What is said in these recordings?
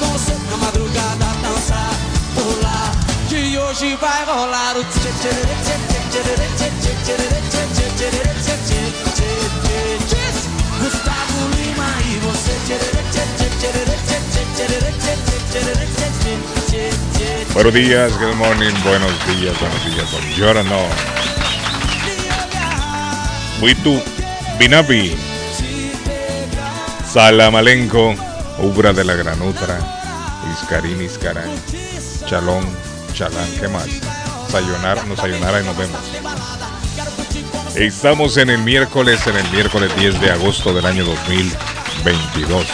você na madrugada, dançar, pular. Que hoje vai rolar o Gustavo Lima e você Buenos días, good morning, buenos días, buenos días, buongiorno. Witu, Binabi, Salamalenco, Ubra de la Granutra, Iscarín, Iscarán, Chalón, Chalán, ¿qué más? Sayonara, nos sayonara y nos vemos. Estamos en el miércoles, en el miércoles 10 de agosto del año 2022.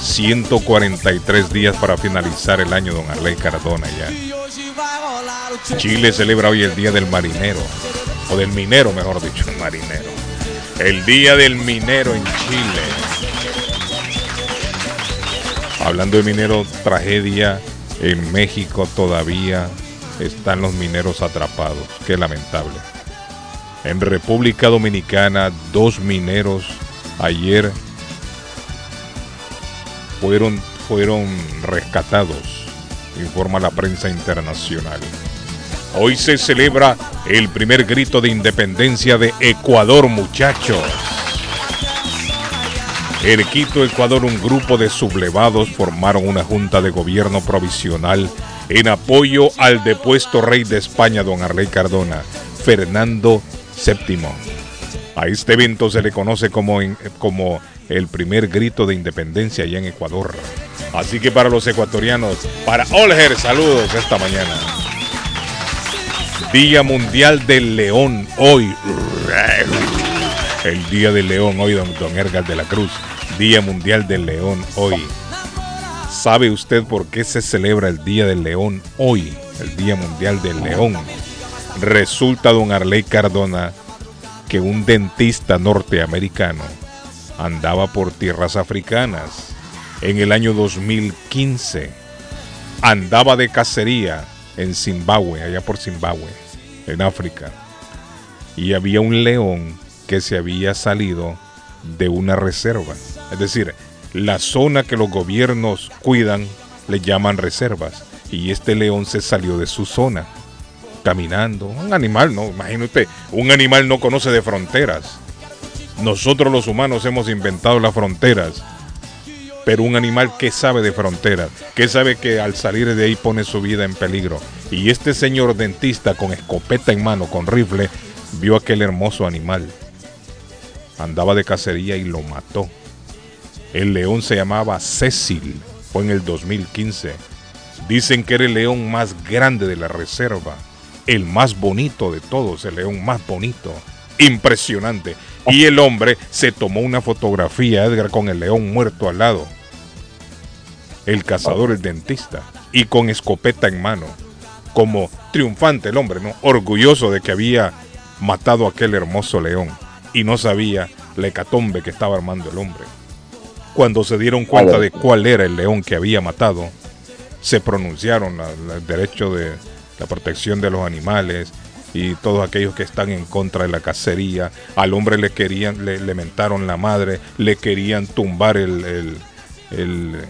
143 días para finalizar el año, don Arley Cardona ya. Chile celebra hoy el Día del Marinero, o del minero, mejor dicho, el marinero. El Día del Minero en Chile. Hablando de minero, tragedia en México todavía están los mineros atrapados. Qué lamentable. En República Dominicana, dos mineros ayer fueron, fueron rescatados, informa la prensa internacional. Hoy se celebra el primer grito de independencia de Ecuador, muchachos. En Quito, Ecuador, un grupo de sublevados formaron una junta de gobierno provisional en apoyo al depuesto rey de España, don Arley Cardona, Fernando VII. A este evento se le conoce como, como el primer grito de independencia allá en Ecuador. Así que para los ecuatorianos, para Olger, saludos esta mañana. Día Mundial del León hoy. El Día del León hoy, don, don Edgar de la Cruz. Día Mundial del León hoy. ¿Sabe usted por qué se celebra el Día del León hoy? El Día Mundial del León. Resulta, don Arley Cardona, que un dentista norteamericano andaba por tierras africanas en el año 2015. Andaba de cacería en Zimbabue, allá por Zimbabue, en África. Y había un león que se había salido de una reserva. Es decir, la zona que los gobiernos cuidan le llaman reservas. Y este león se salió de su zona, caminando. Un animal, ¿no? Imagínate, un animal no conoce de fronteras. Nosotros los humanos hemos inventado las fronteras. Pero un animal que sabe de fronteras, que sabe que al salir de ahí pone su vida en peligro. Y este señor dentista con escopeta en mano, con rifle, vio aquel hermoso animal. Andaba de cacería y lo mató. El león se llamaba Cecil, fue en el 2015. Dicen que era el león más grande de la reserva, el más bonito de todos, el león más bonito. Impresionante. Y el hombre se tomó una fotografía, Edgar, con el león muerto al lado. El cazador, el dentista, y con escopeta en mano, como triunfante el hombre, ¿no? Orgulloso de que había matado a aquel hermoso león y no sabía la hecatombe que estaba armando el hombre. Cuando se dieron cuenta de cuál era el león que había matado, se pronunciaron la- la- el derecho de la protección de los animales y todos aquellos que están en contra de la cacería. Al hombre le querían, le, le mentaron la madre, le querían tumbar el, el- el-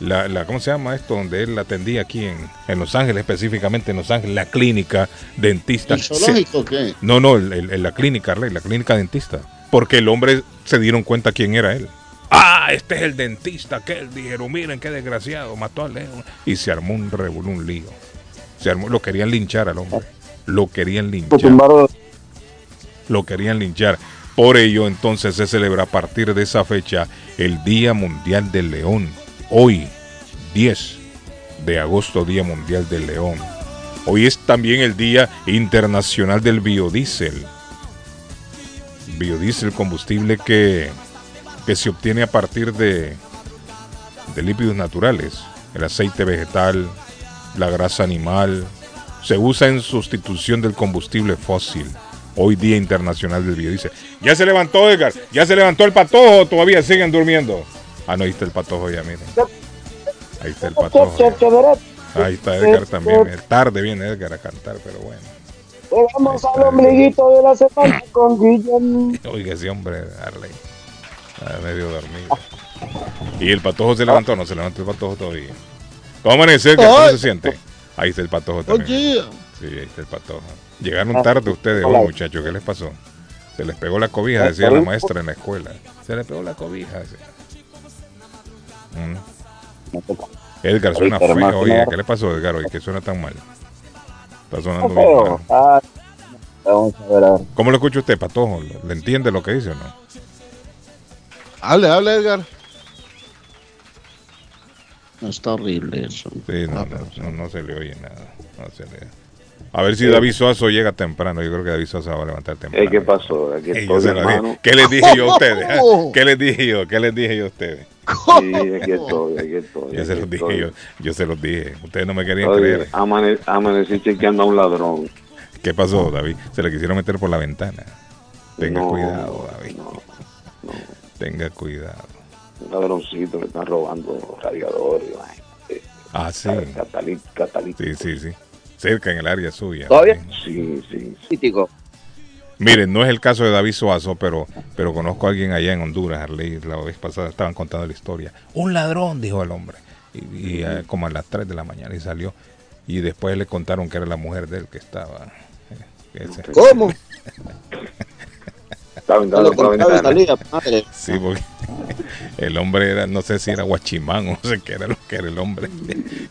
la, la- ¿cómo se llama esto? Donde él atendía aquí en, en Los Ángeles, específicamente en Los Ángeles, la clínica dentista. ¿El Se- zoológico o qué? no, no, el- el- el- la clínica, la clínica dentista. Porque el hombre se dieron cuenta quién era él. ¡Ah! Ah, este es el dentista, aquel. Dijeron, miren qué desgraciado, mató a León. Y se armó un revolú, un lío. Se armó, lo querían linchar al hombre. Lo querían linchar. Lo querían linchar. Por ello, entonces se celebra a partir de esa fecha el Día Mundial del León. Hoy, 10 de agosto, Día Mundial del León. Hoy es también el Día Internacional del Biodiesel. Biodiesel, combustible que, que se obtiene a partir de, de lípidos naturales, el aceite vegetal, la grasa animal, se usa en sustitución del combustible fósil. Hoy Día Internacional del Biodiesel. Ya se levantó Edgar, ya se levantó el patojo, todavía siguen durmiendo. Ah, no, ahí está el patojo ya, miren. Ahí está el patojo. ya. Ahí está Edgar también. Tarde viene Edgar a cantar, pero bueno. Llegamos al ombliguito de la semana con Guillermo. Oiga, ese hombre, Arley. Está medio dormido. Y el patojo se levantó, no se levantó el patojo todavía. ¿Cómo amanece Edgar? ¿Cómo se siente? Ahí está el patojo también. Sí, ahí está el patojo. Llegaron tarde ustedes hoy, muchachos. ¿Qué les pasó? Se les pegó la cobija, decía la maestra en la escuela. Se les pegó la cobija. decía. Mm. Edgar suena feo, oye. ¿Qué le pasó, Edgar, hoy? Que suena tan mal. Está sonando bien mal. Ah, Vamos a ver, a ver. ¿Cómo lo escucha usted, patojo? ¿Le entiende lo que dice o no? Hable, hable, Edgar. No está horrible eso. Sí, no, Ah, no, no, no se le oye nada. No se le- A ver si David Suazo llega temprano. Yo creo que David Suazo va a levantar temprano. Ey, ¿Qué pasó? Aquí estoy, hermano. ¿Qué les dije yo a ustedes? ah? ¿Qué les dije yo? ¿Qué les dije yo a ustedes? Sí, aquí estoy, aquí estoy. Yo se los dije yo. Yo se los dije. Ustedes no me querían Oye, creer. amane- amanecí chequeando a un ladrón. ¿Qué pasó, David? Se le quisieron meter por la ventana. Tenga No, cuidado, David. no, no. Tenga cuidado. Un ladroncito que están robando radiadores. vaina, eh, Ah, sí. catali- catalítico. Sí, sí, sí. Cerca en el área suya. ¿Todavía? Sí. Sí, sí. Crítico. Miren, no es el caso de David Suazo, pero, pero conozco a alguien allá en Honduras, Arley, la vez pasada estaban contando la historia. Un ladrón, dijo el hombre. Y, y, eh, como a las 3 de la mañana y salió. Y después le contaron que era la mujer de él que estaba. eh, ese- ¿Cómo? Estaba entrando por la ventana. salía, madre. Sí, porque el hombre era, no sé si era guachimán o no sé qué era lo que era el hombre.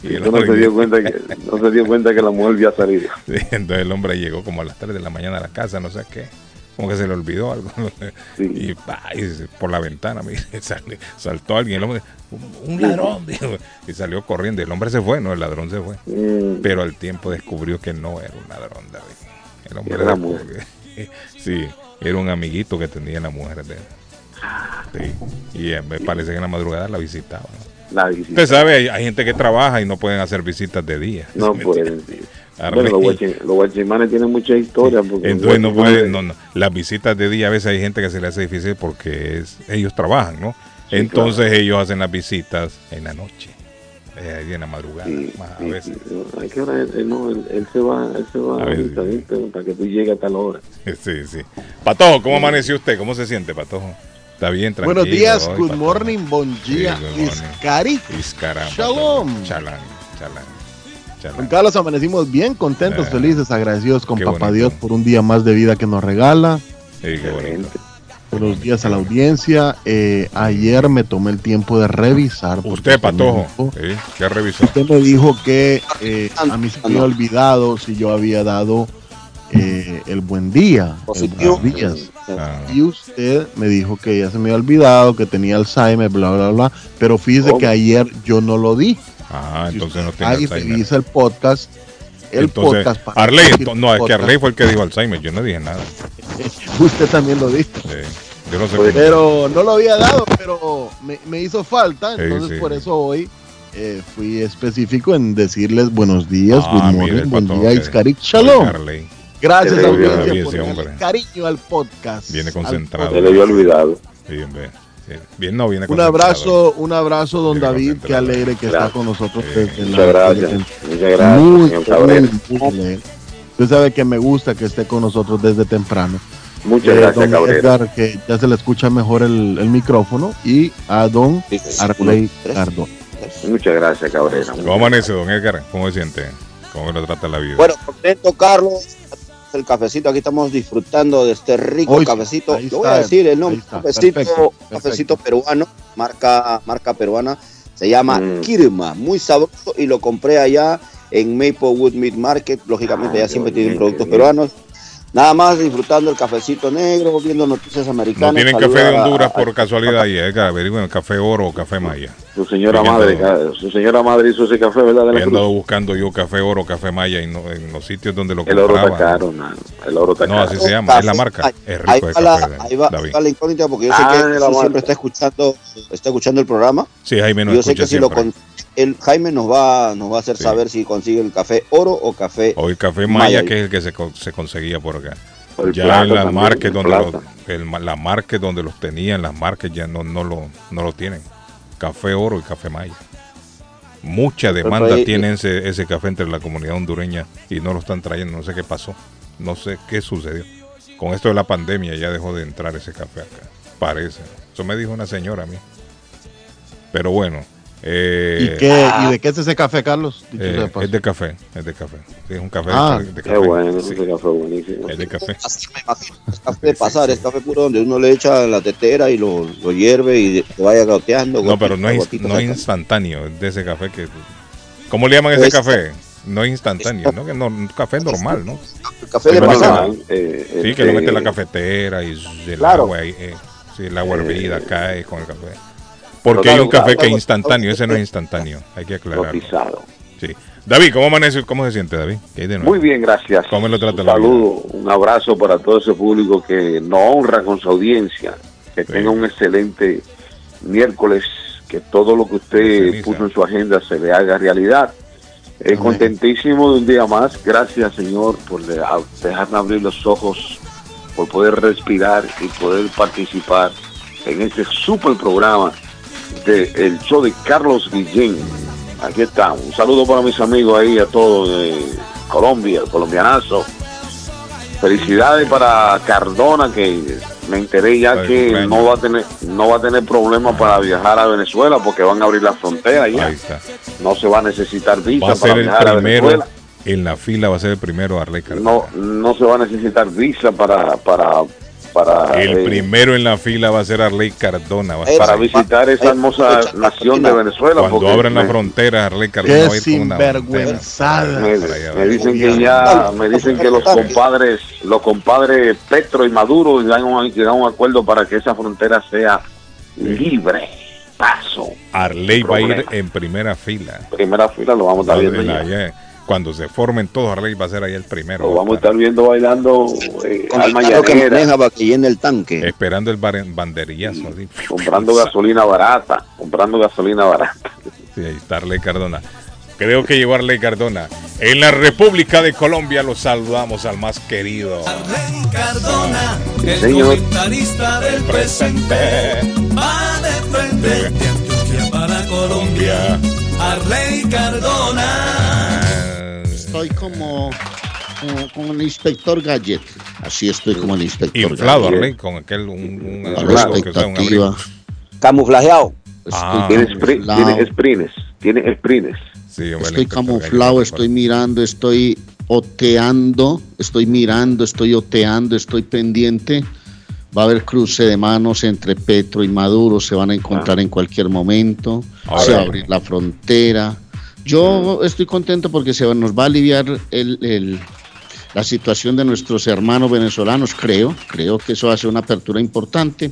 Y el Yo no se dio cuenta que no se dio cuenta que la mujer había salido. Sí, entonces el hombre llegó como a las 3 de la mañana a la casa, no sé qué. Como que se le olvidó algo. Sí. Y, pa, y por la ventana mire, sale- saltó alguien. El hombre, un, un ladrón, dijo. Y salió corriendo. El hombre se fue, no, el ladrón se fue. Mm, Pero al tiempo descubrió que no era un ladrón, David. El hombre Era que- sí, era un amiguito que tenía la mujer de él. Sí. Y eh, me parece que en la madrugada la visitaba. la visita. Usted sabe, hay, hay gente que trabaja y no pueden hacer visitas de día. No ¿Me pueden. Bueno, los guachim- los guachimanes tienen mucha historia. Porque Entonces no pueden, no, no. Las visitas de día a veces hay gente que se le hace difícil porque es, ellos trabajan, ¿no? Sí, Entonces ellos hacen las visitas en la noche, eh, ahí en la madrugada, Sí, más a sí, veces. sí. ¿A qué hora es? Eh, no, él, él se va, él se va A ver, ahorita, sí. ¿viste? para que tú llegues a tal hora. Sí, sí. Patojo, ¿cómo amaneció usted? ¿Cómo se siente, Patojo? ¿Está bien? Tranquilo. Buenos días, hoy, good Patojo? morning, bon dia. Iscari. Iscaramba, Shalom. Chalán, chalán, chalán. Con Carlos amanecimos bien, contentos, Eh, felices, agradecidos con Papá bonito. Dios por un día más de vida que nos regala. Sí, qué bonito. Buenos días a la audiencia. Eh, ayer me tomé el tiempo de revisar. Usted, Patojo, dijo- ¿sí? ¿qué revisó? Usted me dijo que eh, a mí se me había olvidado si yo había dado eh, el buen día. El Positivo. buenos días. Ah, Y usted me dijo que ya se me había olvidado, que tenía Alzheimer, bla, bla, bla. Pero fíjese ¿Cómo? que ayer yo no lo di. ah, Si entonces no usted tiene ahí Alzheimer. revisa el podcast. El Entonces, podcast. para Arley, ento- no, es que. Arley fue el que dijo Alzheimer, yo no dije nada. Usted también lo dijo. Sí. Yo no sé cómo- Pero no lo había dado, pero me, me hizo falta. Sí, Entonces, sí, por sí. eso hoy eh, fui específico en decirles buenos días, Ah, good morning, el buen día, shalom. Arley Gracias, olvidó audiencia, por hombre. cariño al podcast. Viene concentrado. Se le había olvidado. Bien, bien. Sí. Bien, no viene Un abrazo, un abrazo, don Viene David, qué alegre que está con nosotros Sí. desde Muchas la gracias. desde Muchas gracias, muy, muy. Usted sabe que me gusta que esté con nosotros desde temprano. Muchas Eh, gracias, don Cabrera. Edgar, que ya se le escucha mejor el, el micrófono, y a don Arley Cardo. Muchas gracias, Cabrera. ¿Cómo amanece, don Edgar? ¿Cómo se siente? ¿Cómo lo trata la vida? Bueno, contento, Carlos. El cafecito, aquí estamos disfrutando de este rico cafecito. Lo voy a decir el nombre: está, cafecito, perfecto, cafecito peruano. marca, marca peruana. Se llama Mm. Kirma, muy sabroso y lo compré allá en Maplewood Meat Market. Lógicamente, Ah, allá qué siempre tienen productos peruanos. Nada más disfrutando el cafecito negro, viendo noticias americanas. No tienen café de Honduras a- por casualidad ahí, eh, que averigüen café oro o café maya. Su señora madre, su señora madre hizo ese café, ¿verdad? De He la andado cruz? buscando yo café oro, café maya y no, en los sitios donde lo El oro compraba. está caro. El oro está No, caro. así se llama, es la marca. Ahí- Es ahí rico el va la- café, ahí va, David. ahí va la incógnita porque yo sé Ah, que la siempre está escuchando, está escuchando el programa. Sí, Jaime nos yo sé que si lo con- el Jaime nos va, nos va a hacer Sí. saber si consigue el café oro o café. O el café Maya. maya, que es el que se, se conseguía por acá. El ya en la también, marca el donde los, el la marca donde los tenían, las marcas ya no, no lo, no lo tienen. Café oro y café maya. Mucha demanda ahí- tiene ese, ese café entre la comunidad hondureña y no lo están trayendo. No sé qué pasó. No sé qué sucedió. Con esto de la pandemia ya dejó de entrar ese café acá. Parece. Eso me dijo una señora a mí. Pero bueno. Eh, ¿Y, qué, ¿Y de qué es ese café, Carlos? Dicho eh, sea de paso. es de café. Es de café. Sí, es un café Ah, de, de Qué café. bueno, Sí, ese café buenísimo. es de café. Así me imagino. Es café de pasar, es café puro donde uno le echa la tetera y lo, lo hierve y que vaya goteando. No, pero no es, no es instantáneo, es de ese café que... ¿Cómo le llaman ese Es- café? No es instantáneo, ¿no? Que no, un café normal, ¿no? El café de bueno, pasar. no, Eh, Sí, que lo mete en la cafetera y el Claro. agua, eh, sí, el agua Eh, hervida cae con el café. Porque claro, hay un café claro, que es instantáneo, ese no es instantáneo, hay que aclararlo. Rotizado. Sí. David, ¿cómo amanece? ¿Cómo se siente, David? ¿Qué hay de nuevo? Muy bien, gracias. ¿Cómo lo trata un la saludo, un abrazo para todo ese público que nos honra con su audiencia. Que Sí. tenga un excelente miércoles, que todo lo que usted puso en su agenda se le haga realidad. Eh, contentísimo de un día más. Gracias, Señor, por dejarme abrir los ojos, por poder respirar y poder participar en este super programa del el show de Carlos Guillén. Aquí estamos. Un saludo para mis amigos ahí, a todos de Colombia, el colombianazo. Felicidades para Cardona, que me enteré ya Ay, que no va a tener no va a tener problema para viajar a Venezuela porque van a abrir la frontera ya. Ahí está. No se va a necesitar visa Va a para viajar a Venezuela. en la fila va a ser el primero Arley Cardona. No, no se va a necesitar visa para para para El eh, primero en la fila va a ser Arley Cardona. va para visitar esa hermosa nación de. Venezuela. Cuando porque abran la me- frontera, Arley Cardona Qué va a ir con una sinvergüenzada. Me, me dicen que ya, me dicen que los compadres, los compadres Petro y Maduro llegaron a, un acuerdo para que esa frontera sea libre. Paso. Arley va a ir en primera fila. Primera fila lo vamos a estar viendo ya. Cuando se formen todos, Arley va a ser ahí el primero. Lo vamos a estar viendo bailando eh, el carro que maneja para que llene el tanque. Esperando el banderillazo. así. comprando gasolina barata, comprando gasolina barata. Sí, ahí está Arley Cardona. Creo que llegó Arley Cardona. En la República de Colombia los saludamos al más querido. Arley Cardona, el Señor. comentarista del presente, va de frente de Antioquia para Colombia. Arley Cardona. Estoy como, como, como el inspector Gadget. Así estoy como el inspector Inflado Gadget. Arley con aquel un, un que usa. Camuflajeado. Ah. Tiene, spri- camuflado. tiene sprines, tiene sprines. Sí, Estoy camuflado, estoy mirando, estoy oteando, estoy mirando, estoy oteando, estoy pendiente. Va a haber cruce de manos entre Petro y Maduro, se van a encontrar en cualquier momento, Ahora- se va a abrir la frontera. Yo estoy contento porque se nos va a aliviar el- el- la situación de nuestros hermanos venezolanos, creo, creo que eso va a ser una apertura importante.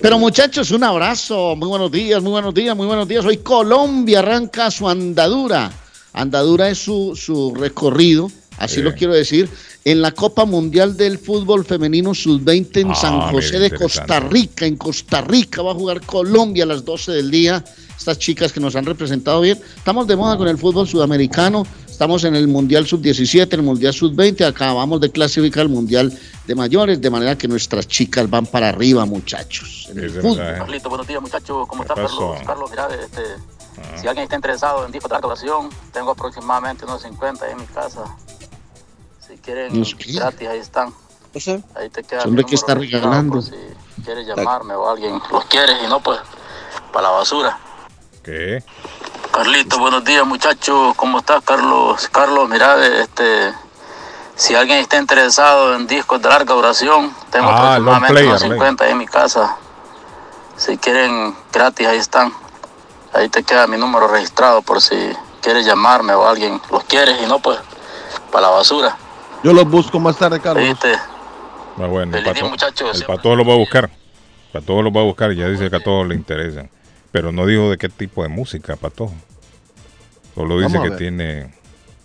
Pero muchachos, un abrazo, muy buenos días, muy buenos días, muy buenos días. Hoy Colombia arranca su andadura. Andadura es su, su recorrido, así Sí. lo quiero decir, en la Copa Mundial del Fútbol Femenino Sub-20 en Ah, San José de. Costa Rica. En Costa Rica va a jugar Colombia a las 12 del día. Estas chicas que nos han representado bien. Estamos de moda con el fútbol sudamericano. Estamos en el Mundial Sub-17, el Mundial Sub-20. Acabamos de clasificar al Mundial de mayores, de manera que nuestras chicas van para arriba, muchachos. En el fútbol. mensaje. Carlito, buenos días muchachos, ¿cómo ¿Qué estás Carlos? Carlos, mira, este, si alguien está interesado en discos de larga duración, tengo aproximadamente unos 50 ahí en mi casa. Quieren ¿Unos qué? gratis, ahí están. Ahí te queda. mi Hombre, ¿qué número está registrado regalando? por Si quieres llamarme o alguien los quiere y no, pues, para la basura. ¿Qué? Carlito, buenos días muchachos, ¿cómo estás Carlos? Carlos, mira, este, si alguien está interesado en discos de larga duración, tengo Ah, aproximadamente unos Arley. 50 ahí en mi casa. Si quieren gratis, ahí están. Ahí te queda mi número registrado por si quieres llamarme o alguien los quiere y no, pues, para la basura. Yo los busco más tarde, Carlos. ¿Viste? Ah, bueno, el Feliz día, pato, muchachos. el pato lo va a buscar. Para todos lo va a buscar, ya dice que a todos le interesa. Pero no dijo de qué tipo de música, Pato. Solo dice Vamos que tiene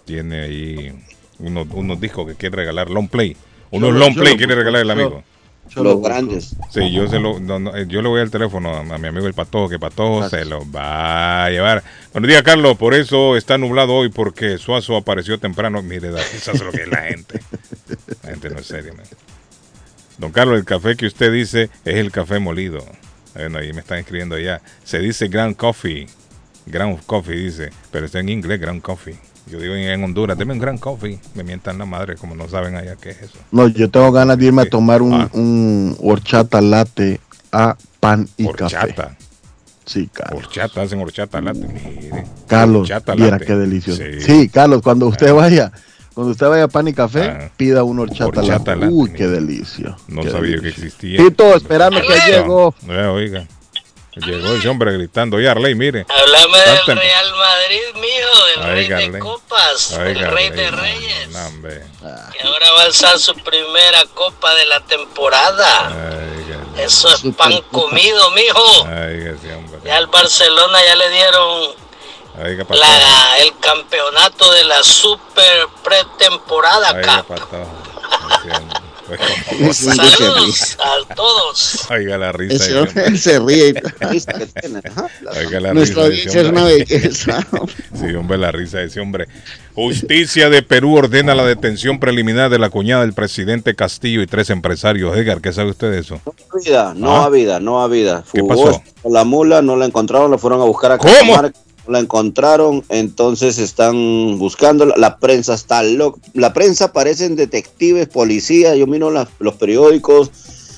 tiene ahí unos, unos discos que quiere regalar long play. Unos lo- long yo play lo quiere regalar el yo- amigo. Yo lo Los grandes. Sí, yo se lo, no, no, yo le voy al teléfono a, a mi amigo el Patojo, que Patojo se lo va a llevar. Buenos días, Carlos. Por eso está nublado hoy, porque Suazo apareció temprano. Mire, da risa lo que es la gente. La gente no es seria, man. Don Carlos, el café que usted dice es el café molido. Bueno, ahí me están escribiendo ya. Se dice ground coffee. Ground coffee dice, pero está en inglés, ground coffee. Yo digo en, Honduras, deme un ground coffee. Me mientan la madre, como no saben allá qué es eso. No, yo tengo ganas de irme a tomar un, Ah. un horchata latte a pan y café. Horchata. Sí, Carlos. Horchata, hacen horchata latte. Mire. Carlos, Horchata latte. qué delicioso. Sí. Sí. Carlos, cuando usted Ah. vaya, cuando usted vaya a pan y café, Ah. pida un horchata, Horchata latte. Uy, qué delicia. No qué sabía que delicia. existía. Tito, espérame que No, llego. eh, oiga. Llegó ese hombre gritando. Oye, Arley, mire. Háblame del Real Madrid, mijo, del rey de copas, el rey de reyes, que ahora va a alzar su primera copa de la temporada. Eso es pan comido, mijo. Ya al Barcelona ya le dieron la, el campeonato de la super pretemporada, cap. Saludos a todos. Oiga la risa. Ese hombre hombre. se ríe. La risa que tiene, ajá. Oiga la Nuestra risa. ese es una belleza. Sí, hombre, la risa de ese hombre. Justicia de Perú ordena la detención preliminar de la cuñada del presidente Castillo y tres empresarios. Edgar, ¿qué sabe usted de eso? Vida, no Ah. a vida, no a vida. ¿Qué Fugó pasó? La mula no la encontraron, la fueron a buscar a ¿Cómo? Cajamarca, no la encontraron, entonces están buscando. La prensa está loca. La prensa parecen detectives, policías. Yo miro las- los periódicos,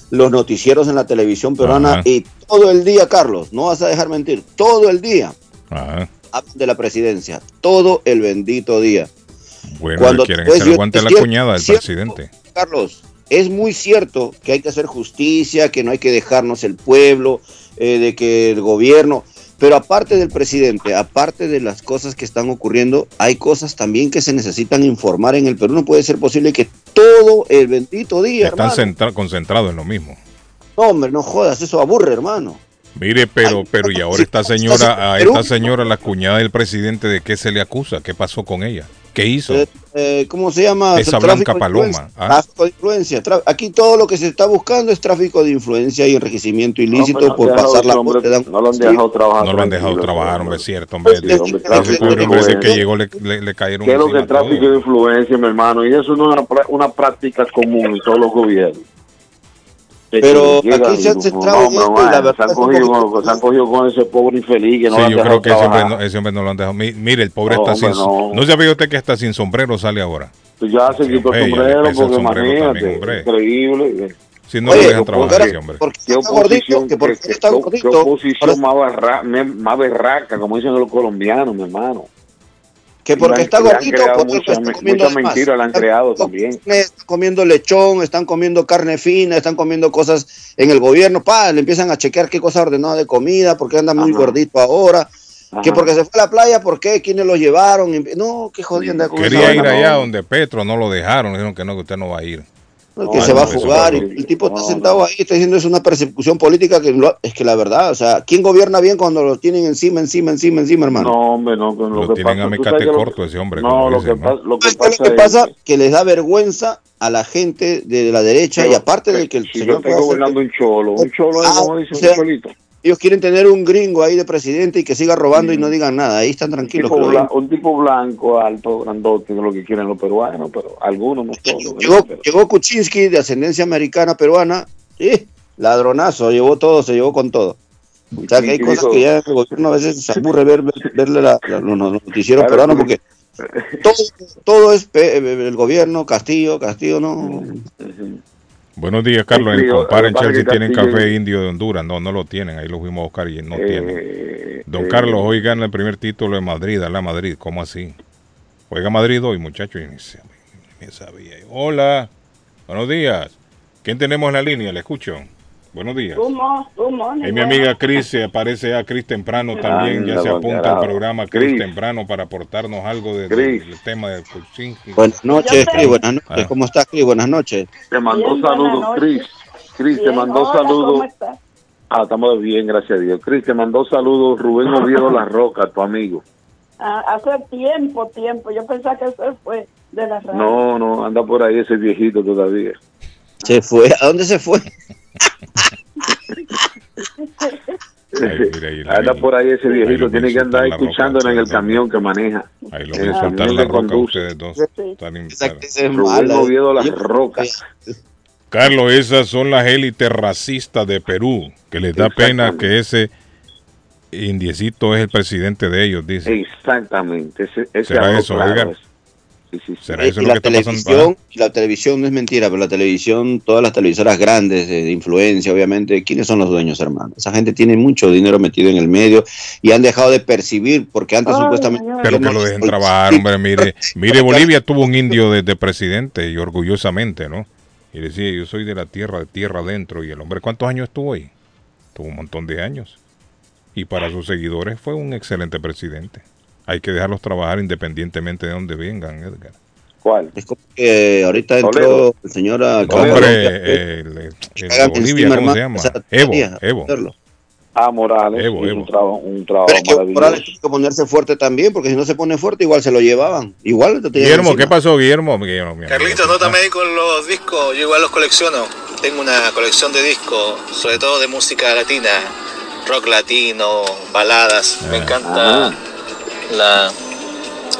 los noticieros en la televisión peruana Ajá. y todo el día, Carlos, no vas a dejar mentir, todo el día Ajá. hablan de la presidencia, todo el bendito día. Bueno, Cuando quieren echar yo- aguante la cuñada del presidente. Carlos, es muy cierto que hay que hacer justicia, que no hay que dejarnos el pueblo, eh, de que el gobierno, pero aparte del presidente, aparte de las cosas que están ocurriendo, hay cosas también que se necesitan informar en el Perú. No puede ser posible que todo el bendito día, Están concentrados en lo mismo. No, hombre, no jodas, eso aburre, hermano. Mire, pero, pero y ahora esta señora, a esta señora, la cuñada del presidente, ¿de qué se le acusa? ¿Qué pasó con ella? ¿Qué hizo? Eh, ¿Cómo se llama? Esa Tráfico Blanca de Paloma, influencia. ah. Tráfico de influencia. Tra- Aquí todo lo que se está buscando es tráfico de influencia y enriquecimiento ilícito No, pero no por pasar la hombre- dan- no lo han dejado trabajar. No lo han dejado trabajar, hombre. hombre, es cierto, hombre. Hombre, ese pobre hombre desde que llegó le, le- le cayeron ¿Qué es lo que tráfico todo. de influencia, mi hermano? Y eso no es una, una práctica común en todos los gobiernos. Pero aquí se han centrado en no, esto no, y la verdad se han, cogido con, se han cogido con ese pobre infeliz que no Sí, lo yo dejado creo que ese hombre, no, ese hombre no lo han dejado. Mi- Mire, el pobre No, está hombre, sin. no. No. sabía usted que está sin sombrero sale ahora. Pues ya se quitó el sombrero porque sombrero imagínate, también, hombre. increíble. Si no Oye, lo dejan ¿por trabajar qué- ese hombre. por qué ¿Qué está gordito? oposición, ¿Que por qué- qué está qué- qué gordito? oposición más, barra- más berraca, como dicen los colombianos, mi hermano? Que porque está gordito, creado por eso muchas- está comiendo muchas mentiras le han Están creado comiendo también. Están comiendo lechón, están comiendo carne fina, están comiendo cosas en el gobierno. Pa, le empiezan a chequear qué cosa ordenada de comida, porque anda muy Ajá. gordito ahora. Que porque se fue a la playa, ¿por qué? ¿Quiénes lo llevaron? No, qué jodienda Quería ir allá no. donde Petro, no lo dejaron. Dijeron que no, que usted no va a ir. No, que No, se va a fugar y el tipo está sentado no. ahí, está diciendo es una persecución política que lo- es que la verdad, o sea, ¿quién gobierna bien cuando lo tienen encima, encima, encima, encima, hermano? No, hombre, no. Lo, Lo que tienen pasa, a mecate corto ese hombre, No, lo dicen, que, ¿no? pasa, lo que ¿Qué es pasa que es pasa? Que les da vergüenza a la gente de la derecha y Pero, aparte de que el si yo señor estoy pueda hacer- gobernando un cholo, un cholo es Ah, como dice o sea, un cholito. Ellos quieren tener un gringo ahí de presidente y que siga robando y no digan nada, ahí están Un tranquilos. tipo, un tipo blanco, alto, grandote, es lo que quieren los peruanos, pero algunos no todos. Llegó, Pero- llegó Kuczynski de ascendencia americana peruana, y ladronazo, llevó todo, se llevó con todo. O sea que hay cosas que ya el gobierno a veces se aburre ver, ver- verle la- la- los noticieros Claro, peruanos porque- todo, todo es el gobierno, Castillo, Castillo, no. Buenos días, Carlos. En Sí, el yo- Compar en lo que pasa Chelsea tienen café indio de Honduras. No, no lo tienen. Ahí lo fuimos a buscar y no tienen. Eh, Don eh, Carlos, hoy gana el primer título de Madrid, a la Madrid. ¿Cómo así? Juega Madrid hoy, muchachos. ni sabía. Hola, buenos días. ¿Quién tenemos en la línea? Le escucho. Buenos días. Good mo- good morning. Y mi amiga Cris, se aparece ya Cris temprano también, ya se apunta al bancarado. programa Cris temprano para aportarnos algo de- del tema del Kuczynski. Buenas noches, Cris. Buenas noches. Ah. ¿Cómo estás, Cris? Buenas noches. Te mandó Bien, saludos. Cris. Cris, te mandó hola, saludos. ¿Cómo estás? Ah, estamos bien, gracias a Dios. Cris, te mandó saludos Rubén Oviedo La Roca, tu amigo. Ah, hace tiempo, tiempo. Yo pensaba que eso fue de la radio. No, no, anda por ahí ese viejito todavía. Se fue. ¿A dónde se fue? Ay, mira, ahí Anda por ahí ese viejito, tiene que andar escuchándola en el ustedes camión que maneja. Ahí lo En voy a soltar la roca ustedes dos. Sí. Están in- Esa actriz es Rubén mala. Oviedo La Yo- Roca. Carlos, esas son las élites racistas de Perú, que les da pena que ese indiecito es el presidente de ellos, dice. Exactamente. Ese, ese ¿Será eso, claro Edgar? Es. Sí, sí, sí. ¿Será eso y lo la que está pasando? televisión, y la televisión no es mentira, pero la televisión, todas las televisoras grandes de, de influencia, obviamente, ¿quiénes son los dueños, hermano? Esa gente tiene mucho dinero metido en el medio y han dejado de percibir, porque antes Ay, supuestamente... ay, Pero que lo dejen trabajar, hombre. Mire, mire, Bolivia tuvo un indio de, de presidente y orgullosamente, ¿no? Y decía, yo soy de la tierra, de tierra adentro. Y el hombre, ¿cuántos años estuvo ahí? Tuvo un montón de años. Y para sus seguidores fue un excelente presidente. Hay que dejarlos trabajar independientemente de donde vengan, Edgar. ¿Cuál? Es como que ahorita entró Toledo. el señor a hombre, el, Bolivia, ¿cómo se llama? Evo, Evo. hacerlo. Ah, Morales. Evo, Evo. Un trabajo, un trabajo Pero es que Morales maravilloso. tiene que ponerse fuerte también, porque si no se pone fuerte, igual se lo llevaban. Igual te Guillermo. ¿qué pasó, Guillermo? Guillermo, mi amigo. Carlitos, nótame ahí con los discos, yo igual los colecciono. Tengo una colección de discos, sobre todo de música latina, rock latino, baladas. Me encanta Ah. La.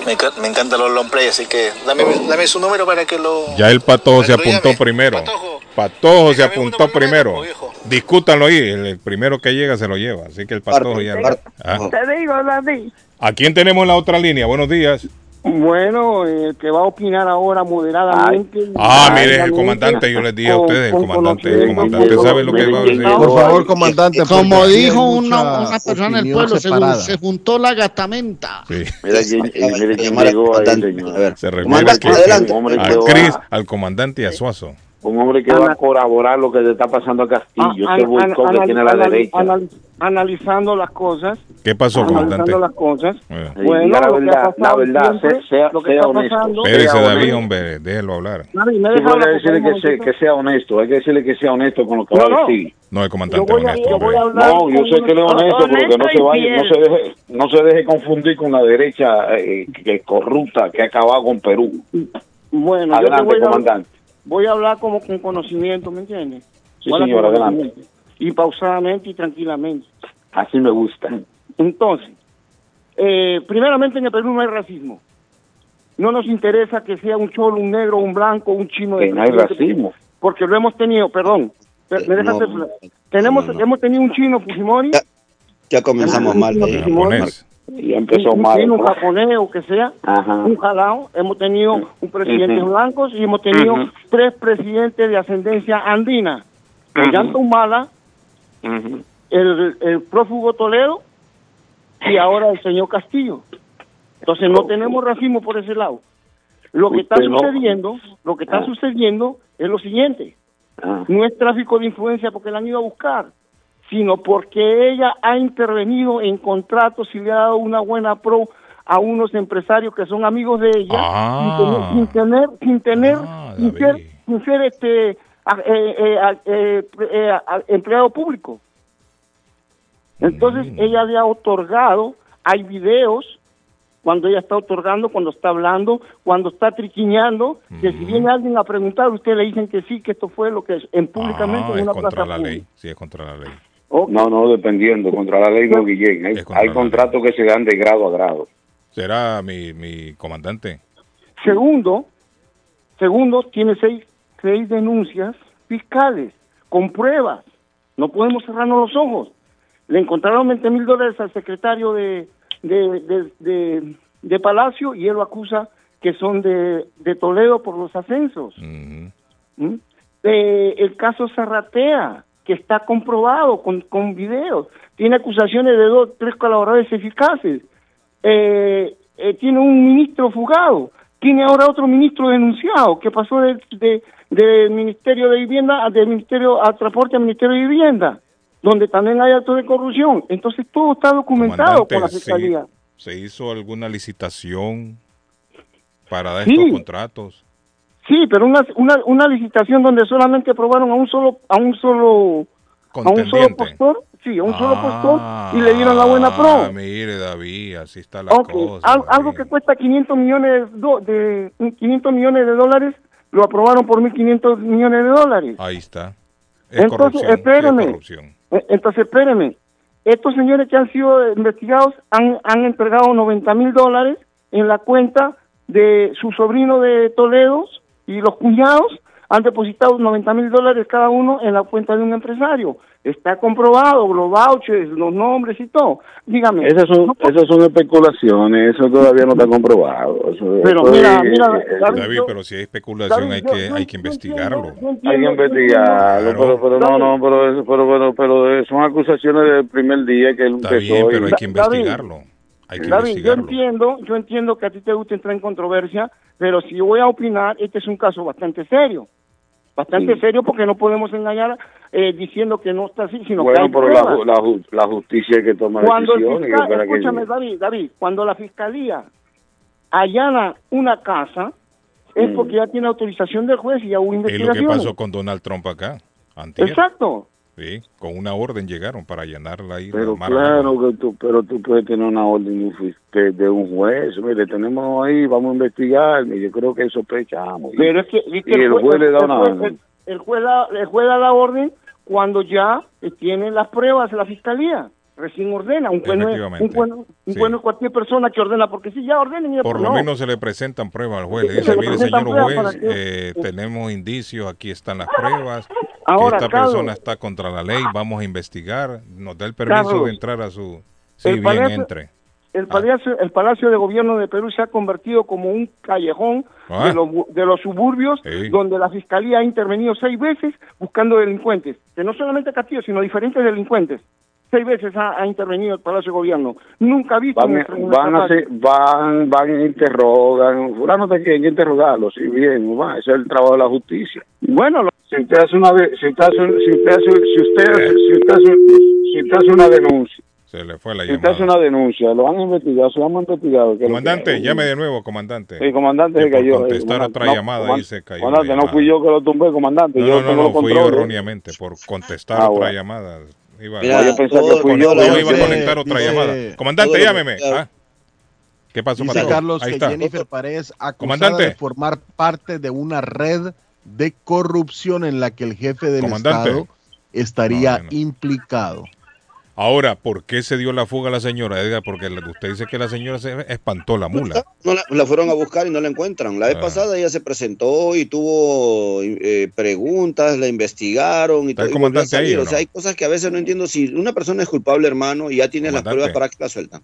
Me, me encantan los long play, así que dame, dame su número para que lo. Ya el patojo se llame. apuntó primero. Patojo. Patojo se apuntó primero, primero. Discútanlo ahí. El, el primero que llega se lo lleva. Así que el patojo ya. Parte, Ah. Te digo, David. ¿A quién tenemos en la otra línea? Buenos días. Bueno, el que va a opinar ahora moderadamente. Ah, mire, el comandante, yo les dije a ustedes, el comandante, el comandante sabe lo que va a decir. Por favor, comandante. Como dijo una, una persona del pueblo, se, se juntó la gatamenta. Sí. Mira quién, al llegó ahí, señor. A ver, Se refiere comandante, que- adelante. Un hombre que a va- Cris, al comandante y a Suazo. Un hombre que va a colaborar lo que le está pasando a Castillo, Ah, ese an- boicot que tiene a la anal- derecha. anal- analizando las cosas. ¿Qué pasó, comandante? Analizando las cosas. Eh, Bueno, diga la verdad, la verdad, siempre, sea, sea, lo que sea honesto. Espérese, David, hombre, déjelo hablar. Nadie me deja hablar, decirle que, sea, que sea honesto, hay que decirle que sea honesto con lo que No, va a no. decir. No, el Yo comandante voy a, honesto, yo voy a. No, yo sé que él es honesto, pero que no se vaya, no se deje, no se deje confundir con la derecha eh, que corrupta, que ha acabado con Perú. Bueno, yo te Adelante, voy a, comandante. Voy a hablar como con conocimiento, ¿me entiendes? Sí, señor, adelante. Y pausadamente y tranquilamente. Así me gusta. Entonces, eh, primeramente en el Perú no hay racismo. No nos interesa que sea un cholo, un negro, un blanco, un chino. Que no hay racismo. Porque lo hemos tenido, perdón. per- me dejas No. Tenemos, no, no. hemos tenido un chino Fujimori, Ya, ya comenzamos mal. No, ahí. Y empezó un, mal. un japonés o que sea, Ajá. un jalao. Hemos tenido un presidente Ujú. blancos y hemos tenido tres presidentes de ascendencia andina. Ujú. Ollanta Humala, el, el prófugo Toledo y ahora el señor Castillo. Entonces no tenemos racismo por ese lado. Lo que está sucediendo, lo que está Ah. sucediendo es lo siguiente. Ah. No es tráfico de influencia porque la han ido a buscar, sino porque ella ha intervenido en contratos y le ha dado una buena pro a unos empresarios que son amigos de ella Ah. sin tener sin tener sin Ah, sin ser, sin ser este eh, eh, eh, eh, empleado público. Entonces Mm. ella le ha otorgado, hay videos cuando ella está otorgando, cuando está hablando, cuando está triquiñando, que si viene alguien a preguntar, usted le dicen que sí, que esto fue lo que es en públicamente Ah, en es una contra plaza la pública. ley. Sí, es contra la ley. No, no, dependiendo. Contra la ley no, Guillén. Hay, hay contratos que se dan de grado a grado. ¿Será mi, mi comandante? Segundo, segundo, tiene seis, seis denuncias fiscales con pruebas. No podemos cerrarnos los ojos. Le encontraron 20 mil dólares al secretario de, de, de, de- de Palacio y él lo acusa que son de, de Toledo por los ascensos. ¿Mm? Eh, el caso Zarratea, que está comprobado con, con videos. Tiene acusaciones de dos, tres colaboradores eficaces. Eh, eh, tiene un ministro fugado. tiene ahora otro ministro denunciado que pasó del de, Ministerio de Vivienda del Ministerio a Transporte al Ministerio de Vivienda, donde también hay actos de corrupción. Entonces todo está documentado por la Comandante, ¿se- Fiscalía. ¿Se hizo alguna licitación para Sí. estos contratos? Sí, pero una, una, una licitación donde solamente aprobaron a un solo a un solo a un solo postor, sí, a un solo Ah, postor y le dieron la buena pro. mire, David, así está la Ok, cosa. al- algo que cuesta 500 millones do- de 500 millones de dólares lo aprobaron por 1500 millones de dólares. Ahí está. Es Entonces, sí, es. Eh, Entonces, espéreme. Estos señores que han sido investigados han, han entregado 90 mil dólares en la cuenta de su sobrino de Toledo y los cuñados han depositado 90 mil dólares cada uno en la cuenta de un empresario. Está comprobado, los vouchers, los nombres y todo. Dígame. Esas son, esas son especulaciones, eso todavía no está comprobado. Eso- Pero eso mira, es- mira, eh, David, pero si hay especulación hay que, hay que investigarlo. hay que investigarlo, pero, pero no, no, pero, eso- pero, pero, pero son acusaciones del primer día que él Está empezó. bien, pero hay que investigarlo. Hay que David, yo entiendo, yo entiendo que a ti te gusta entrar en controversia, pero si voy a opinar, este es un caso bastante serio. Bastante Sí. serio porque no podemos engañar eh, diciendo que no está así, sino que Bueno, hay pero la, la, la justicia que toma Cuando decisiones. fiscal, que- escúchame David, David, cuando la fiscalía allana una casa, es Mm. porque ya tiene autorización del juez y ya hubo Es lo que investigación. pasó con Donald Trump acá. Antier. Exacto. Sí, con una orden llegaron para allanarla ahí. Pero la Mara- claro que tú, pero tú puedes tener una orden de un juez. Mire, tenemos ahí, vamos a investigar. Y yo creo que sospechamos. Pero es que, es que y el juez le da una orden. el- el juez da, el juez da la orden cuando ya eh, tienen las pruebas la fiscalía. Recién ordena. Un juez, no es- Efectivamente. un juez no- un Sí. juez no es cualquier persona que ordena, porque si ya ordenen Por no. lo menos se le presentan pruebas al juez. Le dice, mire, señor juez, eh, tenemos indicios, aquí están las pruebas. Ahora, que esta Carlos. persona está contra la ley, vamos a investigar. Nos da el permiso Carlos, de entrar a su... Sí, el bien, palacio- entre. El palacio, el palacio de Gobierno de Perú se ha convertido como un callejón Ah. de, los, de los suburbios Sí. donde la Fiscalía ha intervenido seis veces buscando delincuentes, que no solamente Castillo, sino diferentes delincuentes. Seis veces ha, ha intervenido el Palacio de Gobierno. Nunca ha visto Van, nuestra- nuestra van, a hacer, van, van, interrogan. Fulano te quieren interrogarlo, sí, bien, va, ese es el trabajo de la justicia. Bueno, lo- si usted hace una, de- si usted hace, si usted hace, si usted, hace- si usted hace, si usted hace una denuncia, Se le fue la si usted hace llamada. una denuncia, lo han investigado, se lo han investigado. lo que- Comandante, llame de nuevo, comandante. Sí, comandante Que se cayó. contestar eh, otra no, llamada ahí se cayó. Comandante, no llamada. fui yo que lo tumbé, comandante. No, yo no, no, tengo no, fui yo erróneamente por contestar Ah, otra bueno. llamada. Iba, Mira, yo pensaba que fui yo, Yo la- iba a conectar otra dice- llamada. Comandante, llámeme. Ah. ¿Qué pasó, Dice patrón? Carlos Ahí que está. Jennifer Paredes acusada Comandante. de formar parte de una red de corrupción en la que el jefe del Comandante. Estado estaría implicado. Ahora, ¿por qué se dio la fuga a la señora Edgar? Porque usted dice que la señora se espantó la mula. No la, la fueron a buscar y no la encuentran. La vez Ah. pasada ella se presentó y tuvo eh, preguntas, la investigaron y ¿Está el todo. y comandante ahí salir. o sea, hay cosas que a veces no entiendo. Si una persona es culpable, hermano, y ya tiene las pruebas, ¿para qué la sueltan?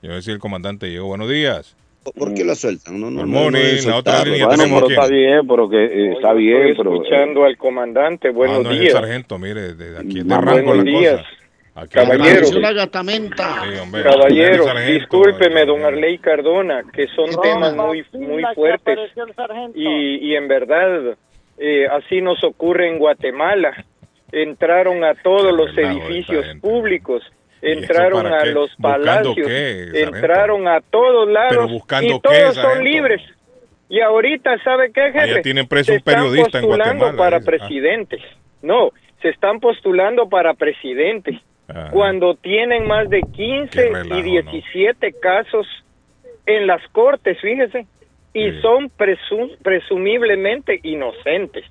Yo voy a decir, el comandante llegó. Buenos días. ¿Por- ¿Por qué la sueltan? No, no, no, no la otra línea Bueno, tenemos pero está bien, pero que eh, está bien, Estoy pero... escuchando al comandante. Buenos Ah, no, es el días. sargento, mire, desde aquí de Buenos rango la días. cosa. Aquí de Caballero. la gatamenta. Sí, hombre, Caballero, sargento, discúlpeme, eh, don Arley Cardona, que son temas muy, muy fuertes y, y en verdad eh, así nos ocurre en Guatemala. Entraron a todos los edificios públicos, entraron a qué? los ¿Buscando palacios, qué, entraron a todos lados y todos son libres. Y ahorita, ¿sabe qué, jefe? Allá tienen preso Se un periodista están en postulando Guatemala, para dice. Ah. presidentes. No, se están postulando para presidentes. Ajá. Cuando tienen más de 15 Qué relajo, y 17 casos en las cortes, fíjese, y Sí. son presu- presumiblemente inocentes.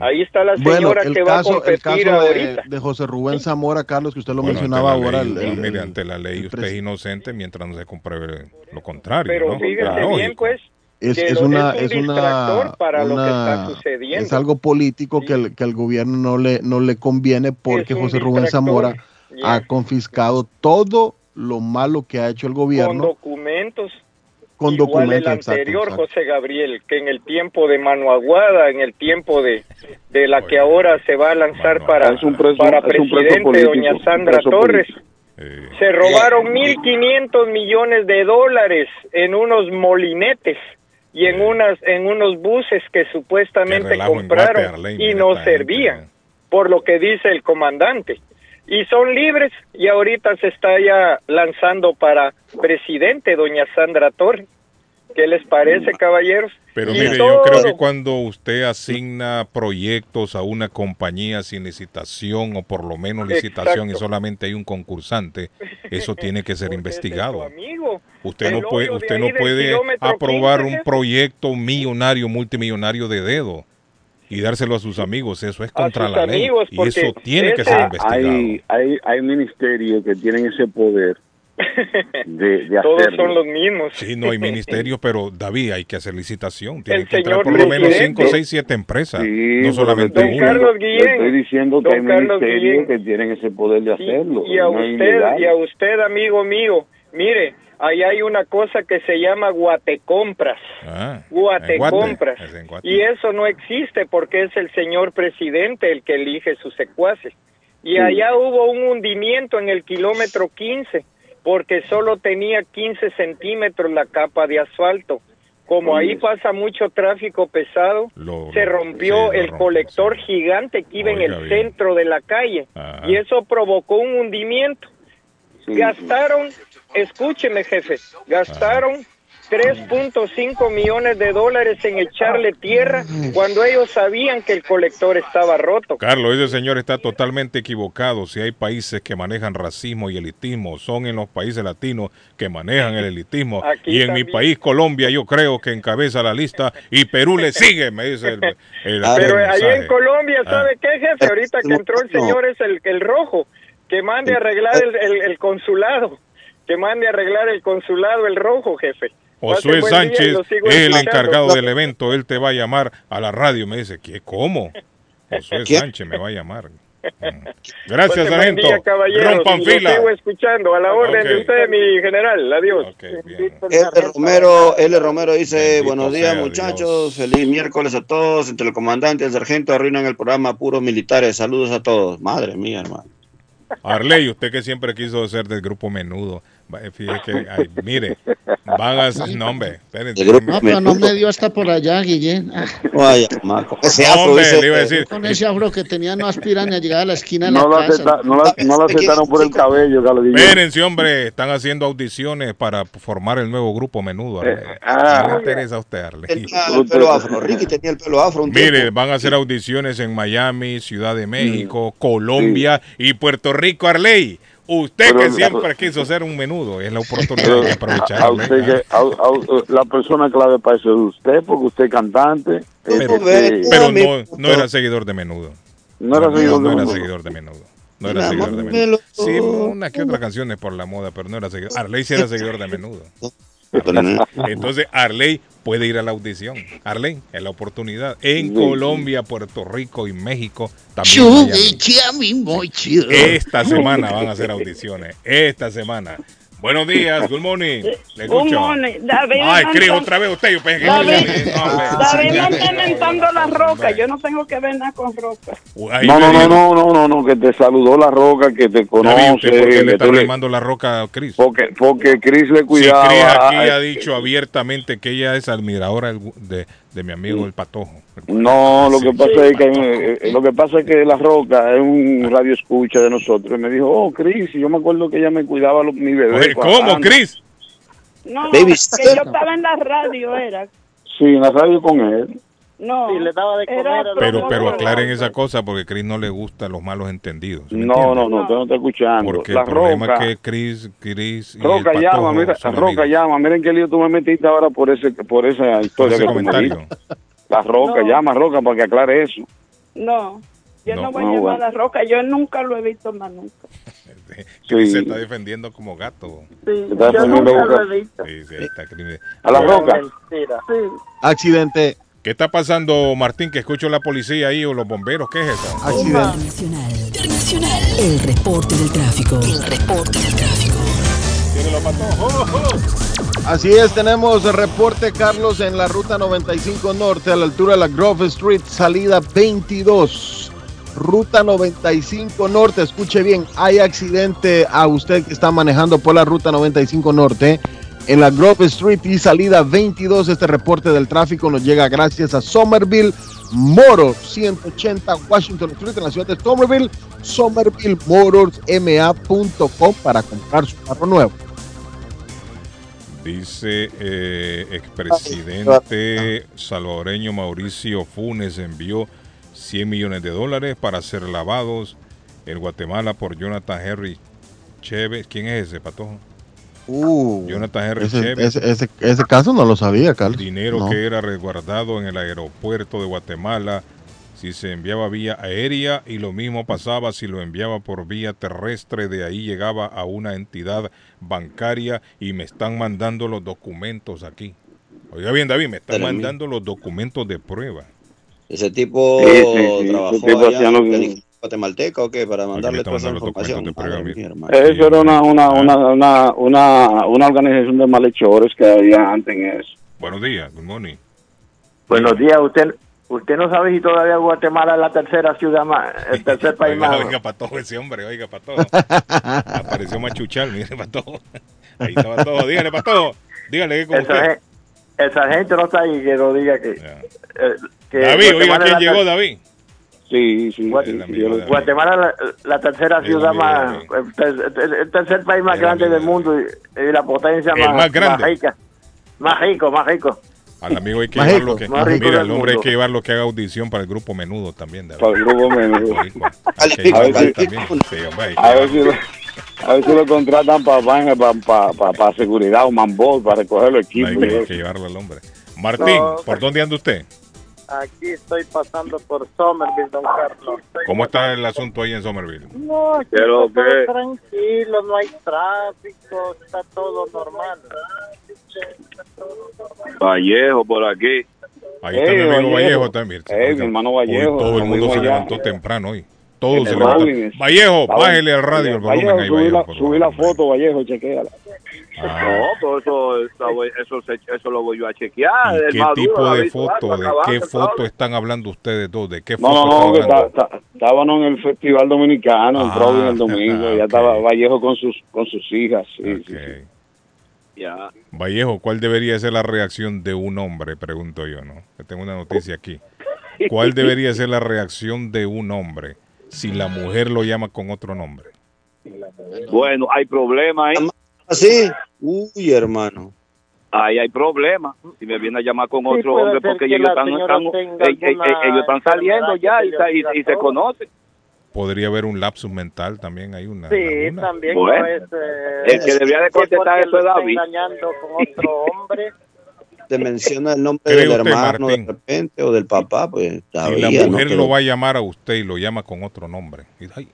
Ahí está la Bueno, señora el que va a caso, el competir caso de, ahorita. de José Rubén Zamora, Carlos, que usted lo Bueno, mencionaba ahora. ley, el- el- mire, ante la ley el usted es inocente mientras no se compruebe lo contrario. Pero ¿no? fíjese Ah, bien, pues, es, es una es es un una, distractor para lo que una- está sucediendo. es algo político que, el, que al gobierno no le no le conviene porque Es José Rubén. Zamora Ya. ha confiscado todo lo malo que ha hecho el con gobierno documentos con Igual documentos el anterior, exacto. José Gabriel, que en el tiempo de Mano Aguada, en el tiempo de, de la que ahora se va a lanzar Mano para, Aguada. Es un preso- para es un preso presidente, político, doña Sandra Torres, político. Eh, se robaron 1.500 millones de dólares en unos molinetes y en unas en unos buses que supuestamente compraron Guate, Arley, y no servían por lo que dice el comandante y son libres. Y ahorita se está ya lanzando para presidente doña Sandra Torres ¿qué les parece caballeros? Pero mire, yo creo que cuando usted asigna proyectos a una compañía sin licitación o por lo menos licitación y solamente hay un concursante, eso tiene que ser investigado. amigo. Usted El no puede, usted no puede aprobar 15, un proyecto millonario, multimillonario de dedo y dárselo a sus amigos. Eso es contra la ley y eso tiene que ser investigado. hay, hay, hay ministerios que tienen ese poder de, de todos son los mismos Sí, no hay ministerio, pero David, hay que hacer licitación. Tienen que entrar por lo menos presidente. 5, 6, 7 empresas, Sí, no solamente una. Carlos diciendo- Guillén. estoy diciendo que hay ministerios Guillén. que tienen ese poder de hacerlo. y a no es usted y a usted amigo mío mire ahí hay una cosa que se llama guatecompras Ah, guatecompras Guate, es en Guate. y eso no existe porque es el señor presidente el que elige sus secuaces y Sí. allá hubo un hundimiento en el kilómetro 15 porque solo tenía 15 centímetros la capa de asfalto como ahí pasa mucho tráfico pesado, Lo- se rompió sí, el colector gigante que iba en el bien. centro de la calle Ajá. y eso provocó un hundimiento. Sí, Gastaron, escúcheme jefe, gastaron 3.5 millones de dólares en echarle tierra cuando ellos sabían que el colector estaba roto. Carlos, ese señor está totalmente equivocado. Si hay países que manejan racismo y elitismo, son en los países latinos que manejan el elitismo. Aquí y en mi país, Colombia, yo creo que encabeza la lista y Perú le sigue, me dice el, el- Ah, el Pero allá mensaje. en Colombia, Ah. ¿sabe qué, jefe? Ahorita que entró el señor es el, el rojo, que mande a arreglar el, el- el consulado, que mande a arreglar el consulado el rojo, jefe. Josué Sánchez el encargado del evento. Él te va a llamar a la radio. Me dice, ¿qué? ¿Cómo? Josué ¿Qué? Sánchez me va a llamar. Mm. Gracias, sargento. día, Rompan fila. sigo escuchando, a la orden de usted, mi general. Adiós. Ok, bien. L. Romero, L. Romero dice, Bendito buenos días muchachos, Dios. feliz miércoles a todos, entre el comandante y el sargento arruinan el programa puros militares, saludos a todos, madre mía hermano. Arley, usted que siempre quiso ser del grupo menudo. Va- Fíjese que, ay, mire, van a ser, no hombre, espérense. El grupo No, pero no me dio hasta por allá, Guillén. Ah, Vaya, ma, con ese afro, hombre, dice, le iba a decir, Con ese afro que tenía no aspiran ni a llegar a la esquina de la No lo, casa. acepta- no la- no lo aceptaron por el cabello, Carlos Guillén. espérense, hombre, están haciendo audiciones para formar el nuevo grupo menudo. Arley. ah. ¿No le interesa a usted, Arley? tenía el pelo afro, Ricky tenía el pelo afro un Mire, tiempo. van a hacer audiciones en Miami, Ciudad de México, Colombia y Puerto Rico, Arley. Usted Pero- que siempre quiso ser un menudo, es la oportunidad Pero de aprovechar. a Arley, usted que- a- a- la persona clave para eso es usted, porque usted es cantante. Pero, este, no, no era seguidor de menudo. no era No, seguidor no de era menudo. seguidor de menudo. No era seguidor de me menudo. Sí, una que otra canción es por la moda, pero no era seguidor. Arley sí era seguidor de menudo. Entonces Arley puede ir a la audición. Arley, es la oportunidad. En Sí, Colombia, Puerto Rico y México también. Esta semana van a hacer audiciones. Esta semana. Buenos días, good morning. Le Good escucho. morning. David Ay, no Cris, otra vez usted. Yo pensé que David, No. David no está inventando las rocas. Yo no tengo que ver nada con rocas. Ahí No, no, no, no, no, no, no, que te saludó la roca, que te David, conoce. ¿usted por qué que le está quemando la roca a Chris? porque, porque Chris le Si cuidaba. Cris aquí ay, ha dicho abiertamente que ella es admiradora de, de mi amigo el Patojo. No, lo que Sí. pasa es que eh, eh, lo que pasa es que la Roca es un radio escucha de nosotros y me dijo, "Oh, Cris, yo me acuerdo que ella me cuidaba los, mi bebé." Oye, ¿Cómo, Chris? No, que yo estaba en la radio, era. Sí, en la radio con él. No. le daba de comer a Pero, pero aclaren esa cosa porque Chris no le gustan los malos entendidos. ¿me No, no, no, no está escuchando. Porque la el problema es que Chris, Chris y Roca el llama, mira, Roca amigos. llama, miren qué lío tú me metiste ahora por ese por esa Por historia ese que tú me comentario. La Roca No. llama, Roca, para que aclare eso. No. Yo no, No. voy No, a llamar bueno. a Roca. Yo nunca lo he visto más nunca. Chris Sí. se está defendiendo como gato. Sí, Está yo nunca lo he visto. Sí, sí, está. A la Roca. Sí. Accidente, ¿Qué está pasando, Martín? Que escucho la policía ahí o los bomberos. ¿Qué es eso? accidente. Internacional. Internacional. El reporte del tráfico. El reporte del tráfico. Así es, tenemos el reporte, Carlos, en la ruta 95 Norte, a la altura de la Grove Street, salida 22. Ruta 95 Norte, escuche bien, hay accidente a usted que está manejando por la ruta 95 Norte en la Grove Street y salida 22. Este reporte del tráfico nos llega gracias a Somerville Motors, 180 Washington Street en la ciudad de Somerville. SomervilleMotorsMA.com para comprar su carro nuevo. Dice eh, expresidente salvadoreño Mauricio Funes envió 100 millones de dólares para ser lavados en Guatemala por Jonathan Henry Chévez. ¿Quién es ese, Patojo? Uh, Jonathan Henry ese, ese, ese- ese caso no lo sabía, Carlos. Dinero No. que era resguardado en el aeropuerto de Guatemala si se enviaba vía aérea y lo mismo pasaba si lo enviaba por vía terrestre, de ahí llegaba a una entidad bancaria y me están mandando los documentos aquí. Oiga bien, David, me están Pero, mandando los documentos de prueba. Ese tipo Sí, sí, sí, trabajó ese tipo allá lo que- Ejército guatemalteco o qué para mandarle toda esa información. Eso era una, una, una, una, una, una organización de malhechores que había antes en eso. Buenos días, good morning. Buenos días, usted usted no sabe si todavía Guatemala es la tercera ciudad más, el tercer país Oiga, más. oiga, Patojo, ese hombre, oiga, Patojo. Apareció Machuchal, mire, Patojo. Ahí está Patojo, dígale, Patojo. Dígale que usted. sargento, el sargento no está ahí que lo diga que, eh, que David, oiga, Guatemala ¿quién es la llegó, David? Sí, sí. Guatemala es la, la tercera ciudad más, el, ter- el tercer país más El grande amigo del mundo y, y la potencia más, más grande. rica. Más rico, más rico. Al amigo hay que Más llevarlo rico, que. Mira, el hombre hay que llevarlo que haga audición para el grupo menudo también. David. Para el grupo menudo. A ver si- lo, a ver si lo contratan para para para para seguridad o manbol para recoger los Hay equipos. que, hay que llevarlo al hombre. Martín, No. ¿por dónde anda usted? Aquí estoy pasando por Somerville, don Carlos. ¿Cómo está el asunto ahí en Somerville? No, aquí está todo tranquilo, no hay tráfico, está todo normal. Vallejo por aquí. Ahí está mi amigo Vallejo también. Eh, mi hermano hoy Vallejo. todo el mundo se allá. levantó temprano hoy. Todo se. Vallejo, bájele al radio el volumen Vallejo, ahí, subí, Vallejo. la, subí la foto, Vallejo, chequéala. Ah. todo eso, eso, lo voy yo a chequear. ¿Y el qué Maduro, tipo de foto? ¿De acabando qué foto están hablando ustedes dos? ¿De qué No, foto no, no, que hablando? está- está- estábamos en el Festival Dominicano, en Ah, Providence el domingo. ah, ya ok. estaba Vallejo con sus con sus hijas. Sí, sí, sí. Ya. Vallejo, ¿cuál debería ser la reacción de un hombre? Pregunto yo, ¿no? Tengo una noticia aquí. ¿Cuál debería ser la reacción de un hombre si la mujer lo llama con otro nombre? Bueno, hay problemas ahí. ¿Así? Uy, hermano. Ahí hay problemas. Si me viene a llamar con Sí, otro hombre, porque ellos están, están- tenga eh, eh, alguna eh, ellos están saliendo ya y, se y- y conocen. Podría haber un lapsus mental también. Hay una. Sí, laguna. también Bueno. no es... eh, El que debería de contestar eso es David. engañando con otro hombre. Te menciona el nombre ¿Cree del hermano Martín? de repente o del papá, pues Si la ¿no? mujer Pero- lo va a llamar a usted y lo llama con otro nombre. Y, ay,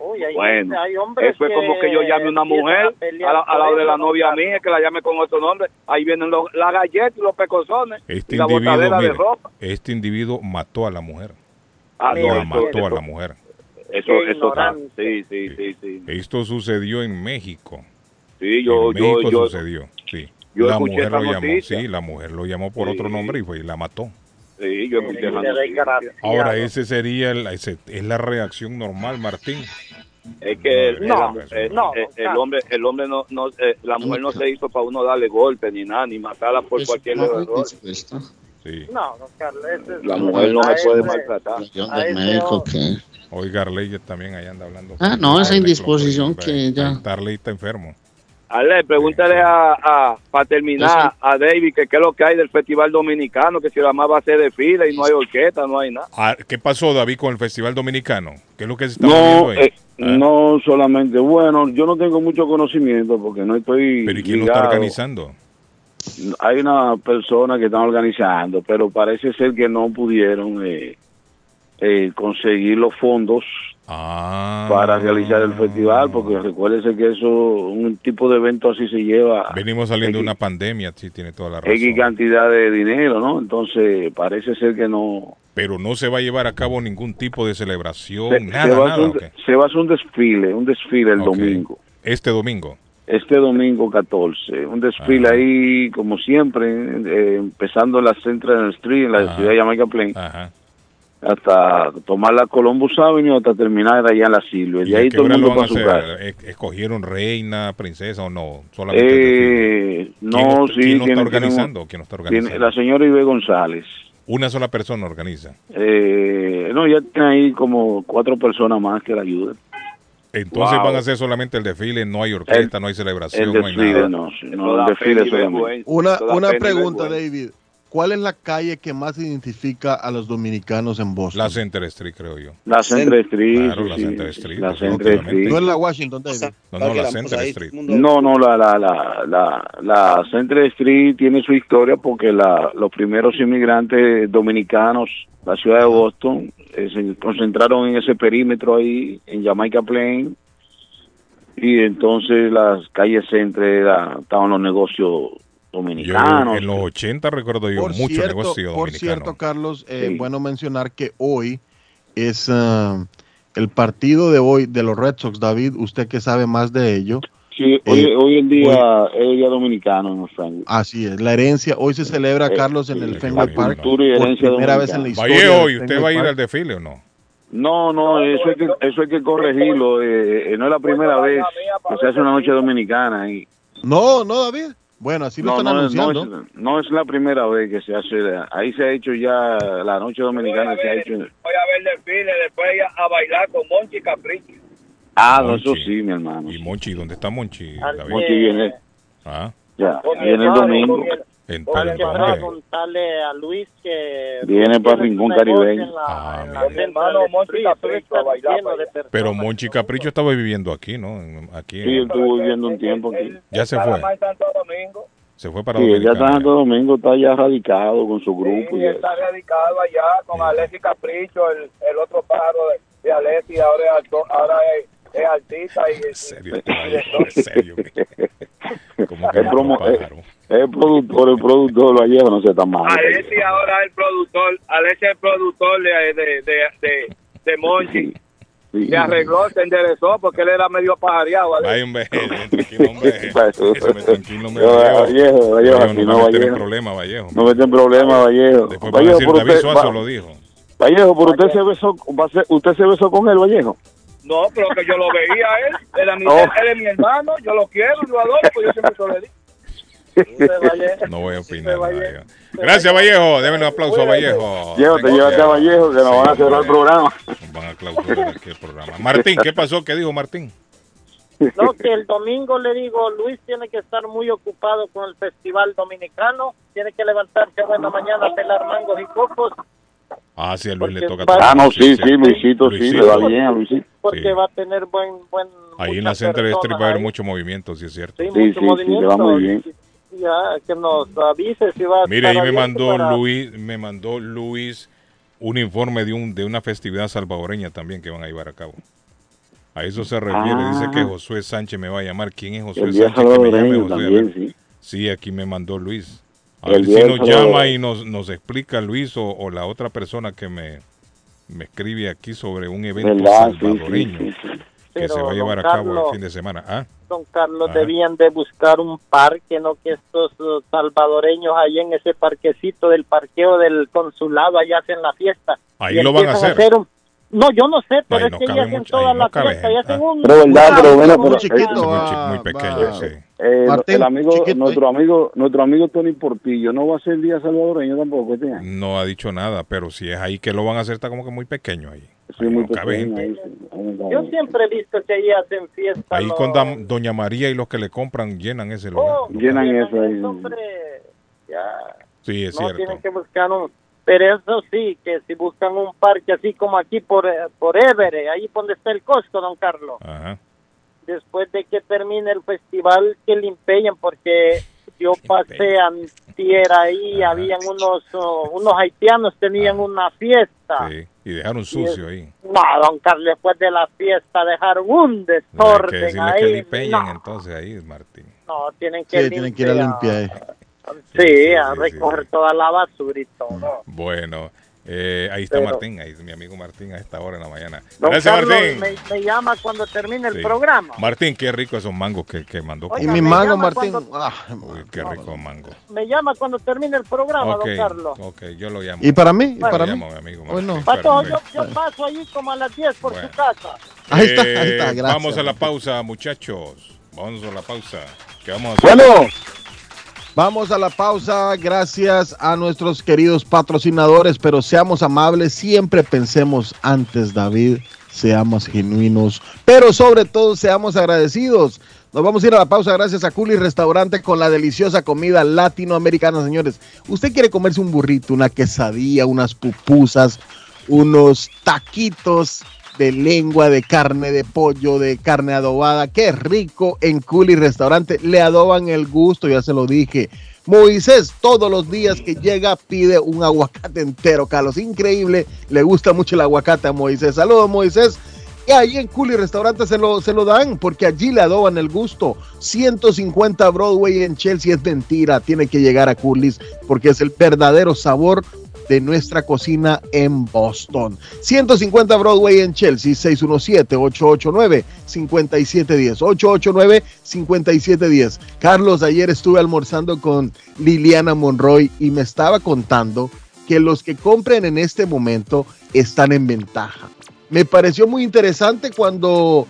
Uy, hay, Bueno, hay hombres eso es como que yo llame a una mujer a la, a la de la novia mía que la llame con otro nombre. Ahí vienen los, la galleta y los pecosones este y la de ropa. este individuo mató a la mujer. Ah, no, la eso- mató a la mujer. Eso, eso. Sí, sí, sí, sí. Esto sucedió en México. Sí, yo, en yo, México yo, sucedió. Sí. Yo la escuché mujer esa lo llamó. Sí, la mujer lo llamó por Sí. otro nombre y fue y la mató. sí, yo escuché esa Le doy noticia. gracias. Ahora ese sería el, ese- es la reacción normal, Martín. Es que el, No, el- el- no, el- hombre, el hombre no, no eh, la mujer no se hizo para uno darle golpe ni nada, ni matarla por Es cualquier error. dispuesta. Sí. No, don Carlos, ese es- La mujer no se puede ese- maltratar. Del médico que... Hoy Garley también ahí anda hablando. Ah, no, esa indisposición que ya- Garley está enfermo. Ale, pregúntale a, a para terminar a David que qué es lo que hay del Festival Dominicano, que si la más va a ser de fila y no hay orquesta, no hay nada. Ah, ¿Qué pasó, David, con el Festival Dominicano? ¿Qué es lo que se está No, ahí? eh, Ah, no solamente, bueno, yo no tengo mucho conocimiento porque no estoy ¿Pero y quién lo está organizando? Hay una persona que están organizando, pero parece ser que no pudieron eh, eh, conseguir los fondos Ah. para realizar el festival, porque recuérdese que eso, un tipo de evento así se lleva Venimos saliendo de una pandemia, sí, tiene toda la razón. X cantidad de dinero, ¿no? Entonces parece ser que no... Pero no se va a llevar a cabo ningún tipo de celebración, Se, nada, se va a nada. hacer un, se va a hacer un desfile, un desfile el domingo. Este domingo. Este domingo 14, un desfile Ajá. ahí como siempre, eh, empezando en la Central Street, en la Ajá. ciudad de Jamaica Plain. Ajá. Hasta tomar la Columbus Avenue hasta terminar allá en la Silvia. ¿Y De ahí todo el mundo para su casa. ¿E- ¿Escogieron reina, princesa o no? Solamente. Eh, ¿Quién no, lo- sí. ¿Quién lo está tiene- organizando? ¿Quién está tiene- organizando? la señora Ibe González. Una sola persona organiza. Eh, no, ya tiene ahí como cuatro personas más que la ayudan. Entonces Wow. van a hacer solamente el desfile, no hay orquesta, no hay celebración, el no hay nada. no, no, el desfile solamente. Una, una pregunta. David. ¿Cuál es la calle que más identifica a los dominicanos en Boston? La Center Street, creo yo. La Central Street. Claro, la Center Street. La definitivamente. Street. No es la Washington, David. No, no, la Center Street. No, no, la, la, la, la, la Central Street tiene su historia porque la, los primeros inmigrantes dominicanos, la ciudad de Boston, eh, se concentraron en ese perímetro ahí, en Jamaica Plain, y entonces las calles entre era- estaban los negocios Yo, dominicanos. en los 80 recuerdo yo Por mucho cierto, negocio por dominicano. cierto, Carlos, eh, Sí. bueno mencionar que hoy es ah, el partido de hoy de los Red Sox. David, usted que sabe más de ello. Sí, hoy, Eh, hoy en día es el día dominicano en Frank. Así es, la herencia. Hoy se celebra, Eh, Carlos, en el Fenway Park. Por primera vez en la historia. Vallejo, del ¿y usted Fenway va a ir Park. al desfile o no? No, no, eso hay que, eso hay que corregirlo. eh, eh, no es la primera vez que se hace una noche dominicana. Y, No, no, David. Bueno, así lo no, están no, es- no es, no es la primera vez que se hace. Ahí se ha hecho ya la noche dominicana. Se ha hecho. Voy a ver desfile, después a, a bailar con Monchi Capricho. Ah, no, eso Monchi. sí, mi hermano. ¿Y Monchi? ¿Dónde está Monchi? Monchi viene, Ah, ya, viene el domingo. En, Con pero el ¿en que dónde? preguntarle a Luis que Viene para Rincón Caribeño. Ah, hermano Monchi Capricho a bailar. Pero Monchi Capricho estaba viviendo aquí, ¿no? Aquí. Sí, él estuvo viviendo un tiempo aquí. Ya se fue. Se fue para Sí, él ya está en Dominicana. Santo Domingo, está ya radicado con su grupo. Y y está radicado allá con Alexis Capricho, el, el otro pájaro de, de Alexis, ahora es, alto- ahora es, es artista y, En serio, y- este en serio. Como que Es, promo- es el productor, el productor Vallejo no se tan mal. Alexis ahora es el productor, Alexis es el productor de, de, de, de, de Monchi. Sí. Se arregló, se enderezó porque él era medio pajareado. Tranquilo, hombre. Pasó. Ese me tranquilo, Vallejo. Vallejo, Vallejo, Vallejo, no no, va meter en Vallejo. problema, Vallejo. No meten problema, Vallejo. Después van a Vallejo, decir, David usted, Suazo va- lo dijo. Vallejo, pero usted se besó, va a ser- usted se besó con él, Vallejo. No, pero que yo lo veía a él. Era mi, Oh. Él es mi hermano, yo lo quiero, lo adoro, pues yo siempre se lo digo. No voy a opinar. Vallejo. Gracias, Vallejo. Démosle un aplauso a Vallejo. Llévate, llévate a Vallejo, que nos Sí, van a cerrar el programa. Nos van a clausurar aquí el programa. Martín, ¿qué pasó? ¿Qué dijo Martín? No, que el domingo le digo, Luis tiene que estar muy ocupado con el Festival Dominicano, tiene que levantarse a buena mañana a pelar mangos y cocos, Ah, sí, a Luis le toca. Ah, no, sí, sí, cierto. Luisito, sí, le va bien a Luisito. porque Sí. va a tener buen... buen Ahí en la Center Street va a haber mucho movimiento, sí es cierto. Sí, Sí, sí, sí, le va muy bien. Ya, que nos avise si va a Mire, ahí estar me abierto mandó para- Luis, me mandó Luis un informe de un de una festividad salvadoreña también que van a llevar a cabo. A eso se refiere, Ah. dice que Josué Sánchez me va a llamar. ¿Quién es Josué Sánchez? Que me llame a también, sí. Sí, aquí me mandó Luis. A El ver si nos llama y nos, nos explica Luis o, o la otra persona que me, me escribe aquí sobre un evento salvadoreño sí, sí, sí. que se va a llevar a cabo el fin de semana. Ah, Don Carlos, Ajá. debían de buscar un parque, no que estos uh, salvadoreños ahí en ese parquecito del parqueo del consulado allá hacen la fiesta. Ahí lo van a hacer. un- No, yo no sé, pero Ahí es no que ellos hacen mucho, toda la no fiesta y gente, hacen ah. un... Pero verdad, pero bueno, muy pero- chiquito, es muy, va- chi- muy va- pequeño, sí. Eh, Martín, el amigo, chiquito, nuestro amigo, nuestro amigo Tony Portillo no va a ser el día salvadoreño tampoco este año. No ha dicho nada, pero si es ahí que lo van a hacer, está como que muy pequeño ahí. Sí, Ahí muy pequeño, ahí, Yo siempre he visto que ahí hacen fiesta. Ahí no- con Doña María y los que le compran llenan ese lugar. Oh, Llenan eso ahí. hombre, ya. Sí, es no cierto. tienen que buscar un pero eso sí que si buscan un parque así como aquí por eh, por Everett ahí donde está el Costco don Carlos Ajá. después de que termine el festival que limpian porque yo pasé antier ahí Ajá. habían unos oh, unos haitianos tenían una fiesta Sí. Y dejaron sucio ahí. no don Carlos después de la fiesta dejaron un No, hay que desorden decirle ahí que no, entonces ahí, Martín. no, tienen que Sí, tienen que ir a limpiar. Sí, Sí, sí, a sí, recoger sí. toda la basura y todo. Bueno, Eh, ahí está Pero- Martín, ahí mi amigo Martín a esta hora en la mañana. Don Gracias, Carlos Martín. me, me llama cuando termine el Sí. programa. Martín, qué rico esos mangos que, que mandó. Oiga, Y mi me mango, llama Martín, ah, Uy, qué rico mango. Me llama cuando termine el programa, Ok, don Carlos. ok, yo lo llamo. ¿Y para mí? ¿Y Yo lo para mí? llamo, mi amigo Pato, yo, paso ahí como a las 10 por Bueno. su casa. Ahí está, ahí Eh, está, gracias. Vamos a la pausa, muchachos. Vamos a la pausa. ¿Qué vamos a hacer? Bueno, vamos a la pausa. Gracias a nuestros queridos patrocinadores, pero seamos amables. Siempre pensemos antes, David. Seamos genuinos, pero sobre todo seamos agradecidos. Nos vamos a ir a la pausa gracias a Culi Restaurante con la deliciosa comida latinoamericana, señores. Usted quiere comerse un burrito, una quesadilla, unas pupusas, unos taquitos de lengua, de carne de pollo, de carne adobada. Qué rico en Culi Restaurante. Le adoban el gusto, ya se lo dije. Moisés todos los días que llega pide un aguacate entero, Carlos. Increíble. Le gusta mucho el aguacate a Moisés. Saludos, Moisés. Y ahí en Culi Restaurante se lo, se lo dan porque allí le adoban el gusto. 150 Broadway en Chelsea es mentira. Tiene que llegar a Curly's porque es el verdadero sabor de nuestra cocina en Boston. 150 Broadway en Chelsea, 617-889-5710. 889-5710. Carlos, ayer estuve almorzando con Liliana Monroy y me estaba contando que los que compren en este momento están en ventaja. Me pareció muy interesante cuando,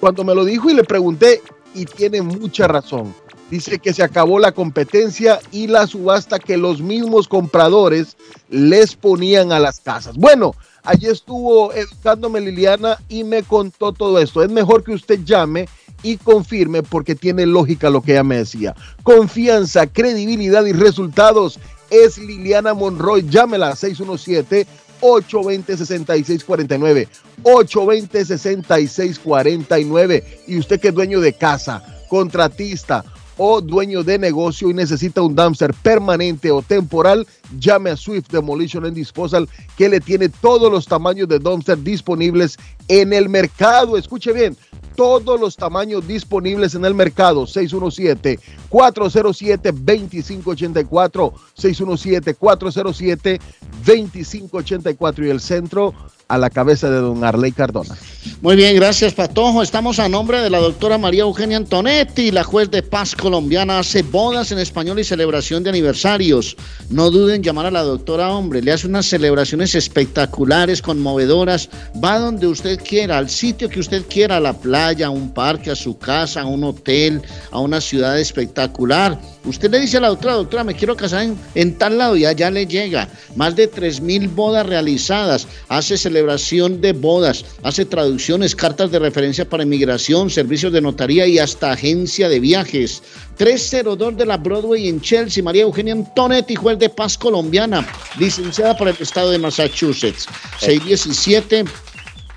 cuando me lo dijo y le pregunté y tiene mucha razón. Dice que se acabó la competencia y la subasta que los mismos compradores les ponían a las casas. Bueno, allí estuvo educándome Liliana y me contó todo esto. Es mejor que usted llame y confirme porque tiene lógica lo que ella me decía. Confianza, credibilidad y resultados es Liliana Monroy. Llámela 617 820-6649. 820-6649. Y usted que es dueño de casa, contratista o dueño de negocio y necesita un dumpster permanente o temporal, llame a Swift Demolition and Disposal que le tiene todos los tamaños de dumpster disponibles en el mercado. Escuche bien, todos los tamaños disponibles en el mercado. 617-407-2584. 617-407-2584. Y el centro a la cabeza de don Arley Cardona. Muy bien, gracias Patojo. Estamos a nombre de la doctora María Eugenia Antonetti, la juez de paz colombiana, hace bodas en español y celebración de aniversarios. No duden en llamar a la doctora Hombre, le hace unas celebraciones espectaculares, conmovedoras. Va donde usted quiera, al sitio que usted quiera, a la playa, a un parque, a su casa, a un hotel, a una ciudad espectacular. Usted le dice a la doctora, doctora, me quiero casar en, tal lado y allá le llega. Más de 3 mil bodas realizadas. Hace celebración de bodas, hace traducciones, cartas de referencia para inmigración, servicios de notaría y hasta agencia de viajes. 302 de la Broadway en Chelsea, María Eugenia Antonetti, juez de paz colombiana, licenciada por el estado de Massachusetts. 617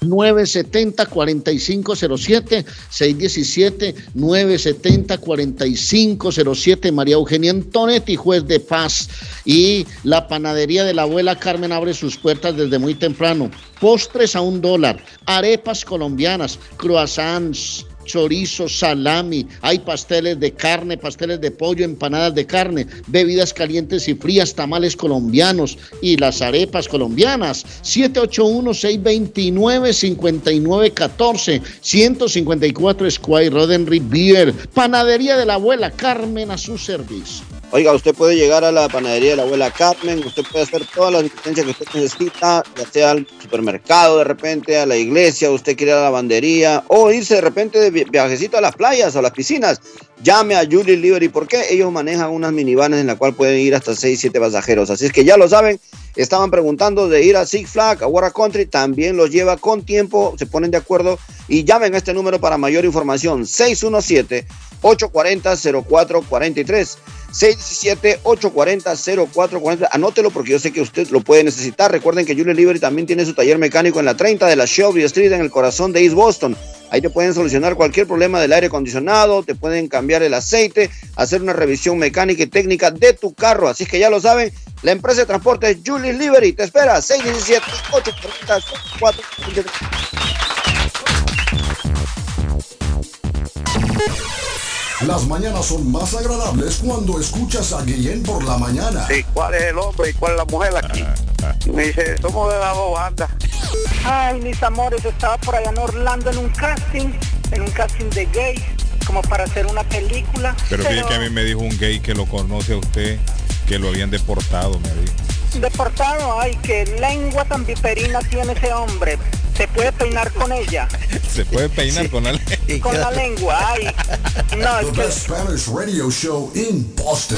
970-4507, 617-970-4507, María Eugenia Antonetti, juez de paz. Y la panadería de la abuela Carmen abre sus puertas desde muy temprano. Postres a un dólar, arepas colombianas, croissants, chorizo, salami, hay pasteles de carne, pasteles de pollo, empanadas de carne, bebidas calientes y frías, tamales colombianos y las arepas colombianas. 781-629-5914, 154 Squire Roddenry Beer, panadería de la abuela Carmen a su servicio. Oiga, usted puede llegar a la panadería de la abuela Carmen, usted puede hacer todas las diligencias que usted necesita, ya sea al supermercado de repente, a la iglesia, usted quiere ir a la lavandería o irse de repente de vi- viajecito a las playas o a las piscinas. Llame a Julie Liberty porque ellos manejan unas minivanes en la cual pueden ir hasta 6, 7 pasajeros. Así es que ya lo saben, estaban preguntando de ir a Six Flag, a Water Country, también los lleva con tiempo, se ponen de acuerdo y llamen a este número para mayor información, 617 840-0443. 617-840-0440. Anótelo porque yo sé que usted lo puede necesitar. Recuerden que Julie Liberty también tiene su taller mecánico en la 30 de la Shelby Street en el corazón de East Boston. Ahí te pueden solucionar cualquier problema del aire acondicionado, te pueden cambiar el aceite, hacer una revisión mecánica y técnica de tu carro. Así es que ya lo saben, la empresa de transporte es Julie Liberty. Te espera 617-840-0443. Las mañanas son más agradables cuando escuchas a Guillén por la mañana. Sí, ¿cuál es el hombre y cuál es la mujer aquí? Y me dice, somos de las dos bandas. Ay, mis amores, estaba por allá en Orlando en un casting, en un casting de gay, como para hacer una película. Pero fíjate que a mí me dijo un gay que lo conoce a usted, que lo habían deportado, me dijo. Deportado, ay, qué lengua tan viperina tiene ese hombre. Se puede peinar con ella, Se puede peinar con la con la lengua, ay. No, es The que best Spanish radio show in Boston.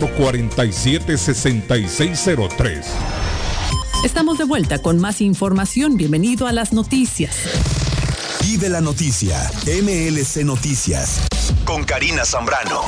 617-447-6603. Estamos de vuelta con más información. Bienvenido a las noticias. Vive la noticia. MLC Noticias. Con Karina Zambrano.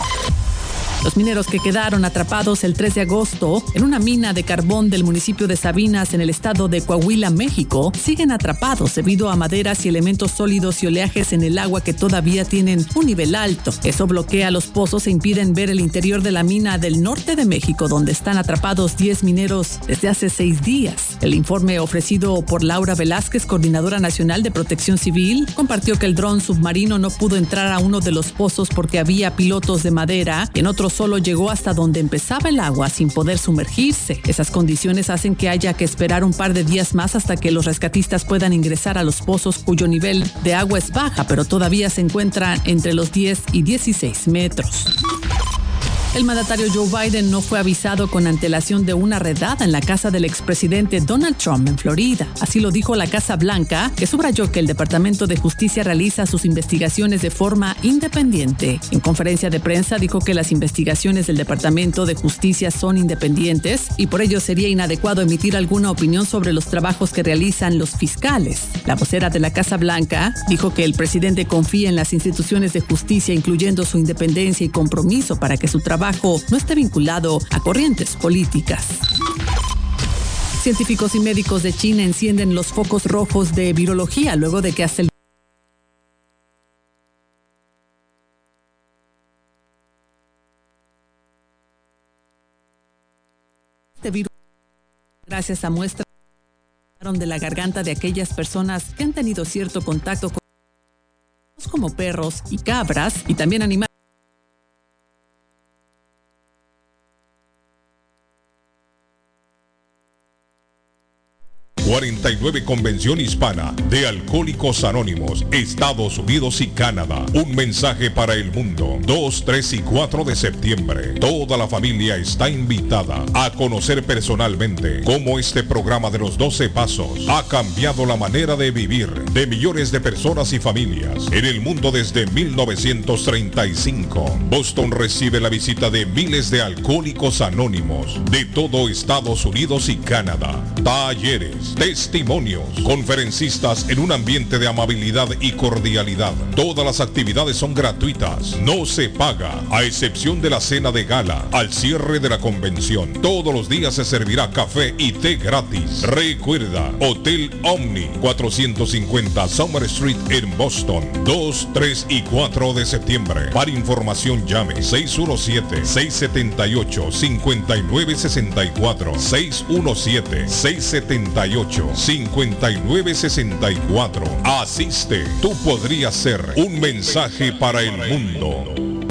Los mineros que quedaron atrapados el 3 de agosto en una mina de carbón del municipio de Sabinas en el estado de Coahuila, México, siguen atrapados debido a maderas y elementos sólidos y oleajes en el agua que todavía tienen un nivel alto. Eso bloquea los pozos e impiden ver el interior de la mina del norte de México, donde están atrapados 10 mineros desde hace seis días. El informe ofrecido por Laura Velázquez, coordinadora nacional de protección civil, compartió que el dron submarino no pudo entrar a uno de los pozos porque había pilotos de madera y en otros solo llegó hasta donde empezaba el agua sin poder sumergirse. Esas condiciones hacen que haya que esperar un par de días más hasta que los rescatistas puedan ingresar a los pozos cuyo nivel de agua es baja, pero todavía se encuentran entre los 10 y 16 metros. El mandatario Joe Biden no fue avisado con antelación de una redada en la casa del expresidente Donald Trump en Florida. Así lo dijo la Casa Blanca, que subrayó que el Departamento de Justicia realiza sus investigaciones de forma independiente. En conferencia de prensa dijo que las investigaciones del Departamento de Justicia son independientes y por ello sería inadecuado emitir alguna opinión sobre los trabajos que realizan los fiscales. La vocera de la Casa Blanca dijo que el presidente confía en las instituciones de justicia, incluyendo su independencia y compromiso para que su trabajo no esté vinculado a corrientes políticas. Científicos y médicos de China encienden los focos rojos de virología luego de que hasta el este virus gracias a muestras de la garganta de aquellas personas que han tenido cierto contacto con como perros y cabras y también animales 49 Convención Hispana de Alcohólicos Anónimos, Estados Unidos y Canadá. Un mensaje para el mundo. 2, 3 y 4 de septiembre. Toda la familia está invitada a conocer personalmente cómo este programa de los 12 pasos ha cambiado la manera de vivir de millones de personas y familias en el mundo desde 1935. Boston recibe la visita de miles de alcohólicos anónimos de todo Estados Unidos y Canadá. Talleres, testimonios, conferencistas en un ambiente de amabilidad y cordialidad. Todas las actividades son gratuitas, no se paga, a excepción de la cena de gala al cierre de la convención. Todos los días se servirá café y té gratis. Recuerda, Hotel Omni, 450 Summer Street en Boston, 2, 3 y 4 de septiembre. Para información llame 617-678-5964. 617-678. 5964. Asiste, tú podrías ser un mensaje para el mundo.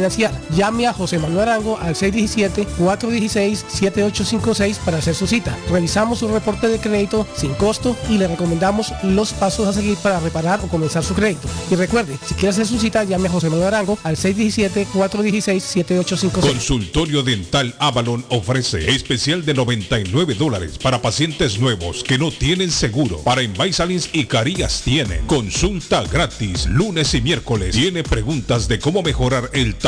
financiar. Llame a José Manuel Arango al 617-416-7856 para hacer su cita. Revisamos su reporte de crédito sin costo y le recomendamos los pasos a seguir para reparar o comenzar su crédito. Y recuerde, si quiere hacer su cita, llame a José Manuel Arango al 617-416-7856. Consultorio Dental Avalon ofrece especial de 99 dólares para pacientes nuevos que no tienen seguro. Para Invisalins y Carías tiene consulta gratis lunes y miércoles. Tiene preguntas de cómo mejorar el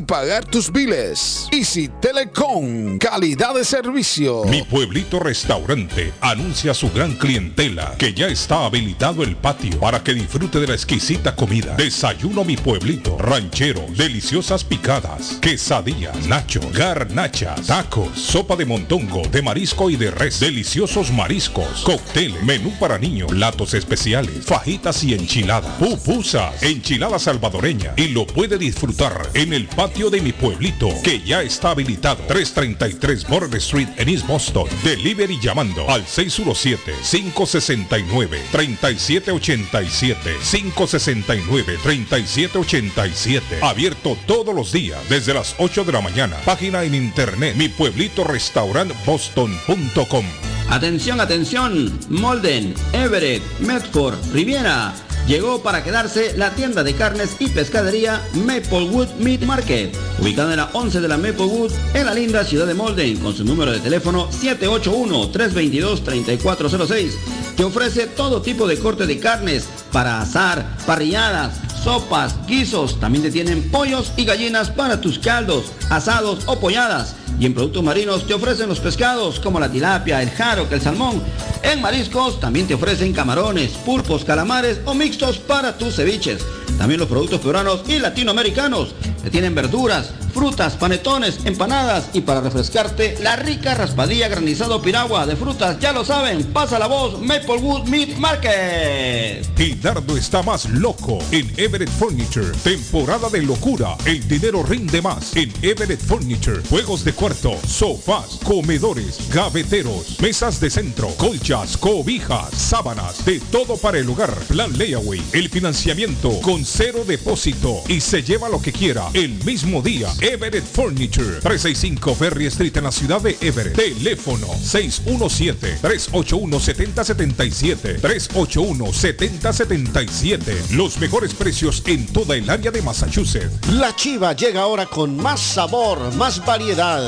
pagar tus biles. Easy Telecom, calidad de servicio. Mi pueblito restaurante anuncia a su gran clientela que ya está habilitado el patio para que disfrute de la exquisita comida. Desayuno mi pueblito, ranchero, deliciosas picadas, quesadillas, nacho, garnachas, tacos, sopa de montongo, de marisco y de res, deliciosos mariscos, cócteles, menú para niños, platos especiales, fajitas y enchiladas, pupusas, enchilada salvadoreña y lo puede disfrutar en el patio de mi pueblito, que ya está habilitado. 333 Border Street en East Boston. Delivery llamando al 617-569-3787. 569-3787. Abierto todos los días desde las 8 de la mañana. Página en internet mi pueblito boston.com. Atención, atención. Molden, Everett, Medford, Riviera. Llegó para quedarse la tienda de carnes y pescadería Maplewood Meat Market, ubicada en la 11 de la Maplewood, en la linda ciudad de Molden, con su número de teléfono 781-322-3406, que ofrece todo tipo de corte de carnes para asar, parrilladas, sopas, guisos, también te tienen pollos y gallinas para tus caldos, asados o polladas. Y en productos marinos te ofrecen los pescados como la tilapia, el jaro, el salmón. En mariscos también te ofrecen camarones, pulpos, calamares o mixtos para tus ceviches. También los productos peruanos y latinoamericanos. Te tienen verduras, frutas, panetones, empanadas y para refrescarte la rica raspadilla granizado piragua de frutas. Ya lo saben, pasa la voz Maplewood Meat Market. Dardo está más loco en Everett Furniture. Temporada de locura. El dinero rinde más en Everett Furniture, juegos de cuarto, sofás, comedores, gaveteros, mesas de centro, colchas, cobijas, sábanas, de todo para el hogar. Plan Layaway, el financiamiento con cero depósito y se lleva lo que quiera el mismo día. Everett Furniture, 365 Ferry Street en la ciudad de Everett. Teléfono 617-381-7077. 381-7077. Los mejores precios en toda el área de Massachusetts. La chiva llega ahora con más sabor, más variedad.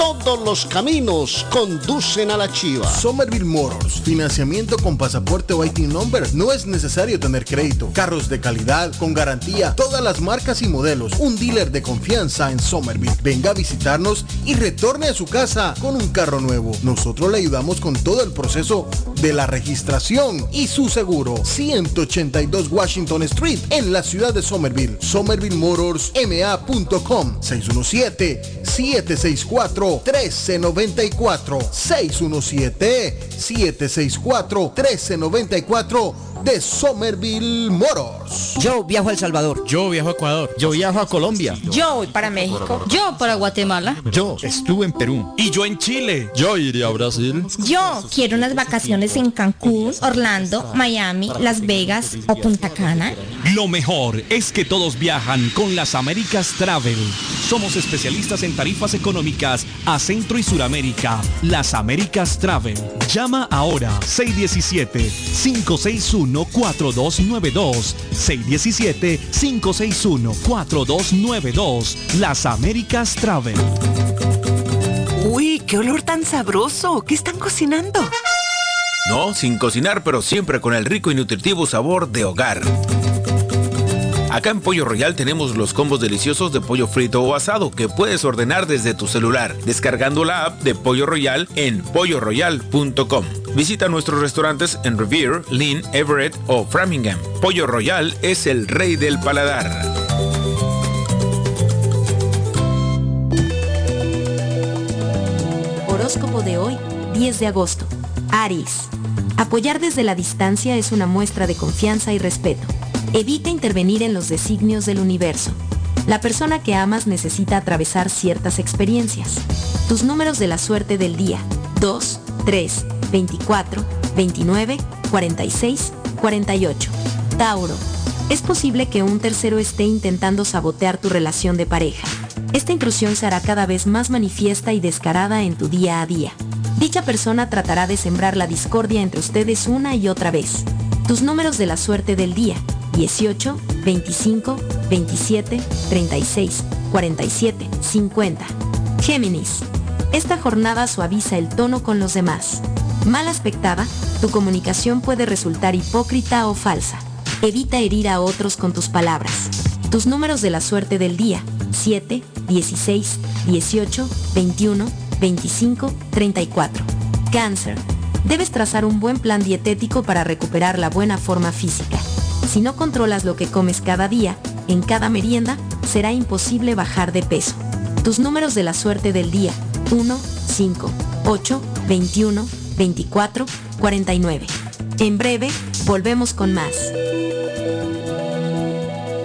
todos los caminos conducen a la chiva. Somerville Motors, financiamiento con pasaporte o IT number. No es necesario tener crédito. Carros de calidad, con garantía, todas las marcas y modelos. Un dealer de confianza en Somerville. Venga a visitarnos y retorne a su casa con un carro nuevo. Nosotros le ayudamos con todo el proceso de la registración y su seguro. 182 Washington Street en la ciudad de Somerville. SomervilleMotorsMA.com 617-764-1394. 617-764-1394 de Somerville Motors. Yo viajo a El Salvador. Yo viajo a Ecuador. Yo viajo a Colombia. Yo voy para México. Yo para Guatemala. Yo estuve en Perú. Y yo en Chile. Yo iría a Brasil. Yo quiero unas vacaciones en Cancún, Orlando, Miami, Las Vegas o Punta Cana. Lo mejor es que todos viajan con las Américas Travel. Somos especialistas en tarifas económicas a Centro y Suramérica. Las Américas Travel. Llama ahora 617-561-4292. 617-561-4292. Las Américas Travel. Uy, qué olor tan sabroso. ¿Qué están cocinando? No, sin cocinar, pero siempre con el rico y nutritivo sabor de hogar. Acá en Pollo Royal tenemos los combos deliciosos de pollo frito o asado que puedes ordenar desde tu celular, descargando la app de Pollo Royal en polloroyal.com. Visita nuestros restaurantes en Revere, Lynn, Everett o Framingham. Pollo Royal es el rey del paladar. Horóscopo de hoy, 10 de agosto. Aries. Apoyar desde la distancia es una muestra de confianza y respeto. Evita intervenir en los designios del universo. La persona que amas necesita atravesar ciertas experiencias. Tus números de la suerte del día. 2, 3, 24, 29, 46, 48. Tauro. Es posible que un tercero esté intentando sabotear tu relación de pareja. Esta intrusión se hará cada vez más manifiesta y descarada en tu día a día. Dicha persona tratará de sembrar la discordia entre ustedes una y otra vez. Tus números de la suerte del día. 18, 25, 27, 36, 47, 50. Géminis. Esta jornada suaviza el tono con los demás. Mal aspectada, tu comunicación puede resultar hipócrita o falsa. Evita herir a otros con tus palabras. Tus números de la suerte del día. 7, 16, 18, 21, 25, 34. Cáncer. Debes trazar un buen plan dietético para recuperar la buena forma física. Si no controlas lo que comes cada día, en cada merienda, será imposible bajar de peso. Tus números de la suerte del día. 1, 5, 8, 21, 24, 49. En breve, volvemos con más.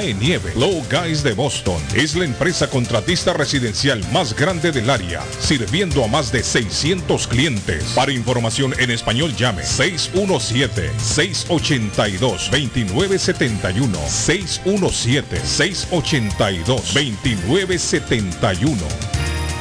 cae nieve. Low Guys de Boston es la empresa contratista residencial más grande del área, sirviendo a más de 600 clientes. Para información en español llame 617-682-2971. 617-682-2971.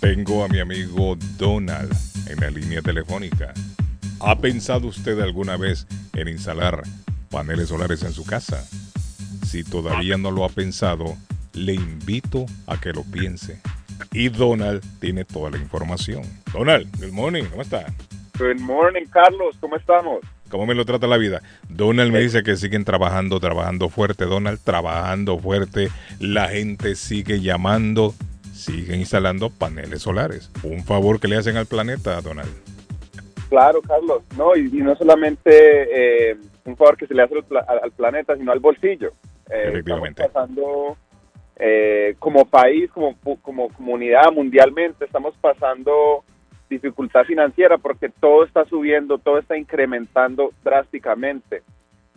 Tengo a mi amigo Donald en la línea telefónica. ¿Ha pensado usted alguna vez en instalar paneles solares en su casa? Si todavía no lo ha pensado, le invito a que lo piense. Y Donald tiene toda la información. Donald, good morning, ¿cómo está? Good morning, Carlos, ¿cómo estamos? ¿Cómo me lo trata la vida? Donald me dice que siguen trabajando, trabajando fuerte. Donald, trabajando fuerte. La gente sigue llamando, sigue instalando paneles solares. Un favor que le hacen al planeta, Donald. Claro, Carlos, no, y, y no solamente eh, un favor que se le hace al, pla- al- al planeta, sino al bolsillo. Eh, Efectivamente. Estamos pasando, eh, como país, como, como comunidad mundialmente, estamos pasando dificultad financiera porque todo está subiendo, todo está incrementando drásticamente.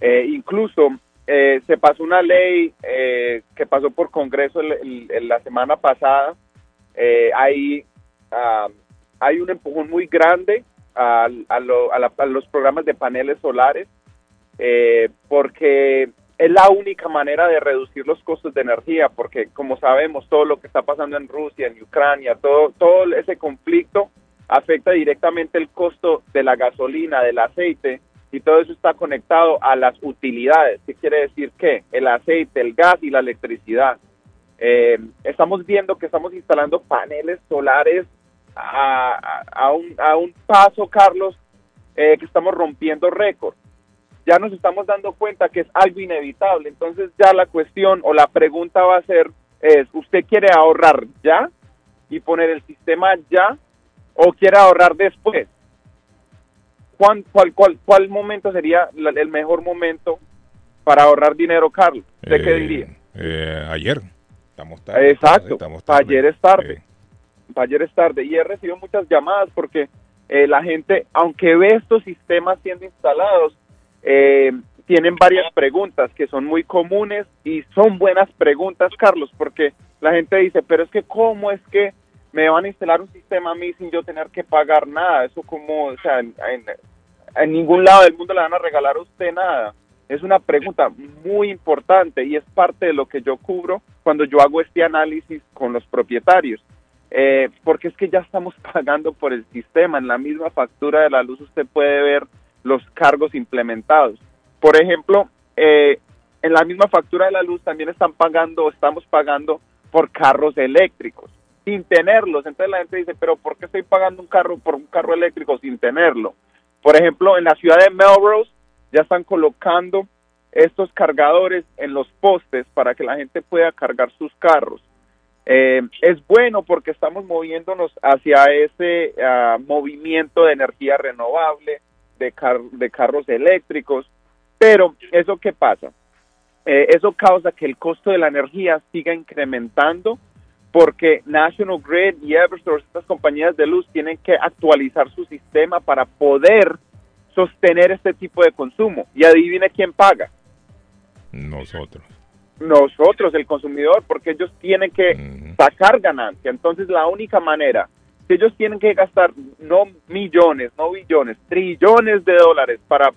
Eh, incluso eh, se pasó una ley eh, que pasó por Congreso el- la semana pasada. Eh, hay, hay un empujón muy grande a, a lo- a la- a los programas de paneles solares eh, porque es la única manera de reducir los costos de energía, porque como sabemos todo lo que está pasando en Rusia, en Ucrania, todo, todo ese conflicto afecta directamente el costo de la gasolina, del aceite, y todo eso está conectado a las utilidades. ¿Qué quiere decir que El aceite, el gas y la electricidad. Eh, estamos viendo que estamos instalando paneles solares a- a un, a un paso, Carlos, eh, que estamos rompiendo récord. Ya nos estamos dando cuenta que es algo inevitable. Entonces ya la cuestión o la pregunta va a ser, es, ¿usted quiere ahorrar ya y poner el sistema ya o quiere ahorrar después? ¿Cuál, cuál, cuál, cuál momento sería la- el mejor momento para ahorrar dinero, Carlos? ¿Usted qué Eh, diría? eh, ayer. Estamos tarde. Exacto. Estamos Pa' tarde. ayer es tarde. Pa' ayer es tarde. Y he recibido muchas llamadas porque eh, la gente, aunque ve estos sistemas siendo instalados, eh, tienen varias preguntas que son muy comunes y son buenas preguntas, Carlos, porque la gente dice, pero es que cómo es que me van a instalar un sistema a mí sin yo tener que pagar nada, eso como, o sea, en, en- en ningún lado del mundo le van a regalar a usted nada. Es una pregunta muy importante y es parte de lo que yo cubro cuando yo hago este análisis con los propietarios. Eh, porque es que ya estamos pagando por el sistema. En la misma factura de la luz usted puede ver los cargos implementados. Por ejemplo, eh, en la misma factura de la luz también están pagando, estamos pagando por carros eléctricos sin tenerlos. Entonces la gente dice, pero ¿por qué estoy pagando un carro por un carro eléctrico sin tenerlo? Por ejemplo, en la ciudad de Melrose ya están colocando estos cargadores en los postes para que la gente pueda cargar sus carros. Eh, es bueno porque estamos moviéndonos hacia ese ah, movimiento de energía renovable, de, car- de carros eléctricos, pero ¿eso qué pasa? Eh, eso causa que el costo de la energía siga incrementando porque National Grid y Eversource, estas compañías de luz, tienen que actualizar su sistema para poder sostener este tipo de consumo. Y adivine quién paga. Nosotros. Nosotros, el consumidor, porque ellos tienen que sacar ganancia. Entonces, la única manera, si ellos tienen que gastar no millones, no billones, trillones de dólares para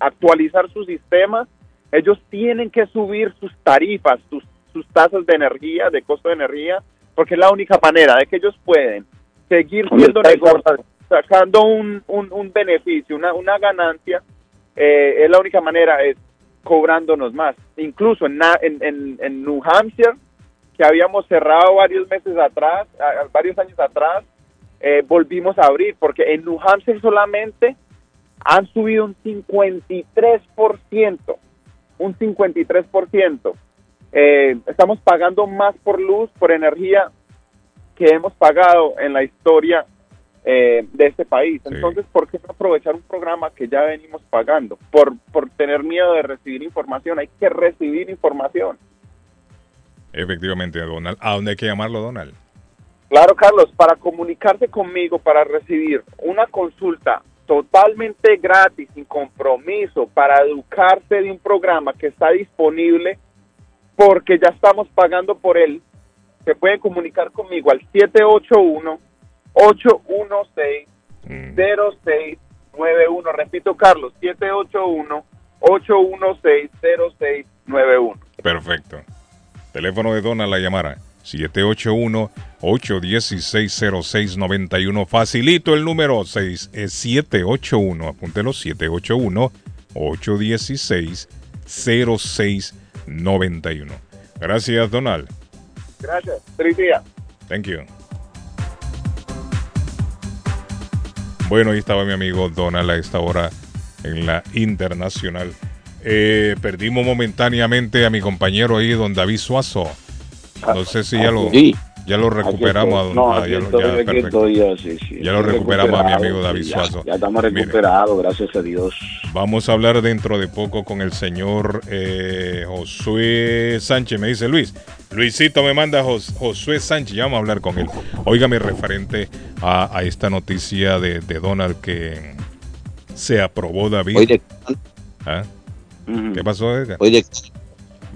actualizar su sistema, ellos tienen que subir sus tarifas, sus, sus tasas de energía, de costo de energía, porque es la única manera de que ellos pueden seguir siendo negocios, sacando un, un, un beneficio, una, una ganancia, eh, es la única manera, es cobrándonos más. Incluso en, en, en, en New Hampshire, que habíamos cerrado varios meses atrás, a- varios años atrás, eh, volvimos a abrir, porque en New Hampshire solamente han subido un 53%, un 53%. Eh, estamos pagando más por luz, por energía, que hemos pagado en la historia eh, de este país. Entonces, ¿por qué no aprovechar un programa que ya venimos pagando? Por, por tener miedo de recibir información, hay que recibir información. Efectivamente, Donald. ¿A dónde hay que llamarlo, Donald? Claro, Carlos, para comunicarse conmigo, para recibir una consulta totalmente gratis, sin compromiso, para educarse de un programa que está disponible, porque ya estamos pagando por él, se pueden comunicar conmigo al 781-816-0691. Repito, Carlos, 781-816-0691. Perfecto. Teléfono de Donald la llamara. 781-816-0691. Facilito el número 6 es 781, apúntelo 781-816-0691. Gracias, Donald. Gracias. Feliz día. Thank you. Bueno, ahí estaba mi amigo Donald a esta hora en la internacional. Eh, perdimos momentáneamente a mi compañero ahí, don David Suazo. No sé si ya lo, Sí. Ya lo recuperamos. a don- No, ah, aquí ya lo- estoy, ya, perfecto. estoy, ya, sí, sí, Ya lo recuperamos a mi amigo David sí, ya, Suazo. Ya estamos Mire, recuperados, gracias a Dios. Vamos a hablar dentro de poco con el señor eh, Josué Sánchez. Me dice Luis. Luisito me manda Jos- Josué Sánchez. Ya vamos a hablar con él. Óigame referente a, a esta noticia de, de Donald que se aprobó David. ¿Ah? ¿Qué pasó, Edgar? Hoy de-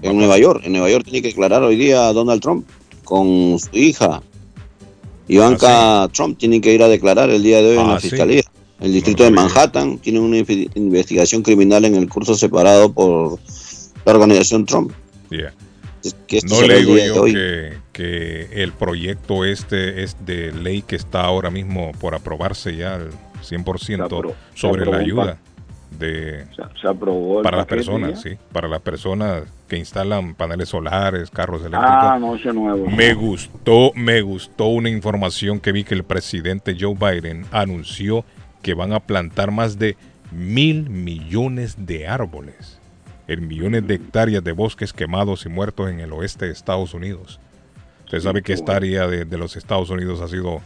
en Nueva York, en Nueva York tiene que declarar hoy día Donald Trump con su hija. Ivanka Trump tiene que ir a declarar el día de hoy en Ah, la sí. fiscalía. El distrito de Manhattan tiene una investigación criminal en el curso separado por la organización Trump. Yeah. Que esto No le digo yo que, que el proyecto este es de ley que está ahora mismo por aprobarse ya al 100% apro- se sobre la ayuda de Se aprobó el para las personas, ya. sí, para las personas que instalan paneles solares, carros eléctricos. Ah, no, ese nuevo. Me gustó, me gustó una información que vi que el presidente Joe Biden anunció que van a plantar más de mil millones de árboles en millones de hectáreas de bosques quemados y muertos en el oeste de Estados Unidos. Usted sabe que esta área de, de los Estados Unidos ha sido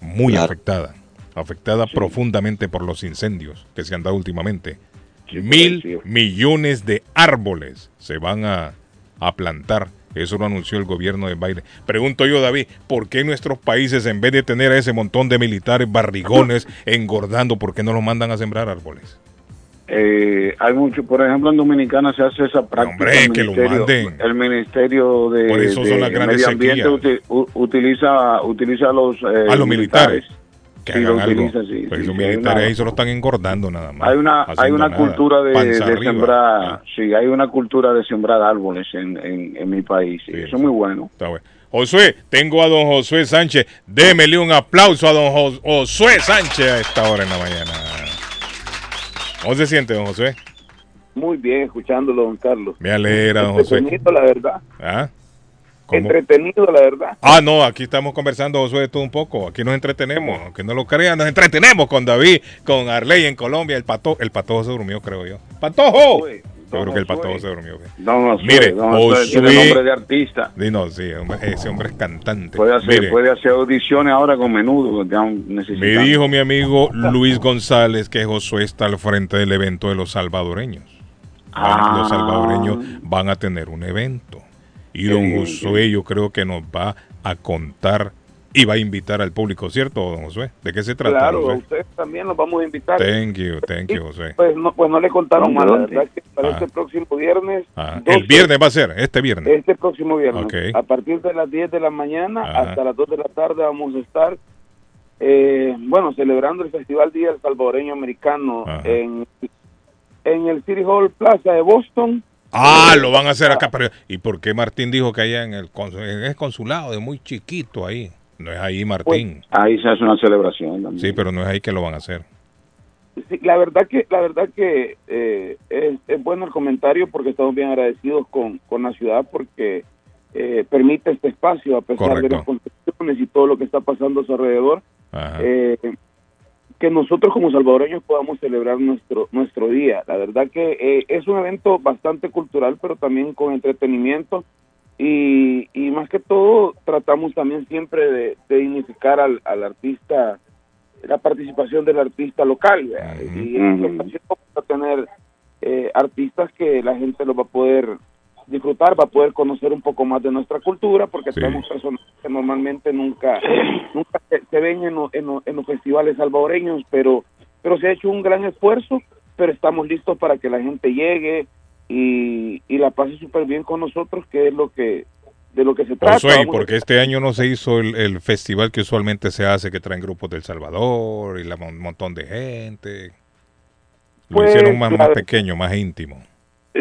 muy Claro. afectada, afectada profundamente por los incendios que se han dado últimamente. Mil millones de árboles se van a, a plantar Eso lo anunció el gobierno de Biden. Pregunto yo, David, ¿por qué nuestros países, en vez de tener a ese montón de militares barrigones engordando, ¿por qué no los mandan a sembrar árboles? Eh, hay mucho, por ejemplo, en Dominicana se hace esa práctica. Hombre, el que lo ministerio- manden. El Ministerio de, Por eso son las grandes Medio Ambiente utiliza, utiliza los, eh, a los militares. Que Sí, hagan algo. utiliza, sí, Porque sí, hay militares una- ahí solo están engordando nada más. Hay una, hay una nada. cultura de, de arriba. sembrar, sí, hay una cultura de sembrar árboles en, en, en mi país. y eso es muy bueno. Está bueno. Josué, tengo a don Josué Sánchez. Démele un aplauso a don Jos- Josué Sánchez a esta hora en la mañana. ¿Cómo se siente, don Josué? Muy bien, escuchándolo, don Carlos. Me alegra, don Josué. Entretenido, la verdad. ¿Ah? ¿Cómo? Entretenido, la verdad. Ah, no, aquí estamos conversando, Josué, de todo un poco. Aquí nos entretenemos. Aunque no lo crean, nos entretenemos con David, con Arley en Colombia. El pato, el patojo se durmió, creo yo. ¡Patojo! Yo creo que el patojo se durmió. Don Josué, Mire, don Josué tiene nombre de artista. No, sí, ese hombre es cantante. Puede hacer, Mire, puede hacer audiciones ahora con menudo. me dijo mi amigo Luis González que Josué está al frente del evento de los salvadoreños. Ah. Los salvadoreños van a tener un evento. Y don Josué yo creo que nos va a contar y va a invitar al público, ¿cierto, don Josué? ¿De qué se trata, Claro, a ustedes también los vamos a invitar. Thank you, thank you, Josué. Pues no, pues no le contaron mal, la verdad que para Ah. este próximo viernes, Ah, 12, el viernes va a ser, este viernes. este próximo viernes, a partir de las 10 de la mañana Ajá. hasta las 2 de la tarde vamos a estar, eh, bueno, celebrando el Festival Día del Salvadoreño Americano en, en el City Hall Plaza de Boston. Ah, lo van a hacer acá. Pero, ¿Y por qué Martín dijo que allá en el, en el consulado, de muy chiquito ahí? No es ahí, Martín. Ahí se hace una celebración también. sí, pero no es ahí que lo van a hacer. Sí, la verdad que la verdad que eh, es, es bueno el comentario porque estamos bien agradecidos con, con la ciudad porque eh, permite este espacio a pesar de las construcciones y todo lo que está pasando a su alrededor Ajá. eh, que nosotros como salvadoreños podamos celebrar nuestro nuestro día. La verdad que eh, es un evento bastante cultural pero también con entretenimiento. Y, y más que todo tratamos también siempre de, de dignificar al, al artista la participación del artista local y en esta ocasión vamos a tener eh, artistas que la gente los va a poder disfrutar, va a poder conocer un poco más de nuestra cultura, porque tenemos personas que normalmente nunca, nunca se, se ven en, lo- en lo- en los festivales salvadoreños, pero, pero se ha hecho un gran esfuerzo, pero estamos listos para que la gente llegue y, y la pase súper bien con nosotros, que es lo que de lo que se trata. Josué, ¿y Vamos a- por qué este año no se hizo el, el festival que usualmente se hace, que traen grupos del Salvador y la- un montón de gente? Lo Pues, hicieron más, más pequeño, más íntimo.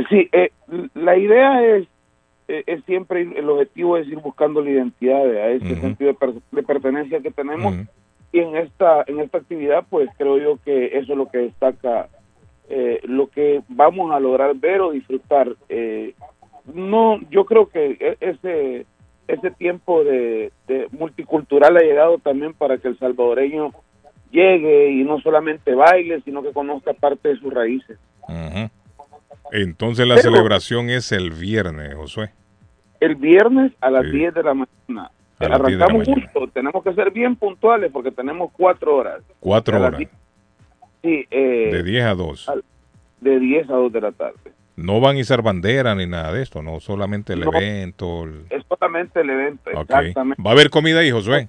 Sí, eh, la idea es, eh, es siempre, el objetivo es ir buscando la identidad, a ese sentido de, per- de pertenencia que tenemos. Y en esta, en esta actividad, pues creo yo que eso es lo que destaca, eh, lo que vamos a lograr ver o disfrutar. Eh, no, yo creo que e- ese, ese tiempo de, de multicultural ha llegado también para que el salvadoreño llegue y no solamente baile, sino que conozca parte de sus raíces. Ujú. Entonces la Pero- celebración es el viernes, Josué. el viernes a las Sí. 10 de la mañana. A las 10 de la Arrancamos justo, tenemos que ser bien puntuales porque tenemos cuatro horas. Cuatro horas, 10 Sí, eh, de 10 a 2. al- de 10 a 2 de la tarde. No van a izar bandera ni nada de esto, no solamente el No. evento. el- Es solamente el evento, Ok. exactamente. Va a haber comida ahí, Josué.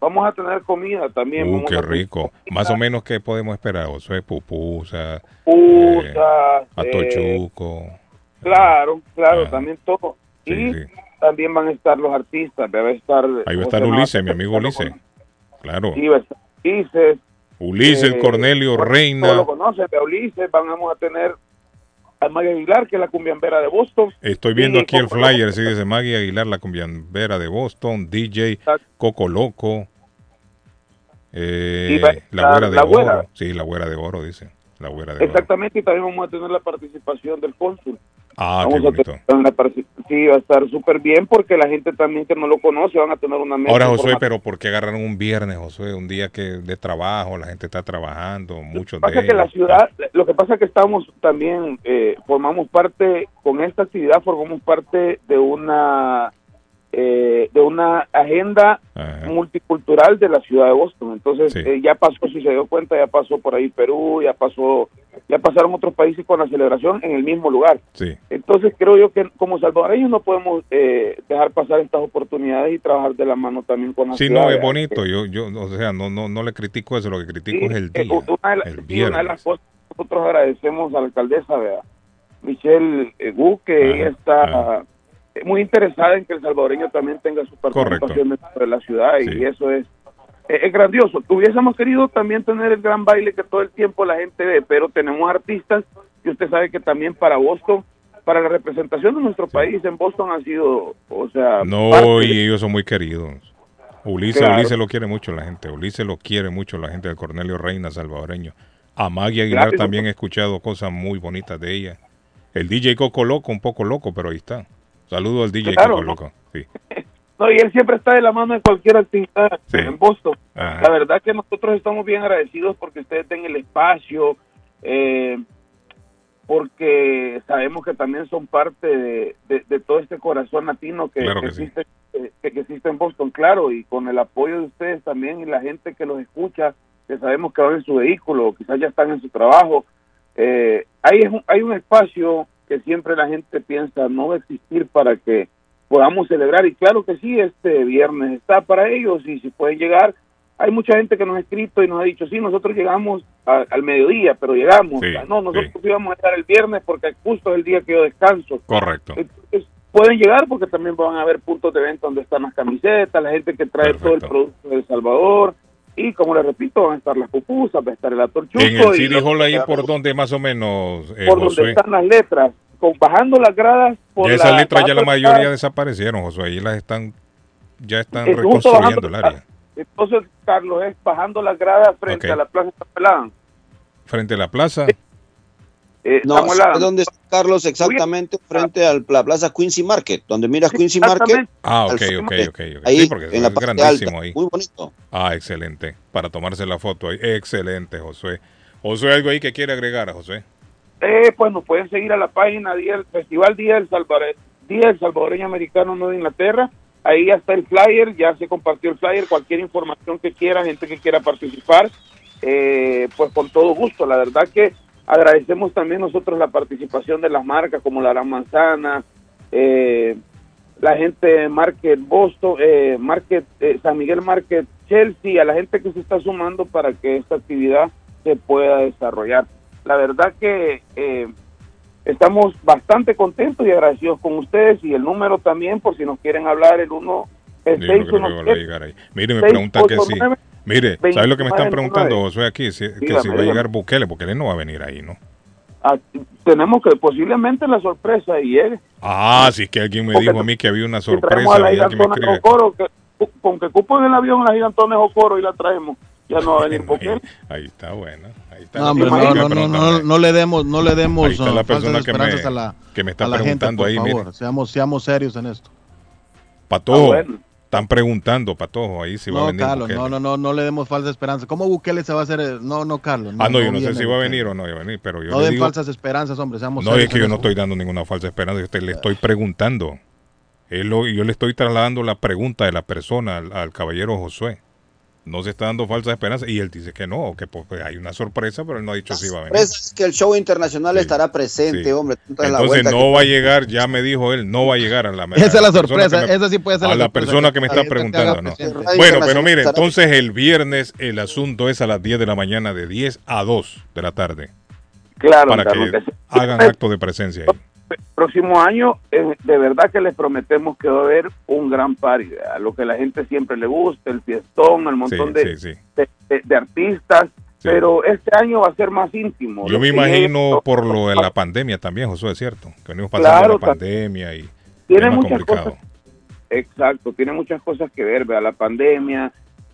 Vamos a tener comida también. Uh, qué rico. Más o menos, ¿qué podemos esperar, Josué? Pupusa, pupusas, eh, atochuco. claro, claro, Ah. también todo. Sí, y sí. también van a estar los artistas, va a estar... Ahí va a estar Ulises, mi amigo Ulises. Claro. Sí, va a estar Ulises. Ulises, eh, Cornelio, Reina. Todos lo conocen, de Ulises. Vamos a tener a Maya Aguilar, que es la cumbiambera de Boston. Estoy viendo aquí el flyer, sí, dice Maggie Aguilar, la cumbiambera de Boston, DJ Coco Loco, eh, la la- güera de la oro, güera. sí, la güera de oro, dice, la güera de oro. Exactamente, y también vamos a tener la participación del cónsul. Ah, qué Vamos a la partic- sí, va a estar súper bien porque la gente también que no lo conoce van a tener una mesa. Ahora, Josué, pero ¿por qué agarraron un viernes, Josué? Un día que de trabajo, la gente está trabajando, muchos de pasa que la ciudad, lo que pasa es que estamos también, eh, formamos parte, con esta actividad formamos parte de una eh, de una agenda multicultural de la ciudad de Boston. Entonces Sí. eh, ya pasó, si se dio cuenta, ya pasó por ahí Perú, ya pasó ya pasaron otros países con la celebración en el mismo lugar. Sí. Entonces creo yo que como salvadoreños no podemos eh, dejar pasar estas oportunidades y trabajar de la mano también con la Sí, ciudad, no, es bonito. Yo, yo, o sea, no, no, no le critico eso. Lo que critico es el eh, día. una de la- el sí, una de viernes. las cosas que nosotros agradecemos a la alcaldesa, ¿verdad? Michelle eh, Gu, que Ajá, ella está eh, muy interesada en que el salvadoreño también tenga su participación dentro de la ciudad y eso es, es grandioso. Hubiésemos querido también tener el gran baile que todo el tiempo la gente ve, pero tenemos artistas y usted sabe que también para Boston, para la representación de nuestro país en Boston ha sido, o sea, No, parte y ellos son muy queridos. Ulises, Claro. Ulises lo quiere mucho la gente. Ulises lo quiere mucho la gente de Cornelio Reina, salvadoreño. A Maggie Aguilar también he escuchado cosas muy bonitas de ella. El DJ Coco Loco, un poco loco, pero ahí está. Saludo al DJ Claro. Sí. No, y él siempre está de la mano de cualquier actividad en Boston. Ajá. La verdad que nosotros estamos bien agradecidos porque ustedes den el espacio, eh, porque sabemos que también son parte de, de- de todo este corazón latino que, Claro que que sí. existe, eh, que, que existe en Boston, claro, y con el apoyo de ustedes también y la gente que los escucha, que sabemos que van en su vehículo, quizás ya están en su trabajo. Eh, hay, un, hay un espacio que siempre la gente piensa no va a existir para que podamos celebrar y claro que sí, este viernes está para ellos y si pueden llegar, hay mucha gente que nos ha escrito y nos ha dicho, sí, nosotros llegamos a- al mediodía, pero llegamos, Sí, no, nosotros íbamos a estar el viernes porque justo es el día que yo descanso. Correcto. Entonces, pueden llegar porque también van a haber puntos de venta donde están las camisetas, la gente que trae todo el producto de El Salvador y como les repito, van a estar las pupusas, va a estar el atorchuco En el City Hall ahí por donde más o menos, eh, por donde Josué. están las letras, con, bajando las gradas por esas la- letras ya la mayoría gradas, desaparecieron, Josué. Ahí las están, ya están reconstruyendo el área. Entonces, Carlos, es bajando las gradas frente a la Plaza Tapelán. Frente a la plaza. Eh, No, estamos ¿sabe hablando- dónde está Carlos? Exactamente frente a la plaza Quincy Market, donde miras Quincy Market. Ah, ok, ok, ok. ok. Ahí, sí, porque en la es parte grandísimo alta, ahí. muy bonito. Ah, excelente. Para tomarse la foto ahí. Excelente, Josué. Josué, algo ahí que quiere agregar, Josué. Eh, pues nos pueden seguir a la página Día del Festival Día del, Salvador, Día del Salvadoreño Americano No de Inglaterra. Ahí ya está el flyer, ya se compartió el flyer. Cualquier información que quiera, gente que quiera participar, eh, pues con todo gusto. La verdad que Agradecemos también nosotros la participación de las marcas como la Gran Manzana, eh, la gente de Market Boston, eh, Market, eh, San Miguel Market Chelsea, a la gente que se está sumando para que esta actividad se pueda desarrollar. La verdad que eh, estamos bastante contentos y agradecidos con ustedes y el número también, por si nos quieren hablar, el 1 yo creo que va a llegar ahí. Mire, me preguntan que sí. 9, Mire, ¿sabes lo que me están preguntando, Josué, aquí? Que si va a llegar Bukele. Bukele no va a venir ahí, ¿no? Ah, tenemos que posiblemente la sorpresa y llegue. Ah, sí, que alguien me dijo a mí que había una sorpresa. Si y me Ocoro, que, con que cupo en el avión las gigantones Ocoro y la traemos, ya no va a venir Bukele. ahí está, bueno. No, no, no, no, le demos, no le demos uh, la persona que me, a la, que me está preguntando ahí. Seamos, seamos serios en esto. Pato, ah están preguntando, Patojo, ahí si va a no, venir Carlos, Bukele. no, no, no, no le demos falsas esperanzas. ¿Cómo Bukele se va a hacer? No, no, Carlos. ah, no, yo no sé si va a venir o no va a venir, pero yo No le den digo... falsas esperanzas, hombre. Seamos No, es que yo no esto. estoy dando ninguna falsa esperanza, yo te- le estoy preguntando. Lo- yo le estoy trasladando la pregunta de la persona al, al caballero Josué. No se está dando falsa esperanza y él dice que no, que porque hay una sorpresa, pero él no ha dicho si va a venir. Sorpresa es que el show internacional estará presente, Sí. hombre. Entonces, la vuelta no que- va a llegar, ya me dijo él, no va a llegar a la Esa es la sorpresa, me- esa sí puede ser A la la persona que me la está preguntando, ¿no? Bueno, pero mire, entonces el viernes el asunto es a las 10 de la mañana, de 10 a 2 de la tarde, Claro, para Carlos, que que sí. hagan acto de presencia ahí. Próximo año, eh, de verdad que les prometemos que va a haber un gran party, a lo que la gente siempre le gusta, el fiestón, el montón Sí, de, sí, sí. de, de- de artistas, pero este año va a ser más íntimo. Yo me imagino por lo de la pandemia también, Josué, es cierto, que venimos pasando Claro, la pandemia y tiene es más muchas complicado. cosas. Exacto, tiene muchas cosas que ver, ¿verdad? la pandemia,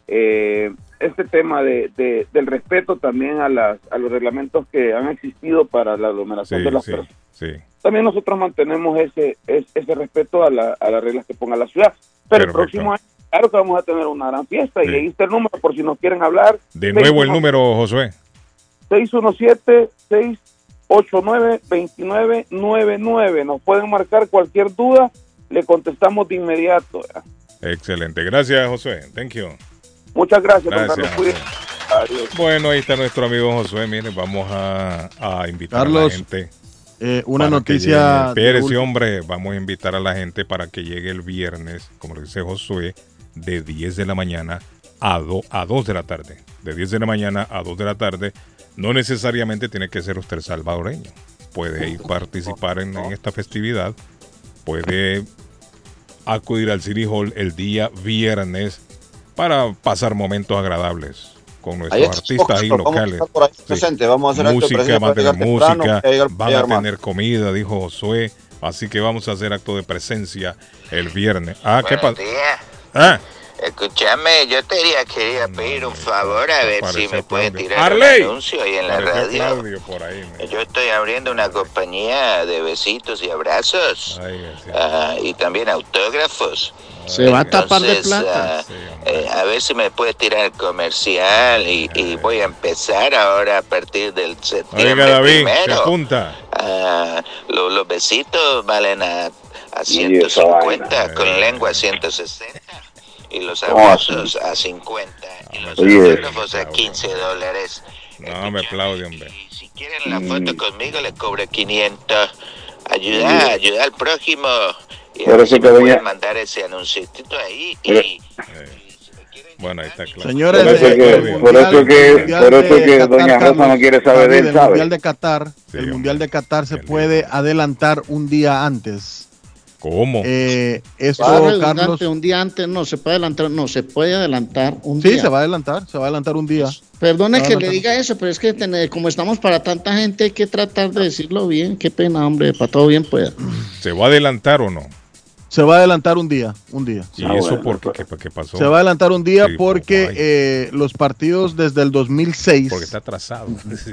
eh, este tema de, de- del respeto también a, las, a los reglamentos que han existido para la aglomeración de las personas. Sí. También nosotros mantenemos ese es- ese respeto a, la- a las reglas que ponga la ciudad. Pero el próximo año, claro que vamos a tener una gran fiesta y ahí está el número por si nos quieren hablar. De nuevo el número, Josué. 617-689-2999. Nos pueden marcar cualquier duda, le contestamos de inmediato. ¿verdad? Excelente. Gracias, Josué. Thank you. Muchas gracias, Gracias, Carlos. Josué. Bueno, ahí está nuestro amigo Josué. Mire, vamos a, a invitar a la gente. Eh, una para noticia Espérese, hombre. Vamos a invitar a la gente para que llegue el viernes, como lo dice Josué, de 10 de la mañana a, do- a 2 de la tarde. De 10 de la mañana a 2 de la tarde. No necesariamente tiene que ser usted salvadoreño. Puede ir participar en, en esta festividad. Puede acudir al City Hall el día viernes para pasar momentos agradables con nuestros artistas ahí Carlos, vamos a locales. ahí presentes, vamos a hacer acto de música, presencia van a tener temprano, música, van a tener comida, dijo Josué. Así que vamos a hacer acto de presencia el viernes. Ah, ¿qué pasa? Ah, Escúchame, yo te quería, quería pedir un favor a ver si me puedes tirar Arley. un anuncio ahí en la radio. Claudio por ahí. Yo estoy abriendo una compañía de besitos y abrazos ah, y también autógrafos. Se va a tapar de Entonces, plata. ah, eh, a ver si me puedes tirar el comercial y, y voy a empezar ahora a partir del septiembre Oiga, David, apunta. Ah, lo- los besitos valen a, a Y esa 150, con lengua a 160 y los abrazos a 50 y los autógrafos a 15 dólares. No, me aplaude, hombre. Si quieren la foto conmigo les cobro 500. Ayuda, ayuda al prójimo. Y a eso si que me doña- pueden mandar ese anuncito ahí y Bueno, ahí está claro. Señores, Por eso eh, que- por eso que- por eso que Qatar, doña Rosa Carlos, no quiere saber de él, el ¿sabe? mundial de Qatar, el mundial de Qatar se puede adelantar un día antes. ¿Cómo? Eh, esto, Carlos, un día antes no se puede adelantar, no se puede adelantar un sí, día. se va a adelantar, se va a adelantar un día. Perdone Se va a que le adelantar. diga eso, pero es que tener- como estamos para tanta gente hay que tratar de decirlo bien. Qué pena, hombre, para todo bien pueda. ¿Se va a adelantar o no? Se va a adelantar un día, un día. ¿Y eso por qué? ¿Qué, qué pasó? Se va a adelantar un día Sí, porque eh, los partidos desde el 2006 Porque está atrasado.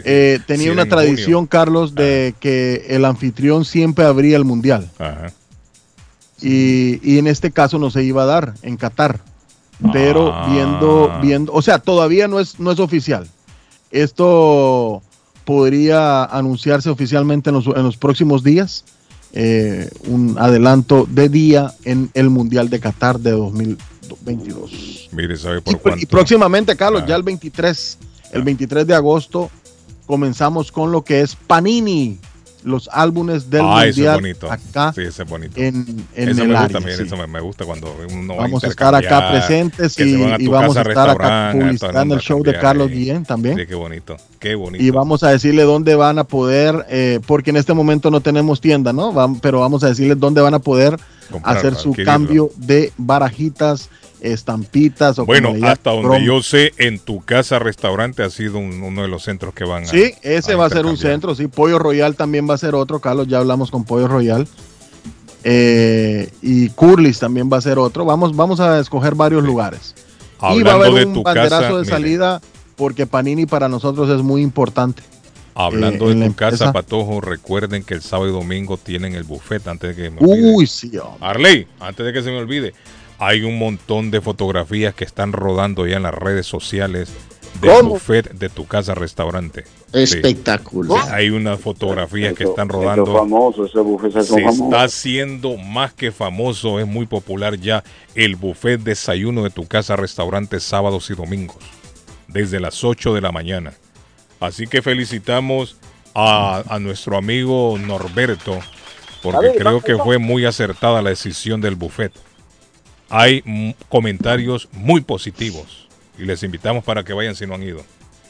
eh, tenía Sí, una en junio. tradición, Carlos, de que el anfitrión siempre abría el mundial. Ajá. Y, y en este caso no se iba a dar en Qatar. Pero Ah. viendo, viendo, o sea, todavía no es, no es oficial. Esto podría anunciarse oficialmente en los, en los próximos días. eh, un adelanto de día en el Mundial de Qatar de 2022. Mire, ¿sabe por Y cuánto? próximamente, Carlos, ya el 23, el 23 de agosto, comenzamos con lo que es Panini, los álbumes del ah, eso es Mundial bonito. acá sí, ese es bonito. en, en eso el me gusta área, también, sí. eso me, me gusta cuando uno va Vamos a estar acá presentes y, a vamos a estar acá publicitando el show de Carlos. Guillén también. Sí, qué bonito, qué bonito. Y vamos a decirle dónde van a poder, eh, porque en este momento no tenemos tienda, ¿no? Pero vamos a decirles dónde van a poder Comprar, hacer su adquirirlo. cambio de barajitas, estampitas o Bueno, hasta donde yo sé, en tu casa restaurante ha sido un- uno de los centros que van a. Sí, ese a va a ser un centro, sí. Pollo Royal también va a ser otro, Carlos, ya hablamos con Pollo Royal. Eh, y Curlis también va a ser otro. Vamos, vamos a escoger varios lugares. y va a Hablando haber de un tu banderazo casa, de mire. salida porque Panini para nosotros es muy importante. Hablando eh, en de tu casa. Patojo, recuerden que el sábado y domingo tienen el buffet antes de que me Uy, olvide. sí. hombre. Arley, antes de que se me olvide, hay un montón de fotografías que están rodando ya en las redes sociales del ¿Cómo? buffet de tu casa restaurante. Sí. Espectacular. Hay unas fotografías que Eso- están eso rodando. es famoso, ese buffet es Se famoso. está haciendo más que famoso, es muy popular ya el buffet desayuno de tu casa restaurante sábados y domingos, desde las 8 de la mañana. Así que felicitamos a, a nuestro amigo Norberto, porque creo que fue muy acertada la decisión del buffet. Hay comentarios muy positivos y les invitamos para que vayan si no han ido.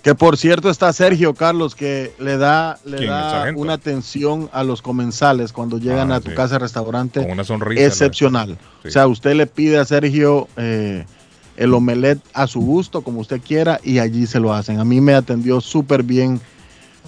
Que por cierto está Sergio Carlos que le da, le ¿Quién, el da una atención a los comensales cuando llegan Ah, a tu sí. casa restaurante. Con una sonrisa, ¿no? Excepcional. Sí. O sea, usted le pide a Sergio eh, el omelette a su gusto, como usted quiera, y allí se lo hacen. A mí me atendió súper bien.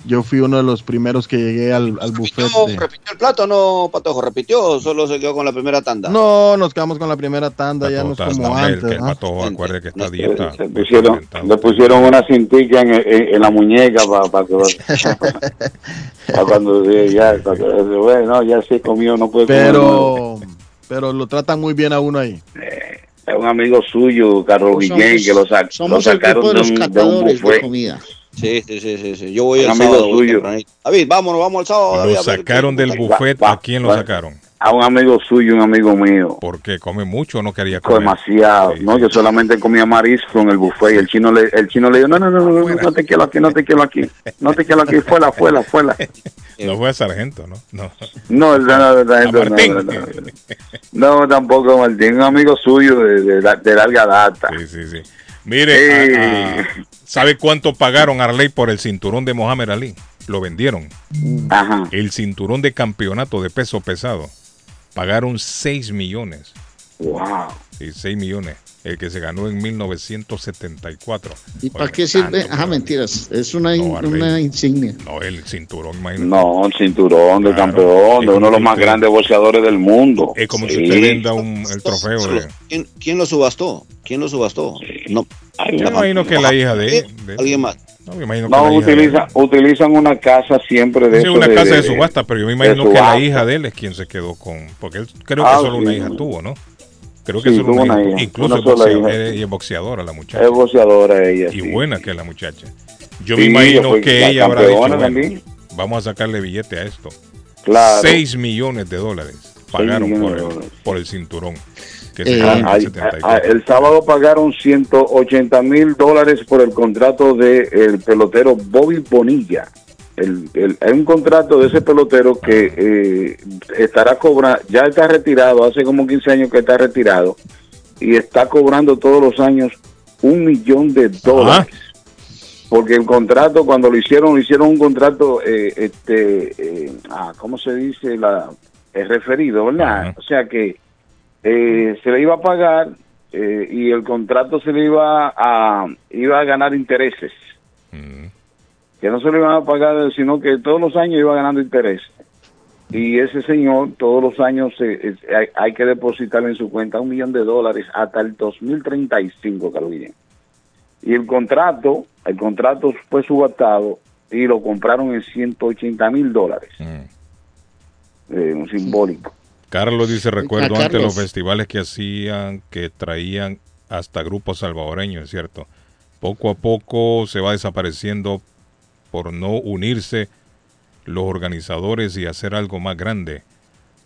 Yo fui uno de los primeros que llegué al, al buffet. de- ¿Repitió el plato o no, Patojo? ¿Repitió o solo se quedó con la primera tanda? No, nos quedamos con la primera tanda, ya no es Patojo, como el- antes. que el ¿no? patojo, acuerde que está a dieta. Le pusieron, le pusieron una cintica en, en- en la muñeca para que pa cuando ya, pa' bueno, ya se comió, no puede comer Pero, pero lo tratan muy bien a uno ahí. Es un amigo suyo, Carlos Guillén, que lo, sa- lo somos sacaron de de los un, de un de buffet. comida. Sí, sí, sí, sí, sí. Yo voy Un el amigo sábado. David, vámonos, vamos al sábado. Lo sacaron del buffet. ¿A quién lo va. sacaron? a un amigo suyo, un amigo mío. Porque come mucho o no quería comer. Demasiado. no, yo solamente comía marisco en el buffet y el chino le, el chino le dijo, no, no, no, no, no, no te quiero aquí, no te quiero aquí, no te quiero aquí, fuera, fuera, fuera. No fue a sargento, ¿no? No, no, el no, no, no, no, no, tampoco Martín, un amigo suyo de, de, de larga data. Sí, sí, sí. Mire, a- a- ¿sabe cuánto pagaron Arley por el cinturón de Mohamed Ali? Lo vendieron. Ajá. El cinturón de campeonato de peso pesado. Pagaron 6 millones. Wow. Sí, 6 millones. El que se ganó en 1974. ¿Y para qué sirve? Ajá, mentiras. Es una, in- No, Arley. una insignia. No, el cinturón, imagínate. No, el cinturón de campeón, de uno de los más grandes boxeadores del mundo. Es como si Sí. usted venda un, el trofeo de... ¿Quién, quién lo subastó? ¿Quién lo subastó? No. Yo me imagino que la hija de... de- ¿Alguien más? No, me imagino que No, la hija de- utiliza, utilizan una casa siempre de Sí, una de- casa de de- subasta, pero yo me imagino que la hija de él es quien se quedó con... Porque él creo que Ah, solo sí, una hija sí. tuvo, ¿no? Creo que Sí, solo tuvo una una hija. Incluso una es, sola boxeadora, hija. ella es boxeadora la muchacha. Es boxeadora ella. Y sí. buena que es la muchacha. Yo Sí, me imagino que la ella habrá dicho, bueno, vamos a sacarle billete a esto. Claro. 6 millones de dólares pagaron millones por de el, dólares. por el cinturón. Que se Eh, ganó en el ay- 74. a- el sábado pagaron 180 mil dólares por el contrato del el pelotero Bobby Bonilla. El, el- hay un contrato de ese pelotero que eh, estará cobrando, ya está retirado, hace como 15 años que está retirado, y está cobrando todos los años un millón de dólares. Porque el contrato, cuando lo hicieron, lo hicieron un contrato, eh, este, eh, ah, ¿cómo se dice? La, el referido, ¿verdad? O sea que eh, se le iba a pagar eh, y el contrato se le iba a, iba a ganar intereses. Que no se le iban a pagar, sino que todos los años iba ganando intereses. Y ese señor, todos los años eh, eh, hay, hay que depositarle en su cuenta un millón de dólares hasta el 2035, Carolina. Y el contrato, el contrato fue subastado y lo compraron en 180 mil dólares. Eh, un simbólico. Carlos dice, recuerdo antes los festivales que hacían, que traían hasta grupos salvadoreños, es cierto. Poco a poco se va desapareciendo por no unirse los organizadores y hacer algo más grande.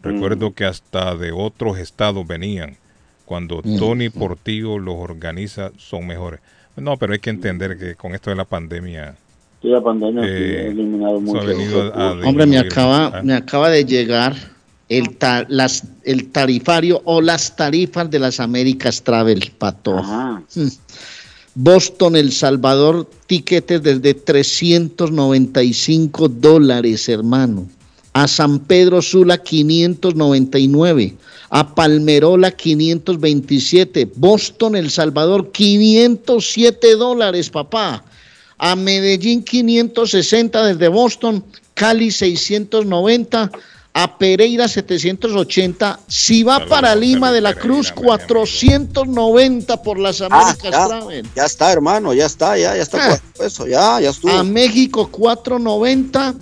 Recuerdo que hasta de otros estados venían. Cuando Mm. Tony Portillo los organiza, son mejores. No, pero hay que entender que con esto de la pandemia... Sí, la pandemia Eh, ha eliminado mucho. ha venido a- a Hombre, me acaba, Ah. me acaba de llegar el, ta- las, el tarifario o las tarifas de las Américas Travel, Pato. Mm. Boston, El Salvador, tiquetes desde 395 dólares, hermano. A San Pedro Sula, 599. A Palmerola, 527. Boston, El Salvador, 507 dólares, papá. A Medellín 560 desde Boston, Cali 690, a Pereira 780, si va para Lima de la Cruz 490 por las Américas ya, Travel. ya está, hermano, ya está, ya, ya está. Ah. Eso, ya, ya estuvo. A México 490,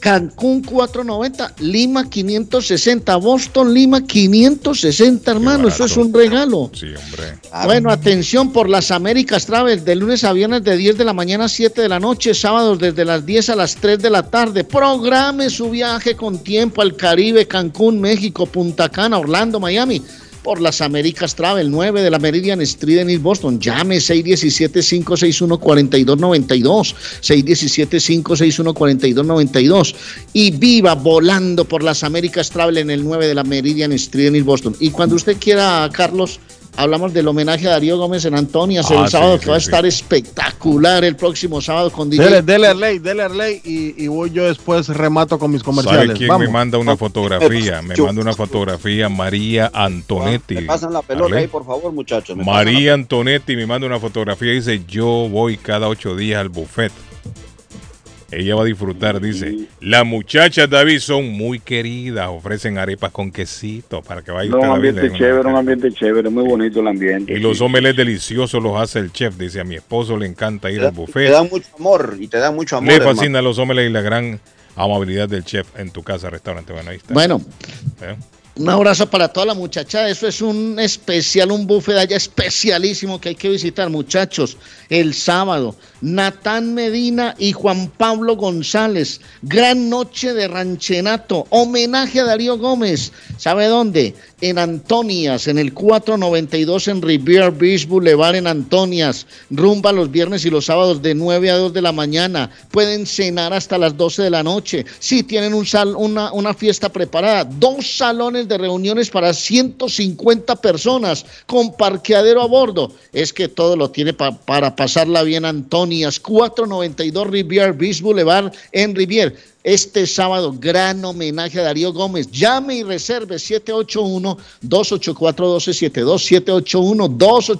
Cancún 490, Lima 560, Boston, Lima 560, hermano, eso es un regalo. Sí, hombre. Bueno, atención por las Américas Travel, de lunes a viernes de 10 de la mañana a 7 de la noche, sábados desde las 10 a las 3 de la tarde. Programe su viaje con tiempo al Caribe, Cancún, México, Punta Cana, Orlando, Miami. Por las Américas Travel, 9 de la Meridian Street en East Boston. Llame 617-561-4292. 617-561-4292. Y viva volando por las Américas Travel en el 9 de la Meridian Street en East Boston. Y cuando usted quiera, Carlos, hablamos del homenaje a Darío Gómez en Antonias Ah, el sí, sábado, sí, que va a sí. estar espectacular el próximo sábado con DJ. Dele, dele Arley, dele Arley y, y voy yo después remato con mis comerciales. ¿Sabe quién Vamos. me manda una fotografía? Me manda una fotografía María Antonetti. Me pasan la pelota Arley. ahí, por favor, muchachos. María Antonetti me manda una fotografía y dice, yo voy cada ocho días al buffet. Ella va a disfrutar, dice. Las muchachas, David, son muy queridas, ofrecen arepas con quesito para que vaya No, usted, un ambiente chévere, un ambiente chévere, muy bonito el ambiente. Y los omelets deliciosos los hace el chef, dice, a mi esposo le encanta ir Te al da- buffet. Te dan mucho amor y te dan mucho amor. Le hermano. fascinan los omelets y la gran amabilidad del chef en tu casa, restaurante. Bueno, ahí está. Bueno, ¿Eh? Un abrazo para toda la muchacha. Eso es un especial, un buffet allá especialísimo que hay que visitar, muchachos. El sábado, Natán Medina y Juan Pablo González. Gran noche de ranchenato. Homenaje a Darío Gómez. ¿Sabe dónde? En Antonias, en el 492 en Riviera Beach Boulevard en Antonias. Rumba los viernes y los sábados de 9 a 2 de la mañana. Pueden cenar hasta las 12 de la noche. Si tienen un sal, una, una fiesta preparada, dos salones de reuniones para 150 personas con parqueadero a bordo. Es que todo lo tiene pa- para pasarla bien Antonias. 492 Riviera Beach Boulevard en Riviera. Este sábado, gran homenaje a Darío Gómez. Llame y reserve 781-284-1272.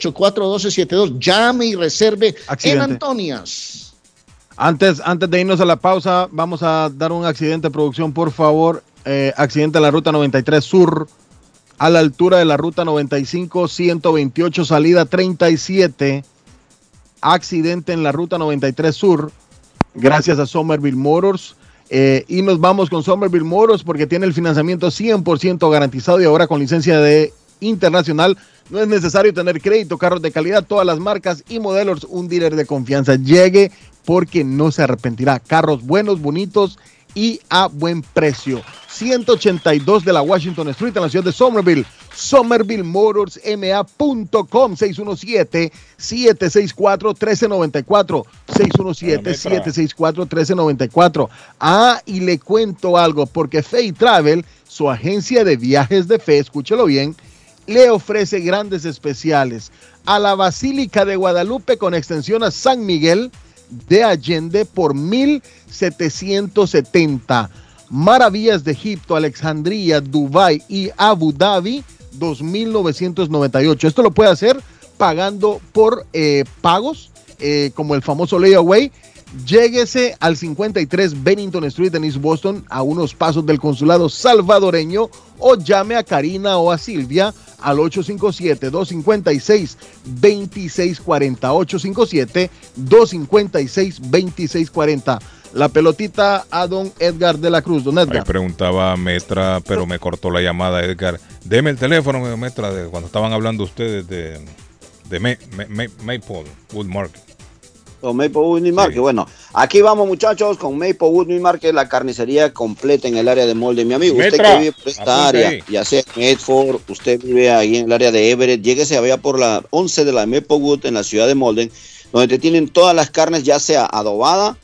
781-284-1272. Llame y reserve en. Antonias. Antes, antes de irnos a la pausa, vamos a dar un accidente de producción, por favor. Eh, accidente en la ruta 93 Sur, a la altura de la ruta 95, 128, salida 37. Accidente en la ruta 93 Sur, gracias a Somerville Motors. Eh, y nos vamos con Somerville Motors porque tiene el financiamiento 100% garantizado y ahora con licencia de internacional. No es necesario tener crédito, carros de calidad, todas las marcas y modelos, un dealer de confianza. Llegue porque no se arrepentirá. Carros buenos, bonitos y a buen precio. 182 de la Washington Street en la ciudad de Somerville. SomervilleMotorsMA.com 617-764-1394. 617-764-1394. Ah, y le cuento algo, porque Fay Travel, su agencia de viajes de fe, escúchelo bien, le ofrece grandes especiales a la Basílica de Guadalupe con extensión a San Miguel de Allende por 1770. Maravillas de Egipto, Alejandría, Dubái y Abu Dhabi 2998. Esto lo puede hacer pagando por eh, pagos eh, como el famoso layaway. Lléguese al 53 Bennington Street en East Boston, a unos pasos del consulado salvadoreño, o llame a Karina o a Silvia al 857-256-2640. 857-256-2640. La pelotita a don Edgar de la Cruz. Don Ahí Edgar. preguntaba Metra, pero me cortó la llamada, Edgar. Deme el teléfono, Metra, de cuando estaban hablando ustedes de, de Ma- Ma- Ma- Maple Wood Market. Con Maplewood New Market. Bueno, aquí vamos muchachos con Maplewood New Market, la carnicería completa en el área de molde. Mi amigo, usted que vive por esta área, ahí. ya sea en Medford, usted vive ahí en el área de Everett, lléguese allá por la 11 de la Maplewood en la ciudad de Molden, donde te tienen todas las carnes, ya sea adobada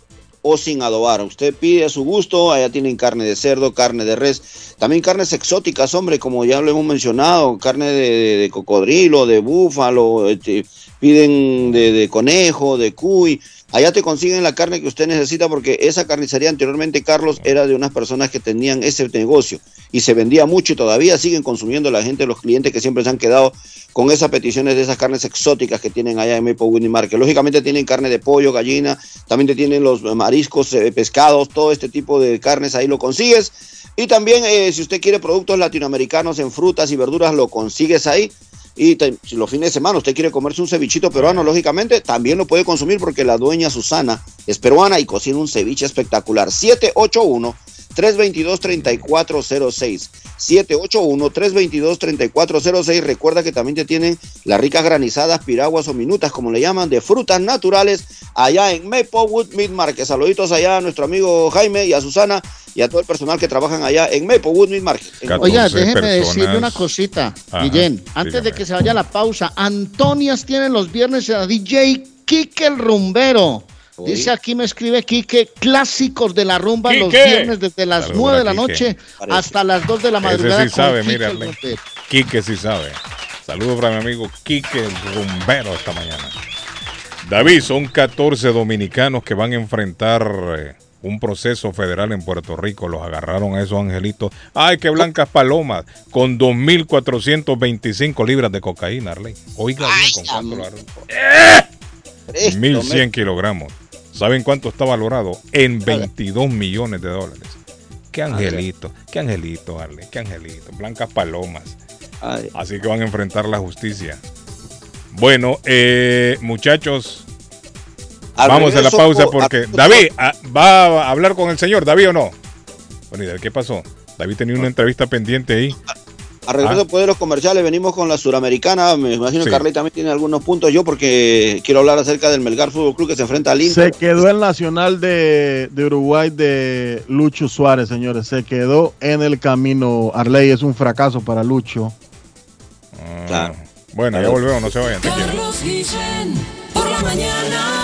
o sin adobar. Usted pide a su gusto, allá tienen carne de cerdo, carne de res, también carnes exóticas, hombre, como ya lo hemos mencionado, carne de, cocodrilo, de búfalo, este, piden de, de conejo, de cuy. Allá te consiguen la carne que usted necesita porque esa carnicería anteriormente, Carlos, era de unas personas que tenían ese negocio y se vendía mucho y todavía siguen consumiendo la gente, los clientes que siempre se han quedado con esas peticiones de esas carnes exóticas que tienen allá en Maple Winnie Market. Lógicamente tienen carne de pollo, gallina, también te tienen los mariscos, eh, pescados, todo este tipo de carnes ahí lo consigues. Y también eh, si usted quiere productos latinoamericanos en frutas y verduras, lo consigues ahí. Y si los fines de semana usted quiere comerse un cevichito peruano, lógicamente también lo puede consumir porque la dueña Susana es peruana y cocina un ceviche espectacular. 781 322-3406. 781-322-3406. Recuerda que también te tienen las ricas granizadas, piraguas o minutas, como le llaman, de frutas naturales allá en Maplewood Meat Market. Saluditos allá a nuestro amigo Jaime y a Susana y a todo el personal que trabajan allá en Maplewood Meat Market. Oiga, déjeme decirle una cosita, Ajá, Guillén. Antes de que se vaya la pausa, Antonias tiene los viernes a DJ Kike el Rumbero. Dice aquí, me escribe Kike, clásicos de la rumba los Quique. viernes desde las Saludos 9 de la Quique. noche Parece. hasta las 2 de la madrugada. Ese sí sabe, Quique. Quique sí sabe. Saludos para mi amigo Quique el Rumbero esta mañana. David, son 14 dominicanos que van a enfrentar eh, un proceso federal en Puerto Rico. Los agarraron a esos angelitos. Ay, qué blancas palomas. Con 2.425 libras de cocaína, Arley. Oiga bien, ¿con cuánto lo agarraron? 1.100 kilogramos. ¿Saben cuánto está valorado? En 22 millones de dólares. Qué angelito, qué angelito, Arley, qué angelito. Blancas palomas. Así que van a enfrentar la justicia. Bueno, eh, muchachos, Al vamos a la pausa por- porque David ah, va a hablar con el señor, David o no. Bueno, ¿y qué pasó? David tenía una entrevista pendiente ahí. A regreso Ah. después de los comerciales, venimos con la suramericana. Me imagino Sí. que Carly también tiene algunos puntos. Yo, porque quiero hablar acerca del Melgar Fútbol Club que se enfrenta al Se Inter. quedó el Nacional de, de Uruguay de Lucho Suárez, señores. Se quedó en el camino. Arley es un fracaso para Lucho. Claro. Bueno, ya volvemos, no se vayan, te quiero. Por la mañana.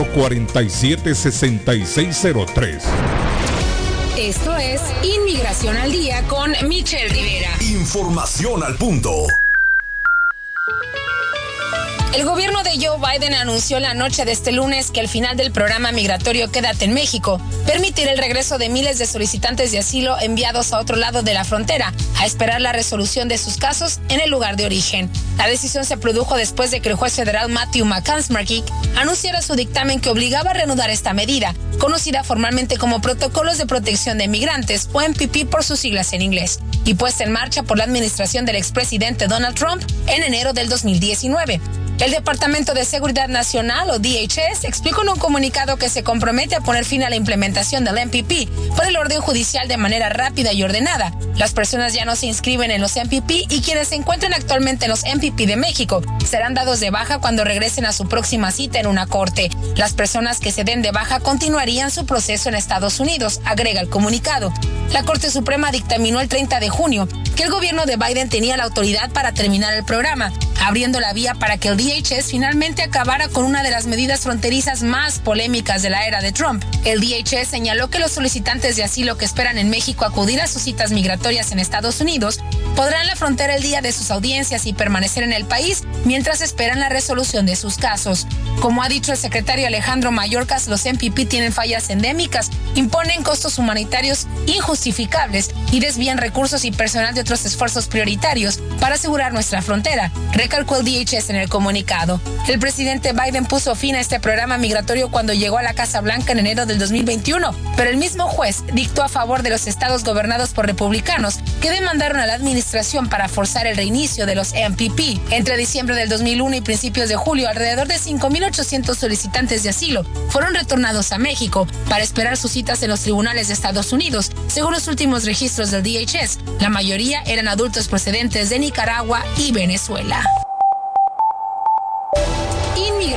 617-447-6603. Esto es Inmigración al Día con Michelle Rivera. Información al punto. El gobierno de Joe Biden anunció la noche de este lunes que al final del programa migratorio Quédate en México permitirá el regreso de miles de solicitantes de asilo enviados a otro lado de la frontera a esperar la resolución de sus casos en el lugar de origen. La decisión se produjo después de que el juez federal Matthew McCansmarkick anunciara su dictamen que obligaba a reanudar esta medida, conocida formalmente como Protocolos de Protección de Migrantes o MPP por sus siglas en inglés, y puesta en marcha por la administración del expresidente Donald Trump en enero del 2019. El Departamento de Seguridad Nacional, o DHS, explicó en un comunicado que se compromete a poner fin a la implementación del MPP por el orden judicial de manera rápida y ordenada. Las personas ya no se inscriben en los MPP y quienes se encuentran actualmente en los MPP de México serán dados de baja cuando regresen a su próxima cita en una corte. Las personas que se den de baja continuarían su proceso en Estados Unidos, agrega el comunicado. La Corte Suprema dictaminó el 30 de junio que el gobierno de Biden tenía la autoridad para terminar el programa, abriendo la vía para que el DHS finalmente acabara con una de las medidas fronterizas más polémicas de la era de Trump. El DHS señaló que los solicitantes de asilo que esperan en México acudir a sus citas migratorias en Estados Unidos podrán la frontera el día de sus audiencias y permanecer en el país mientras esperan la resolución de sus casos. Como ha dicho el secretario Alejandro Mayorkas, los MPP tienen fallas endémicas, imponen costos humanitarios injustificables y desvían recursos y personal de otros esfuerzos prioritarios para asegurar nuestra frontera, recalcó el DHS en el comunicado. El presidente Biden puso fin a este programa migratorio cuando llegó a la Casa Blanca en enero del 2021, pero el mismo juez dictó a favor de los estados gobernados por republicanos que demandaron a la administración para forzar el reinicio de los MPP. Entre diciembre del 2001 y principios de julio, alrededor de 5.800 solicitantes de asilo fueron retornados a México para esperar sus citas en los tribunales de Estados Unidos, según los últimos registros del DHS. La mayoría eran adultos procedentes de Nicaragua y Venezuela.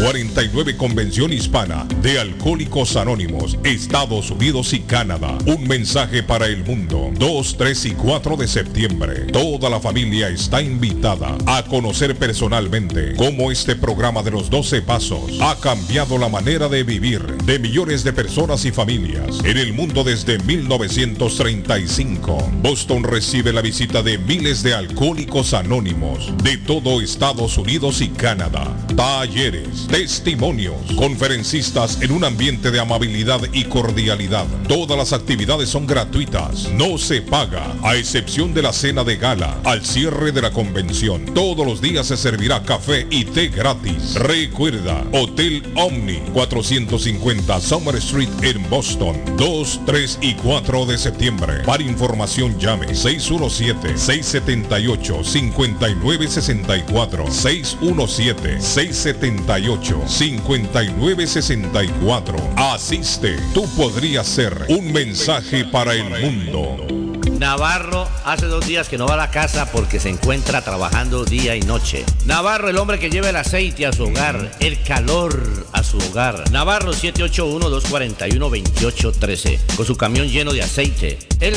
49 Convención Hispana de Alcohólicos Anónimos, Estados Unidos y Canadá. Un mensaje para el mundo. 2, 3 y 4 de septiembre. Toda la familia está invitada a conocer personalmente cómo este programa de los 12 pasos ha cambiado la manera de vivir de millones de personas y familias en el mundo desde 1935. Boston recibe la visita de miles de alcohólicos anónimos de todo Estados Unidos y Canadá. Talleres, testimonios, conferencistas en un ambiente de amabilidad y cordialidad. Todas las actividades son gratuitas, no se paga, a excepción de la cena de gala al cierre de la convención. Todos los días se servirá café y té gratis. Recuerda, Hotel Omni, 450 Summer Street en Boston, 2, 3 y 4 de septiembre. Para información llame 617-678-5964. 617-678-5964. Asiste, tú podrías ser un mensaje para el mundo. Navarro hace dos días que no va a la casa porque se encuentra trabajando día y noche. Navarro, el hombre que lleva el aceite a su hogar, el calor a su hogar. Navarro 781-241-2813, con su camión lleno de aceite. Él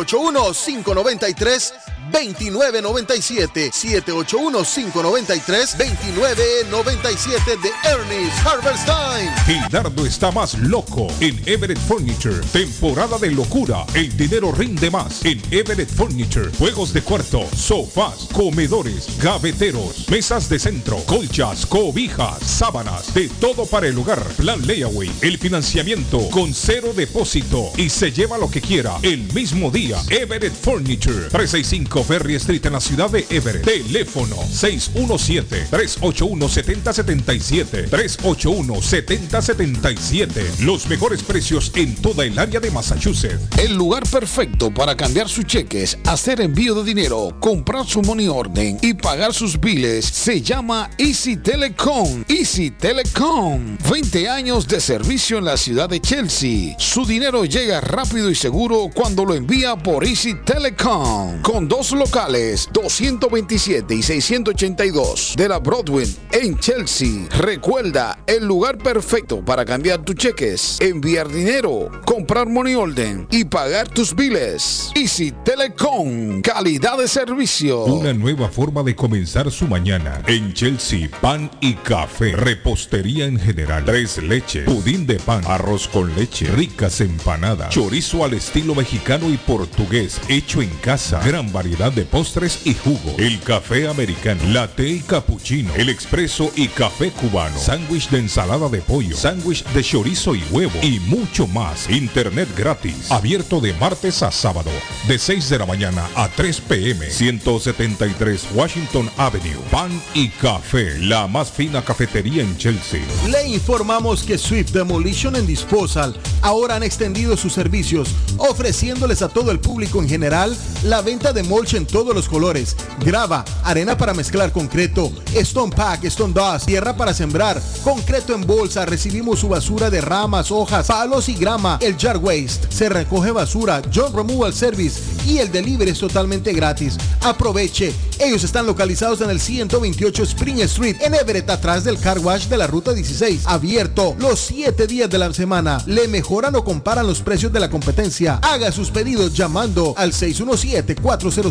781-593. 2997 781-593 2997 de Ernie's Harvest Time. Gildardo está más loco en Everett Furniture. Temporada de locura. El dinero rinde más en Everett Furniture. Juegos de cuarto, sofás, comedores, gaveteros, mesas de centro, colchas, cobijas, sábanas, de todo para el hogar. Plan Layaway. El financiamiento con cero depósito y se lleva lo que quiera el mismo día. Everett Furniture. 365 Ferry Street en la ciudad de Everett. Teléfono 617-381-7077. 381-7077. Los mejores precios en toda el área de Massachusetts. El lugar perfecto para cambiar sus cheques, hacer envío de dinero, comprar su money orden y pagar sus biles se llama Easy Telecom. Easy Telecom. 20 años de servicio en la ciudad de Chelsea. Su dinero llega rápido y seguro cuando lo envía por Easy Telecom. Con dos locales, 227 y 682 de la Broadway en Chelsea. Recuerda, el lugar perfecto para cambiar tus cheques, enviar dinero, comprar money order y pagar tus biles. Easy Telecom, calidad de servicio. Una nueva forma de comenzar su mañana. En Chelsea, pan y café. Repostería en general. Tres leches. Pudín de pan. Arroz con leche. Ricas empanadas. Chorizo al estilo mexicano y portugués. Hecho en casa. Gran variedad de postres y jugo. El café americano. Latte y cappuccino. El expreso y café cubano. Sándwich de ensalada de pollo. Sándwich de chorizo y huevo. Y mucho más. Internet gratis. Abierto de martes a sábado. De 6 de la mañana a 3 pm. 173 Washington Avenue. Pan y café. La más fina cafetería en Chelsea. Le informamos que Swift Demolition and Disposal ahora han extendido sus servicios, ofreciéndoles a todo el público en general la venta de en todos los colores, grava, arena para mezclar concreto, stone pack, stone dust, tierra para sembrar, concreto en bolsa, recibimos su basura de ramas, hojas, palos y grama, el jar waste, se recoge basura, John Removal Service y el delivery es totalmente gratis. Aproveche, ellos están localizados en el 128 Spring Street en Everett, atrás del car wash de la ruta 16, abierto los 7 días de la semana. Le mejoran o comparan los precios de la competencia. Haga sus pedidos llamando al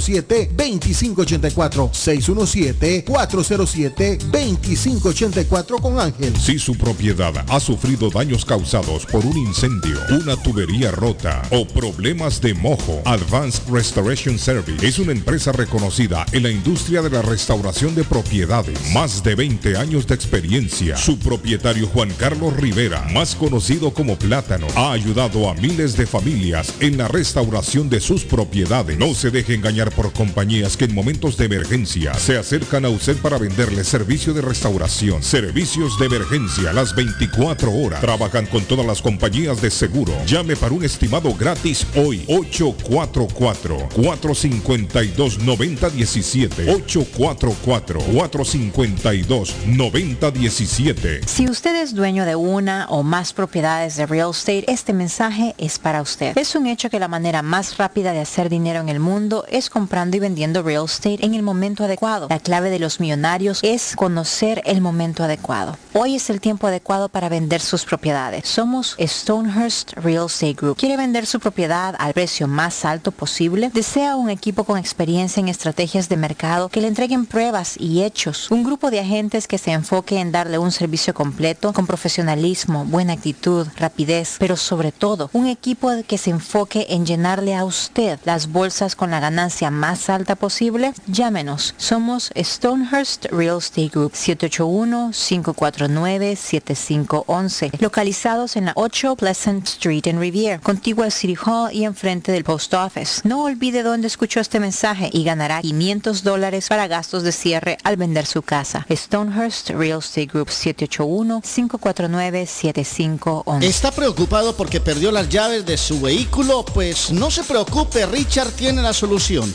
617-407-2584. 617-407-2584 con Ángel. Si su propiedad ha sufrido daños causados por un incendio, una tubería rota o problemas de mojo, Advanced Restoration Service es una empresa reconocida en la industria de la restauración de propiedades. Más de 20 años de experiencia. Su propietario Juan Carlos Rivera, más conocido como Plátano, ha ayudado a miles de familias en la restauración de sus propiedades. No se deje engañar por compañías que en momentos de emergencia se acercan a usted para venderle servicio de restauración. Servicios de emergencia las 24 horas. Trabajan con todas las compañías de seguro. Llame para un estimado gratis hoy. 844-452-9017. 844-452-9017. Si usted es dueño de una o más propiedades de real estate, este mensaje es para usted. Es un hecho que la manera más rápida de hacer dinero en el mundo es comprando y vendiendo real estate en el momento adecuado. La clave de los millonarios es conocer el momento adecuado. Hoy es el tiempo adecuado para vender sus propiedades. Somos Stonehurst Real Estate Group. ¿Quiere vender su propiedad al precio más alto posible? ¿Desea un equipo con experiencia en estrategias de mercado que le entreguen pruebas y hechos? Un grupo de agentes que se enfoque en darle un servicio completo con profesionalismo, buena actitud, rapidez, pero sobre todo un equipo que se enfoque en llenarle a usted las bolsas con la ganancia más alta posible? Llámenos. Somos Stonehurst Real Estate Group 781-549-7511, localizados en la 8 Pleasant Street en Rivier, contigua al City Hall y enfrente del Post Office. No olvide dónde escuchó este mensaje y ganará 500 dólares para gastos de cierre al vender su casa. Stonehurst Real Estate Group 781-549-7511. ¿Está preocupado porque perdió las llaves de su vehículo? Pues no se preocupe, Richard tiene la solución.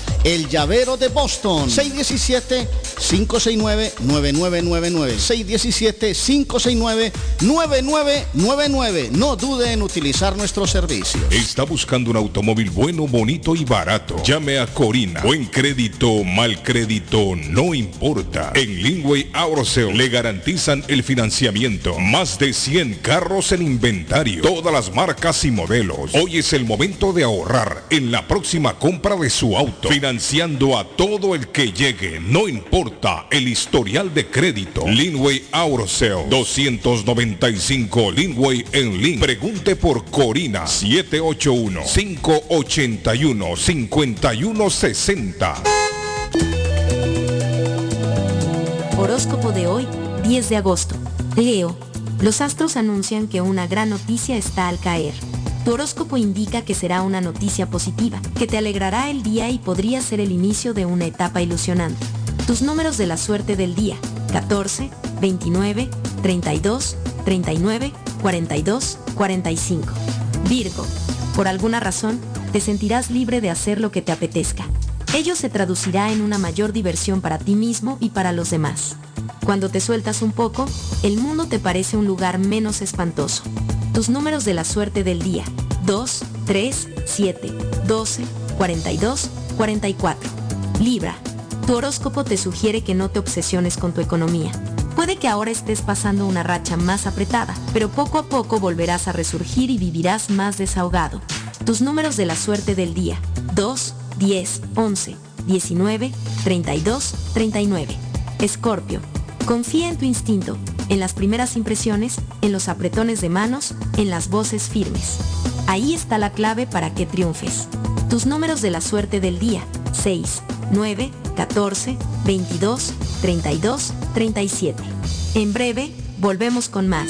El llavero de Boston. 617-569-9999. 617-569-9999. No dude en utilizar nuestro servicio. Está buscando un automóvil bueno, bonito y barato. Llame a Corina. Buen crédito, mal crédito, no importa. En Lingway Auto Sale le garantizan el financiamiento. Más de 100 carros en inventario. Todas las marcas y modelos. Hoy es el momento de ahorrar en la próxima compra de su auto. Financiando a todo el que llegue. No importa el historial de crédito. Linway Auto Sale. 295 Linway en Link. Pregunte por Corina. 781-581-5160. Horóscopo de hoy, 10 de agosto. Leo, los astros anuncian que una gran noticia está al caer. Tu horóscopo indica que será una noticia positiva, que te alegrará el día y podría ser el inicio de una etapa ilusionante. Tus números de la suerte del día, 14, 29, 32, 39, 42, 45. Virgo, por alguna razón, te sentirás libre de hacer lo que te apetezca. Ello se traducirá en una mayor diversión para ti mismo y para los demás. Cuando te sueltas un poco, el mundo te parece un lugar menos espantoso. Tus números de la suerte del día. 2, 3, 7, 12, 42, 44. Libra. Tu horóscopo te sugiere que no te obsesiones con tu economía. Puede que ahora estés pasando una racha más apretada, pero poco a poco volverás a resurgir y vivirás más desahogado. Tus números de la suerte del día. 2, 10, 11, 19, 32, 39. Escorpio. Confía en tu instinto, en las primeras impresiones, en los apretones de manos, en las voces firmes. Ahí está la clave para que triunfes. Tus números de la suerte del día. 6, 9, 14, 22, 32, 37. En breve, volvemos con más.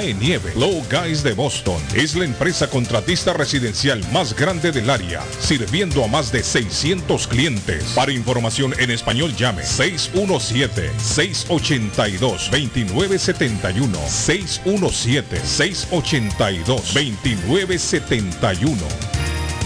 nieve. Low Guys de Boston es la empresa contratista residencial más grande del área, sirviendo a más de 600 clientes. Para información en español llame 617-682-2971. 617-682-2971.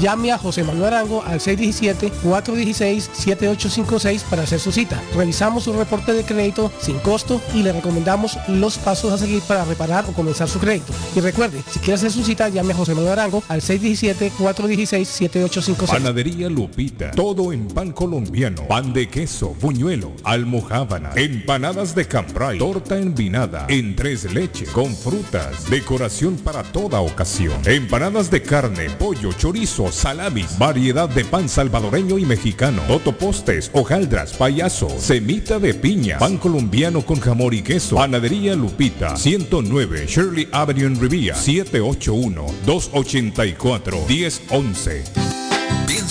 Llame a José Manuel Arango al 617-416-7856 para hacer su cita. Revisamos su reporte de crédito sin costo y le recomendamos los pasos a seguir para reparar o comenzar su crédito. Y recuerde, si quiere hacer su cita, llame a José Manuel Arango al 617-416-7856. Panadería Lupita, todo en pan colombiano, pan de queso, buñuelo, almojábana, empanadas de cambray, torta envinada, en tres leches, con frutas, decoración para toda ocasión, empanadas de carne, pollo, chorizo, salamis, variedad de pan salvadoreño y mexicano, totopostes, hojaldras, payaso, semita de piña, pan colombiano con jamón y queso, panadería Lupita, 109 Shirley Avenue en Rivia, 781-284-1011.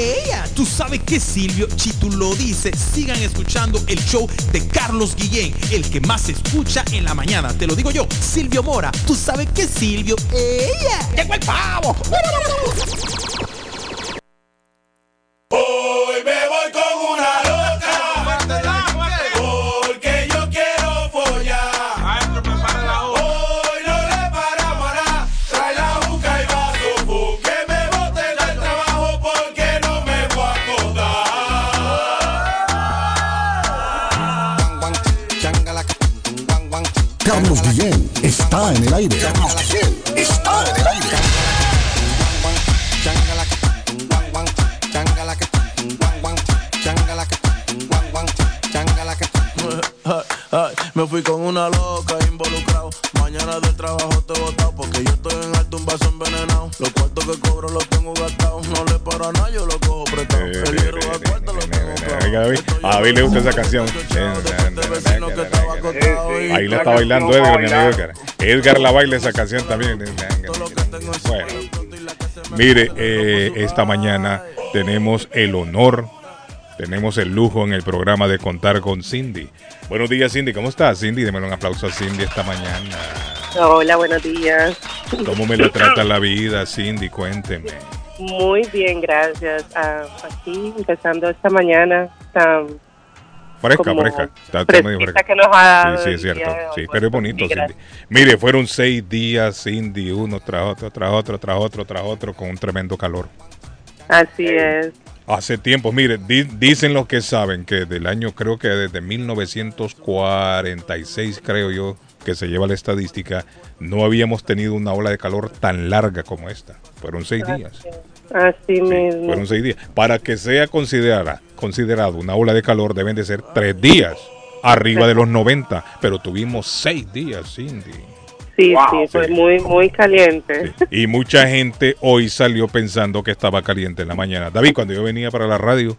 Ella, tú sabes que Silvio, si tú lo dices, sigan escuchando el show de Carlos Guillén, el que más se escucha en la mañana. Te lo digo yo, Silvio Mora, tú sabes que Silvio, ella, llegó el pavo. Hoy está en el aire. Carlos Guillén está en el aire. Me fui con una loca involucrado. Mañana del trabajo te he botado porque yo estoy en alto un vaso envenenado. Los cuartos que cobro los tengo gastados. No le paro a nada, yo lo cojo prestado. El hierro Oiga, David, a David le gusta esa canción. Ahí la está bailando Edgar, mi amigo Edgar. Edgar la baila esa canción también. Bueno, mire, eh, esta mañana tenemos el honor, tenemos el lujo en el programa de contar con Cindy. Buenos días, Cindy. ¿Cómo estás, Cindy? Démosle un aplauso a Cindy esta mañana. Hola, buenos días. ¿Cómo me lo trata la vida, Cindy? Cuénteme. Muy bien, gracias. Ah, aquí empezando esta mañana tan Fresca, como fresca. Está, está medio fresca. que nos ha Sí, sí, es cierto. Sí, pero es bonito, Cindy. Mire, fueron seis días, Cindy, uno tras otro, tras otro, tras otro, tras otro, con un tremendo calor. Así es. Hace tiempo, mire, di- dicen los que saben que del año, creo que desde 1946, creo yo, que se lleva la estadística, no habíamos tenido una ola de calor tan larga como esta. Fueron seis días. Así mismo. Fueron seis días. Para que sea considerada, considerado una ola de calor, deben de ser tres días, arriba de los 90, pero tuvimos seis días, Cindy. Sí, sí, fue muy, muy caliente. Y mucha gente hoy salió pensando que estaba caliente en la mañana. David, cuando yo venía para la radio,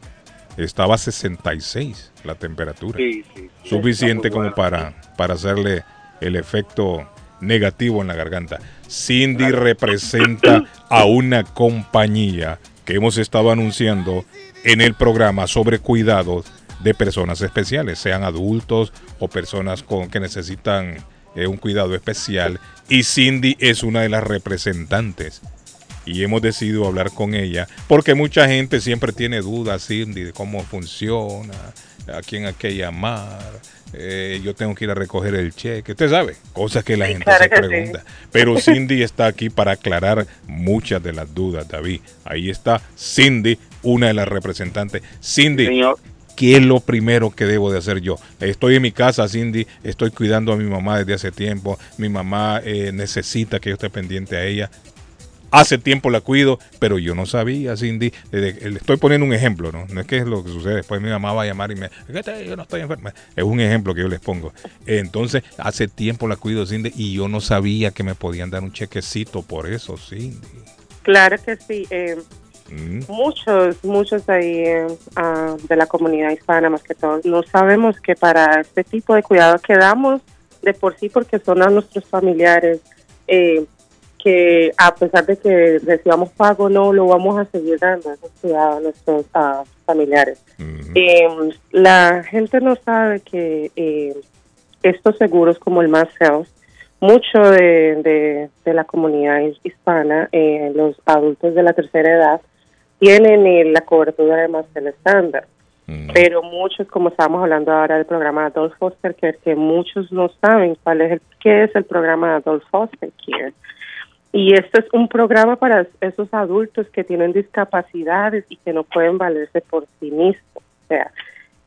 estaba 66 la temperatura. Sí, sí, sí. Suficiente como para, para hacerle el efecto negativo en la garganta. Cindy representa a una compañía que hemos estado anunciando en el programa sobre cuidados de personas especiales, sean adultos o personas con que necesitan eh, un cuidado especial. Y Cindy es una de las representantes. Y hemos decidido hablar con ella porque mucha gente siempre tiene dudas, Cindy, de cómo funciona, a quién hay que llamar. eh, yo tengo que ir a recoger el cheque. Usted sabe, cosas que la gente claro se sí. pregunta. Pero Cindy está aquí para aclarar muchas de las dudas, David. Ahí está Cindy, una de las representantes. Cindy, ¿qué es lo primero que debo de hacer yo? Estoy en mi casa, Cindy, estoy cuidando a mi mamá desde hace tiempo. Mi mamá eh, necesita que yo esté pendiente a ella. Hace tiempo la cuido, pero yo no sabía, Cindy. Le estoy poniendo un ejemplo, ¿no? No es que es lo que sucede. Después mi mamá va a llamar y me. "¿Qué te- Yo no estoy enferma. Es un ejemplo que yo les pongo. Entonces, hace tiempo la cuido, Cindy, y yo no sabía que me podían dar un chequecito por eso, Cindy. Claro que sí. eh, Mm. muchos, muchos ahí eh, ah, de la comunidad hispana, más que todo, no sabemos que para este tipo de cuidados que damos de por sí, porque son a nuestros familiares, eh, que a pesar de que recibamos pago, no lo vamos a seguir dando a nuestros ah, familiares. Eh, la gente no sabe que eh, estos seguros como el Mass Health, mucho de, de, de la comunidad hispana, eh, los adultos de la tercera edad, tienen la cobertura de Mass Health estándar. Pero muchos, como estábamos hablando ahora del programa Adult Foster Care, que muchos no saben cuál es el, qué es el programa Adult Foster Care. Y este es un programa para esos adultos que tienen discapacidades y que no pueden valerse por sí mismos. O sea,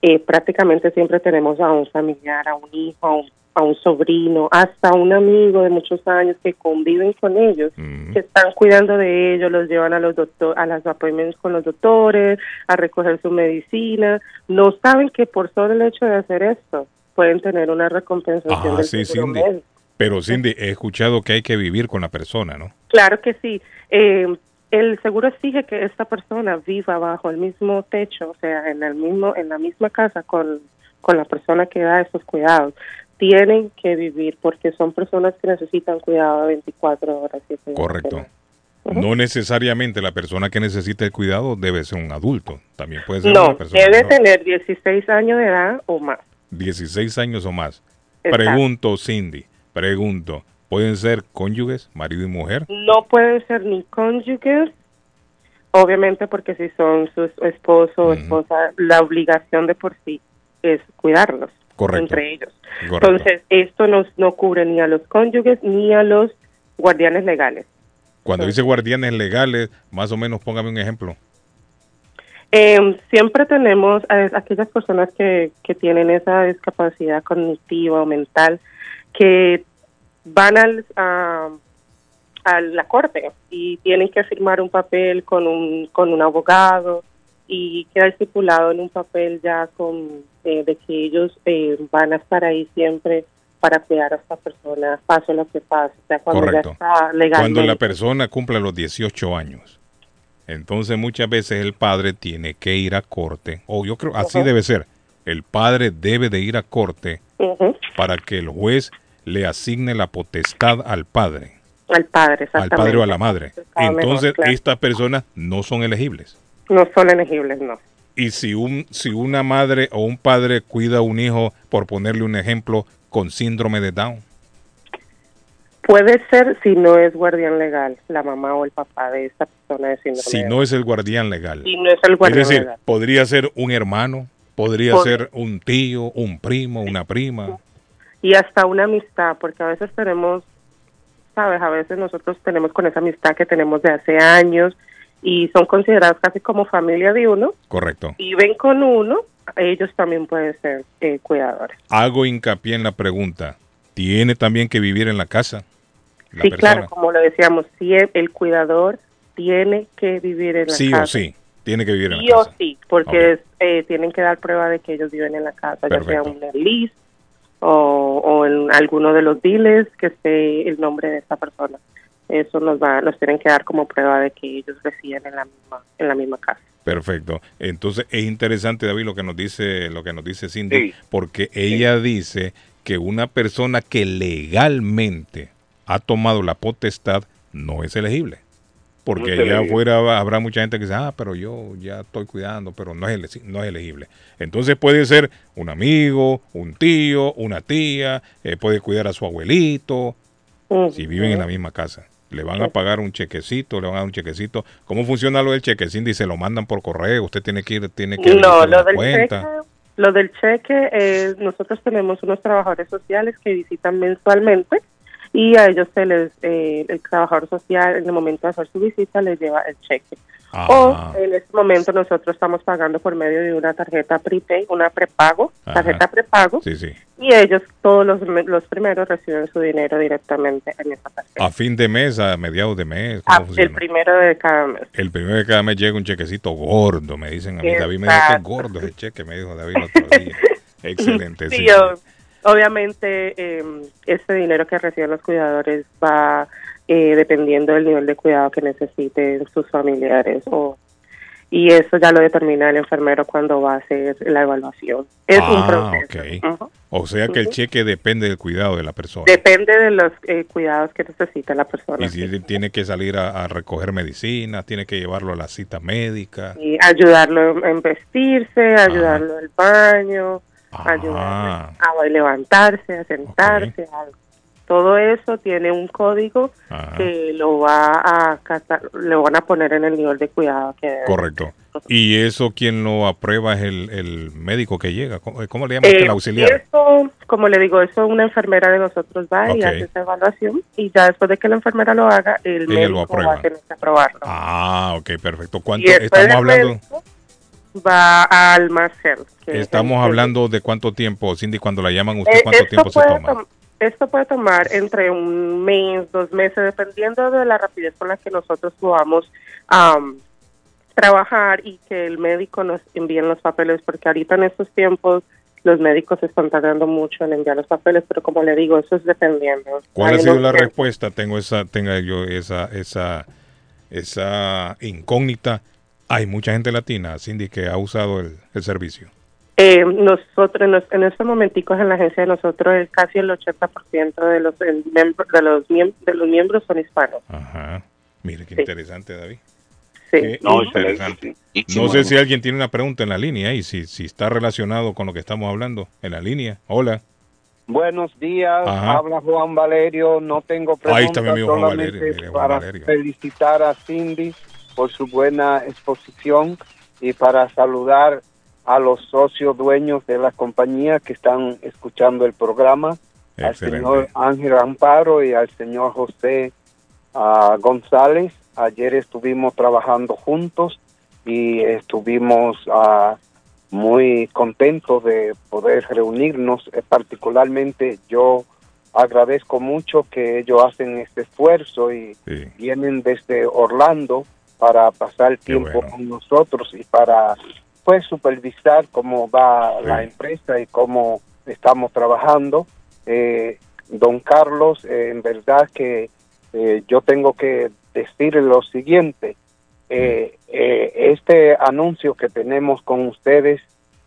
eh, prácticamente siempre tenemos a un familiar, a un hijo, a un, a un sobrino, hasta un amigo de muchos años que conviven con ellos, que están cuidando de ellos, los llevan a los doctor, a las appointments con los doctores, a recoger su medicina. No saben que por solo el hecho de hacer esto pueden tener una recompensación Ah, del sí, seguro Cindy. médico. Pero Cindy, he escuchado que hay que vivir con la persona, ¿no? Claro que sí. Eh, el seguro exige que esta persona viva bajo el mismo techo, o sea, en el mismo, en la misma casa con, con la persona que da esos cuidados. Tienen que vivir porque son personas que necesitan cuidado de 24 horas. Correcto. No necesariamente la persona que necesita el cuidado debe ser un adulto. También puede ser No, una persona debe menor. tener 16 años de edad o más. 16 años o más. Exacto. Pregunto, Cindy, pregunto, ¿pueden ser cónyuges, marido y mujer? No pueden ser ni cónyuges, obviamente porque si son su esposo o esposa, la obligación de por sí es cuidarlos Correcto. entre ellos. Correcto. Entonces, esto no, no cubre ni a los cónyuges ni a los guardianes legales. Cuando dice guardianes legales, más o menos póngame un ejemplo. Eh, siempre tenemos a aquellas personas que, que tienen esa discapacidad cognitiva o mental que van al, a, a la corte y tienen que firmar un papel con un, con un abogado y queda estipulado en un papel ya con eh, de que ellos eh, van a estar ahí siempre para cuidar a esta persona, pase lo que pase, o sea, cuando Correcto. ya está legalmente. Cuando la persona cumpla los 18 años. Entonces muchas veces el padre tiene que ir a corte, o yo creo así debe ser. El padre debe de ir a corte para que el juez le asigne la potestad al padre, al padre, al exactamente. padre o a la madre. Entonces claro. estas personas no son elegibles. No son elegibles, no. Y si un si una madre o un padre cuida a un hijo, por ponerle un ejemplo, con síndrome de Down, Puede ser si no es guardián legal, la mamá o el papá de esta persona de síndrome si de no es el guardián legal. Si no es el guardián es decir, legal. podría ser un hermano, podría Pod- ser un tío, un primo, una prima. Y hasta una amistad, porque a veces tenemos, sabes, a veces nosotros tenemos con esa amistad que tenemos de hace años y son considerados casi como familia de uno, Correcto. viven con uno, ellos también pueden ser eh, cuidadores. Hago hincapié en la pregunta. ¿Tiene también que vivir en la casa? La sí, persona. claro, como lo decíamos, sí, el cuidador tiene que vivir en la Sí casa. o sí. Tiene que vivir en Sí la o casa. sí, porque es, eh, tienen que dar prueba de que ellos viven en la casa, ya sea un lease o, o en alguno de los dealers que esté el nombre de esta persona. Eso nos va, nos tienen que dar como prueba de que ellos residen en la misma, en la misma casa. Perfecto. Entonces es interesante, David, lo que nos dice, lo que nos dice Cindy, porque ella dice que una persona que legalmente ha tomado la potestad, no es elegible. Porque allá afuera habrá mucha gente que dice, ah, pero yo ya estoy cuidando, pero no es, no es elegible. Entonces puede ser un amigo, un tío, una tía, eh, puede cuidar a su abuelito, si viven en la misma casa. Le van a pagar un chequecito, le van a dar un chequecito. ¿Cómo funciona lo del cheque? Cindy, se lo mandan por correo, usted tiene que ir, tiene que No, lo del cuenta. cheque, lo del cheque, eh, nosotros tenemos unos trabajadores sociales que visitan mensualmente y a ellos se les, eh, el trabajador social en el momento de hacer su visita les lleva el cheque. Ah. O en este momento nosotros estamos pagando por medio de una tarjeta prepaid, una prepago, Ajá. tarjeta prepago, Sí, sí. y ellos todos los, los primeros reciben su dinero directamente en esa tarjeta. A fin de mes, a mediados de mes, ¿cómo Ah, el primero de cada mes. El primero de cada mes llega un chequecito gordo, me dicen a mí. David me dijo que es gordo ese cheque, me dijo David el otro día. Excelente, Sí, sí. yo- obviamente eh, ese dinero que reciben los cuidadores va eh, dependiendo del nivel de cuidado que necesiten sus familiares o y eso ya lo determina el enfermero cuando va a hacer la evaluación. Es un Ah, proceso. ok. O sea que el cheque depende del cuidado de la persona. Depende de los eh, cuidados que necesita la persona. Y si tiene que salir a, a recoger medicinas, tiene que llevarlo a la cita médica. Y ayudarlo en vestirse, ayudarlo al baño, ayudarlo Ah, a levantarse, a sentarse, a- todo eso tiene un código que lo va a lo van a poner en el nivel de cuidado que correcto. Y eso quien lo aprueba es el, el médico que llega. ¿Cómo, cómo le llama usted Eh, el auxiliar? Eso, como le digo, eso una enfermera de nosotros va y hace esa evaluación y ya después de que la enfermera lo haga, el Ella médico va a tener que aprobarlo. Ah, ok, perfecto. ¿Cuánto estamos hablando? médico Va al más health. que es Estamos hablando de cuánto tiempo, Cindy, cuando la llaman usted, Eh, cuánto tiempo se toma. tom- Esto puede tomar entre un mes, dos meses, dependiendo de la rapidez con la que nosotros podamos am, trabajar y que el médico nos envíe los papeles, porque ahorita en estos tiempos los médicos están tardando mucho en enviar los papeles, pero como le digo, eso es dependiendo. ¿Cuál ha Hay sido unos la respuesta? Tengo esa, tenga yo esa, esa, esa incógnita. Hay mucha gente latina, Cindy, que ha usado el, el servicio. Eh, nosotros, en, estos momenticos en la agencia de nosotros, el- casi el 80% de los, el miembro- de, los miem- de los miembros son hispanos. Ajá. Mire qué Sí. interesante, David. Sí. Qué No, interesante. No sé si alguien tiene una pregunta en la línea y si, si está relacionado con lo que estamos hablando en la línea. Hola. Buenos días, Ajá. habla Juan Valerio. No tengo Ahí preguntas, está mi amigo Juan solamente Valerio, mire, Juan para Valerio. felicitar a Cindy por su buena exposición y para saludar a los socios dueños de la compañía que están escuchando el programa, al Excelente. señor Ángel Amparo y al señor José ah, González. Ayer estuvimos trabajando juntos y estuvimos ah, muy contentos de poder reunirnos. Eh, particularmente yo agradezco mucho que ellos hacen este esfuerzo y vienen desde Orlando para pasar tiempo con nosotros y para pues supervisar cómo va la empresa y cómo estamos trabajando. Eh, don Carlos, eh, en verdad que eh, yo tengo que decirle lo siguiente. Este anuncio que tenemos con ustedes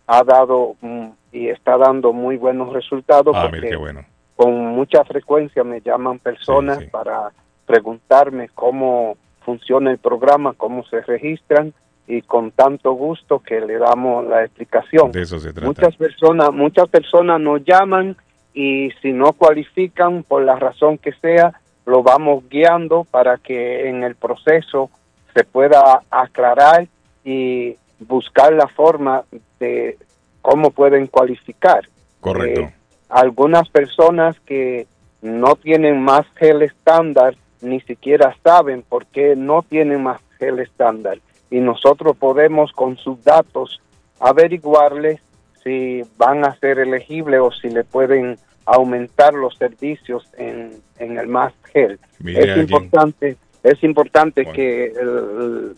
ha dado mm, y está dando muy buenos resultados Ah, porque bueno. con mucha frecuencia me llaman personas para preguntarme cómo funciona el programa, cómo se registran y con tanto gusto que le damos la explicación. De eso se trata. Muchas personas, muchas personas nos llaman y si no cualifican por la razón que sea, lo vamos guiando para que en el proceso se pueda aclarar y buscar la forma de cómo pueden cualificar. Correcto. Eh, algunas personas que no tienen más gel estándar ni siquiera saben por qué no tienen más gel estándar. Y nosotros podemos con sus datos averiguarles si van a ser elegibles o si le pueden aumentar los servicios en, en el más gel. Es importante, es importante que el-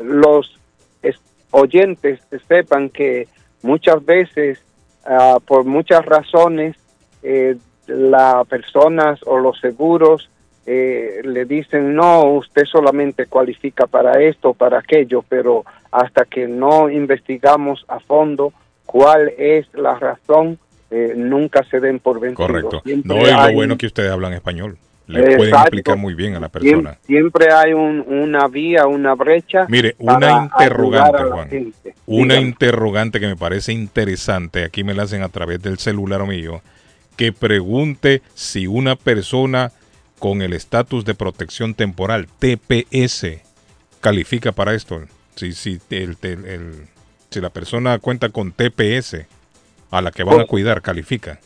los es- oyentes sepan que muchas veces, ah, por muchas razones, eh, las personas o los seguros eh, le dicen, no, usted solamente cualifica para esto, para aquello, pero hasta que no investigamos a fondo cuál es la razón, eh, nunca se den por vencidos. Correcto. Siempre No, y lo hay- bueno que ustedes hablan español. le pueden explicar muy bien a la persona. Siem- Siempre hay un- una vía, una brecha. Mire, una interrogante, Juan. gente. Una Dígame. interrogante que me parece interesante, aquí me la hacen a través del celular mío, que pregunte si una persona con el estatus de protección temporal, TPS, califica para esto. Si, si, el, el- el- si la persona cuenta con TPS, a la que van a cuidar, califica.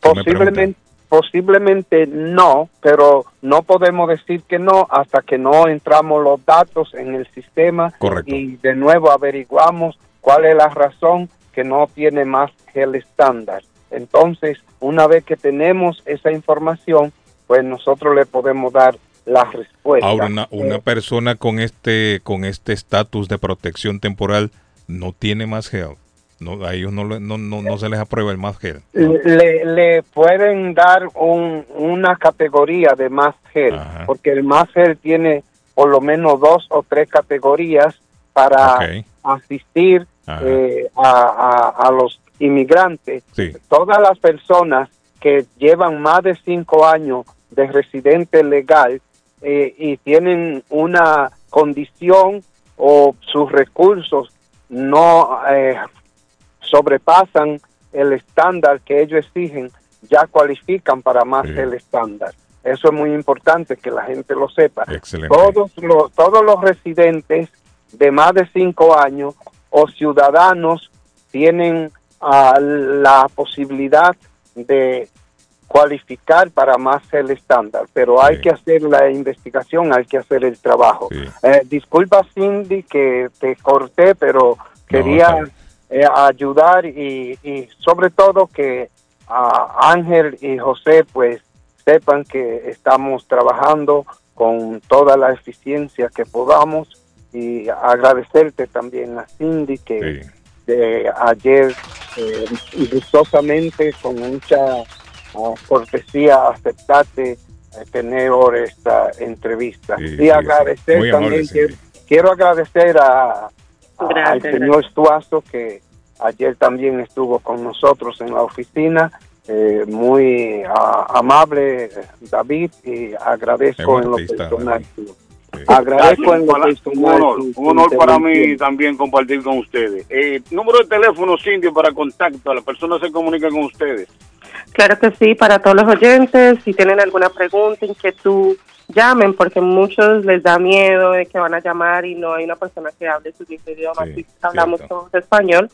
Posiblemente, posiblemente no, pero no podemos decir que no hasta que no entramos los datos en el sistema Correcto. y de nuevo averiguamos cuál es la razón que no tiene más que el estándar. Entonces, una vez que tenemos esa información, pues nosotros le podemos dar la respuesta. Ahora, una, una Eh, persona con este con este estatus de protección temporal no tiene más help. No, a ellos no, no, no, no se les aprueba el más help. le, le pueden dar un- una categoría de más gel, porque el más gel tiene por lo menos dos o tres categorías para asistir eh, a, a- a los inmigrantes. Sí. Todas las personas que llevan más de cinco años de residente legal eh, y tienen una condición o sus recursos no eh, sobrepasan el estándar que ellos exigen, ya cualifican para más el estándar. Eso es muy importante que la gente lo sepa. Excelente. Todos los, todos los residentes de más de cinco años o ciudadanos tienen ah, la posibilidad de cualificar para más el estándar, pero hay que hacer la investigación, hay que hacer el trabajo. Eh, disculpa Cindy que te corté, pero quería eh, ayudar y, y sobre todo que ah, Ángel y José pues sepan que estamos trabajando con toda la eficiencia que podamos y agradecerte también a Cindy que de ayer eh, gustosamente con mucha ah, cortesía aceptaste eh, tener ahora esta entrevista. Sí, y sí, agradecer también quiero agradecer a, a- Gracias, al señor Estuazo que ayer también estuvo con nosotros en la oficina. Eh, muy ah, amable David y agradezco en lo personal agradezco en Para- un honor, un honor para mí también compartir con ustedes. Eh, número de teléfono, Cindy, para contacto, la persona se comunica con ustedes. Claro que sí, para todos los oyentes, si tienen alguna pregunta, inquietud, llamen, porque muchos les da miedo de que van a llamar y no hay una persona que hable su idioma, que hablamos todos español.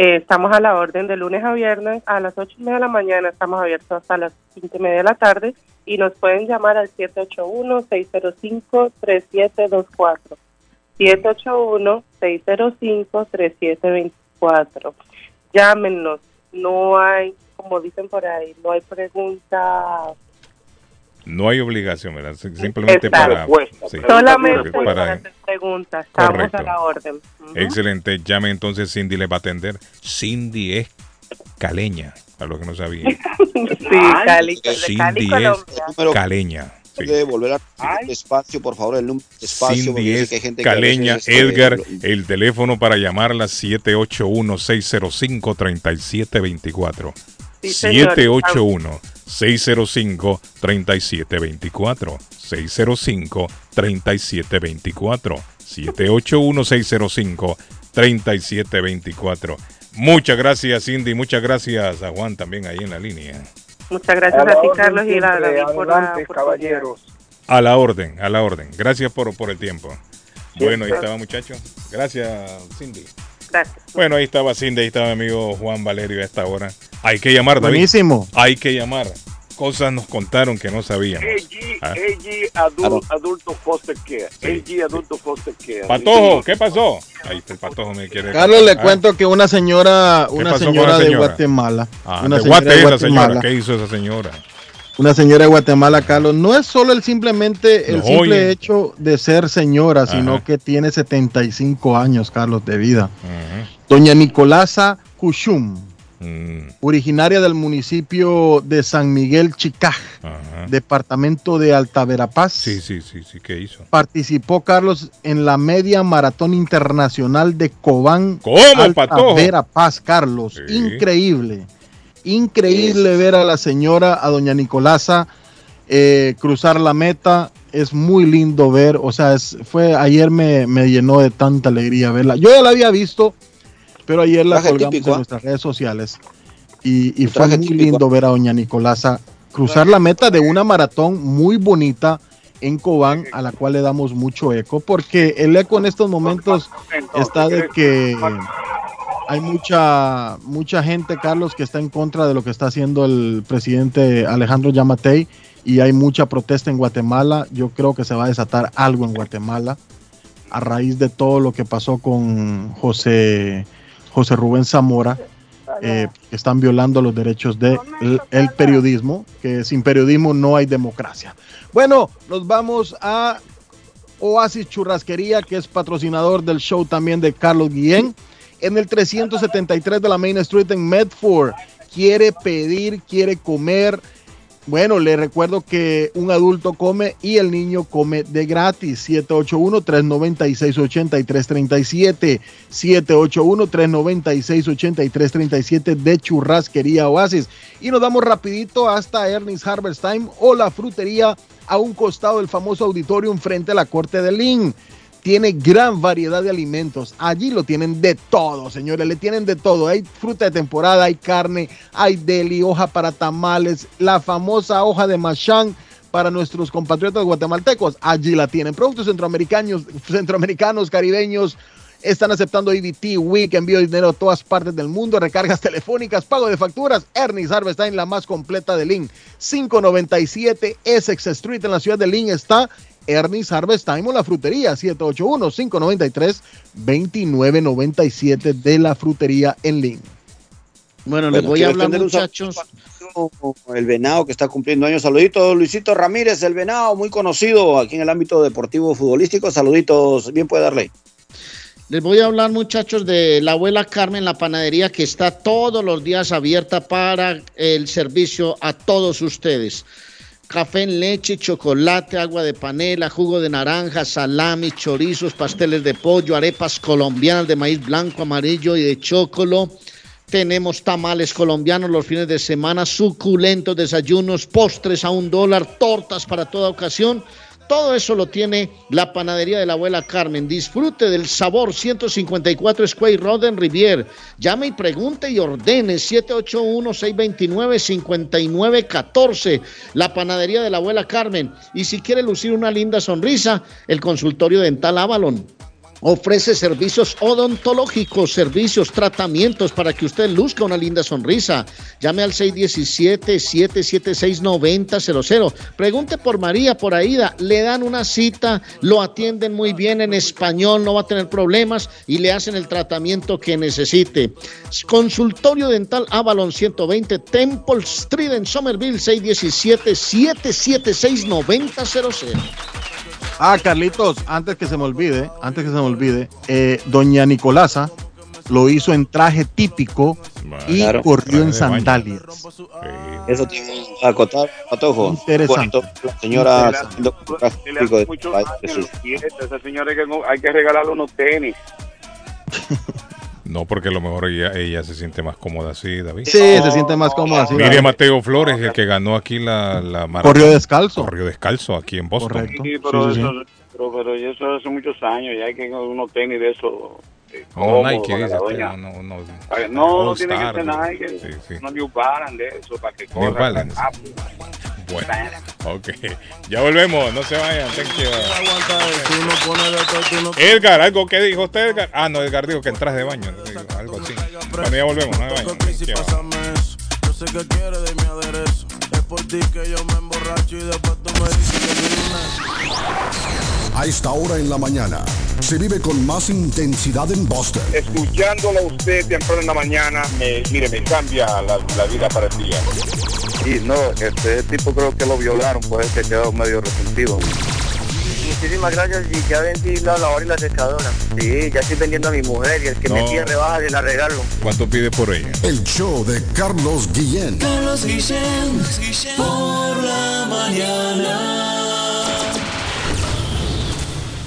Eh, estamos a la orden de lunes a viernes a las ocho y media de la mañana, estamos abiertos hasta las cinco y media de la tarde y nos pueden llamar al 781-605-3724. 781-605-3724. Llámenos, no hay, como dicen por ahí, no hay pregunta no hay obligación, ¿verdad? Simplemente para, sí, Solamente para, para preguntas. Estamos correcto. a la orden. Uh -huh. Excelente. Llame entonces, Cindy les va a atender. Cindy es caleña, a los que no sabían. sí, Cali, Cindy Cali, es Colombia. caleña. Sí. De volver a espacio, por favor, el espacio. Cindy es que hay gente Caleña, que Edgar, el teléfono para llamarla 781-605-3724. Sí, 781 605-3724. 605-3724. 781-605-3724. Muchas gracias, Cindy. Muchas gracias a Juan también ahí en la línea. Muchas gracias a, ti, Carlos, y a caballeros. A la orden, a la orden. Gracias por, por el tiempo. Bueno, ahí estaba, muchachos. Gracias, Cindy. Gracias. Bueno, ahí estaba Cindy, ahí estaba mi amigo Juan Valerio a esta hora. Hay que llamar, David. Buenísimo. Hay que llamar. Cosas nos contaron que no sabíamos. Ah. AG adul- Adulto Foster Care. AG Adulto Foster Care. Patojo, ¿qué pasó? Ahí está el patojo, me quiere. Carlos, le Ah, cuento que una señora, una señora, la de señora? Guatemala, Ah, una de señora Guate de es la señora. Guatemala, ¿Qué hizo esa señora? Una señora de Guatemala, Carlos, no es solo el simplemente el No, simple oye. hecho de ser señora, sino que tiene 75 años, Carlos, de vida. Doña Nicolasa Cushum, Mm, originaria del municipio de San Miguel Chicaj, departamento de Alta Verapaz. Sí, sí, sí, sí, ¿qué hizo? Participó Carlos en la media maratón internacional de Cobán. ¿Cómo, Alta? Verapaz, Carlos. Increíble. Increíble ver a la señora, a doña Nicolasa, eh, cruzar la meta es muy lindo ver, o sea, es, fue ayer me, me llenó de tanta alegría verla. Yo ya la había visto, pero ayer la colgamos típico, en ¿ah? nuestras redes sociales y, y fue muy típico. lindo ver a doña Nicolasa cruzar la meta de una maratón muy bonita en Cobán, a la cual le damos mucho eco, porque el eco en estos momentos está de que hay mucha, mucha gente, Carlos, que está en contra de lo que está haciendo el presidente Alejandro Yamatei y hay mucha protesta en Guatemala. Yo creo que se va a desatar algo en Guatemala a raíz de todo lo que pasó con José, José Rubén Zamora, eh, están violando los derechos del el periodismo, que sin periodismo no hay democracia. Bueno, nos vamos a Oasis Churrasquería, que es patrocinador del show también de Carlos Guillén, en el 373 de la Main Street en Medford. Quiere pedir, quiere comer. Bueno, le recuerdo que un adulto come y el niño come de gratis. 781-396-8337. 781-396-8337 de Churrasquería Oasis. Y nos damos rapidito hasta Ernest Harvest Time o la frutería a un costado del famoso auditorium frente a la Corte de Lynn. Tiene gran variedad de alimentos. Allí lo tienen de todo, señores. Le tienen de todo. Hay fruta de temporada, hay carne, hay deli, hoja para tamales, la famosa hoja de machán para nuestros compatriotas guatemaltecos. Allí la tienen. Productos centroamericanos, centroamericanos, caribeños. Están aceptando EBT, WIC, envío de dinero a todas partes del mundo, recargas telefónicas, pago de facturas. Ernest Harvest Time, la más completa de Lynn. 597 Essex Street en la ciudad de Lynn está Ernest Harvest Time o la frutería 781-593-2997 de la frutería en Lynn. Bueno, les Bueno, voy a hablar, muchachos. El Venado que está cumpliendo años. Saluditos, Luisito Ramírez, el Venado, muy conocido aquí en el ámbito deportivo futbolístico. Saluditos, bien puede darle. Les voy a hablar, muchachos, de la abuela Carmen, la panadería que está todos los días abierta para el servicio a todos ustedes. Café en leche, chocolate, agua de panela, jugo de naranja, salami, chorizos, pasteles de pollo, arepas colombianas de maíz blanco, amarillo y de chocolo. Tenemos tamales colombianos los fines de semana, suculentos desayunos, postres a un dólar, tortas para toda ocasión. Todo eso lo tiene la panadería de la abuela Carmen. Disfrute del sabor 154 Square Road en Rivier. Llame y pregunte y ordene 781-629-5914. La panadería de la abuela Carmen. Y si quiere lucir una linda sonrisa, el consultorio dental Avalon. Ofrece servicios odontológicos, servicios, tratamientos para que usted luzca una linda sonrisa. Llame al 617-776-9000. Pregunte por María, por Aida. Le dan una cita, lo atienden muy bien en español, no va a tener problemas y le hacen el tratamiento que necesite. Consultorio Dental Avalon 120 Temple Street en Somerville 617-776-9000. Ah, Carlitos, antes que se me olvide, antes que se me olvide, eh, doña Nicolasa lo hizo en traje típico y Claro. corrió en sandalias. Eso tiene que acotar, Patojo. Interesante. La señora Esa señora hay que, hay que regalarle unos tenis. No, porque a lo mejor ella, ella se siente más cómoda así, David. Sí, se siente más cómoda así. Mire. Mateo Flores, el que ganó aquí la, la maratón. Corrió descalzo. Corrió descalzo aquí en Boston. Sí, pero, Sí, sí, sí. Eso, pero, pero eso hace muchos años y hay que unos tenis de esos. eh, No, cómodos Nike usted, doña. no, no, Ay, No, no All tiene que ser ¿no? Nike, Sí, sí. no New Balance de eso para que corra. New Balance. Bueno, ok. Ya volvemos, no se vayan. Edgar, ¿algo que dijo usted, Edgar? Ah, no, Edgar dijo que entras de baño. Algo así. Bueno, ya volvemos, no de un A esta hora en la mañana se vive con más intensidad en Boston. Escuchándolo a usted temprano en la mañana, me, mire, me cambia la, la vida para el día. Y no, este tipo creo que lo violaron, pues que quedó medio resentido. Muchísimas gracias y ya vendí la lavadora y la secadora. Sí, ya estoy vendiendo a mi mujer y el que me pide rebajas y la regalo. ¿Cuánto pide por ella? El show de Carlos Guillén. Carlos Guillén, por la mañana.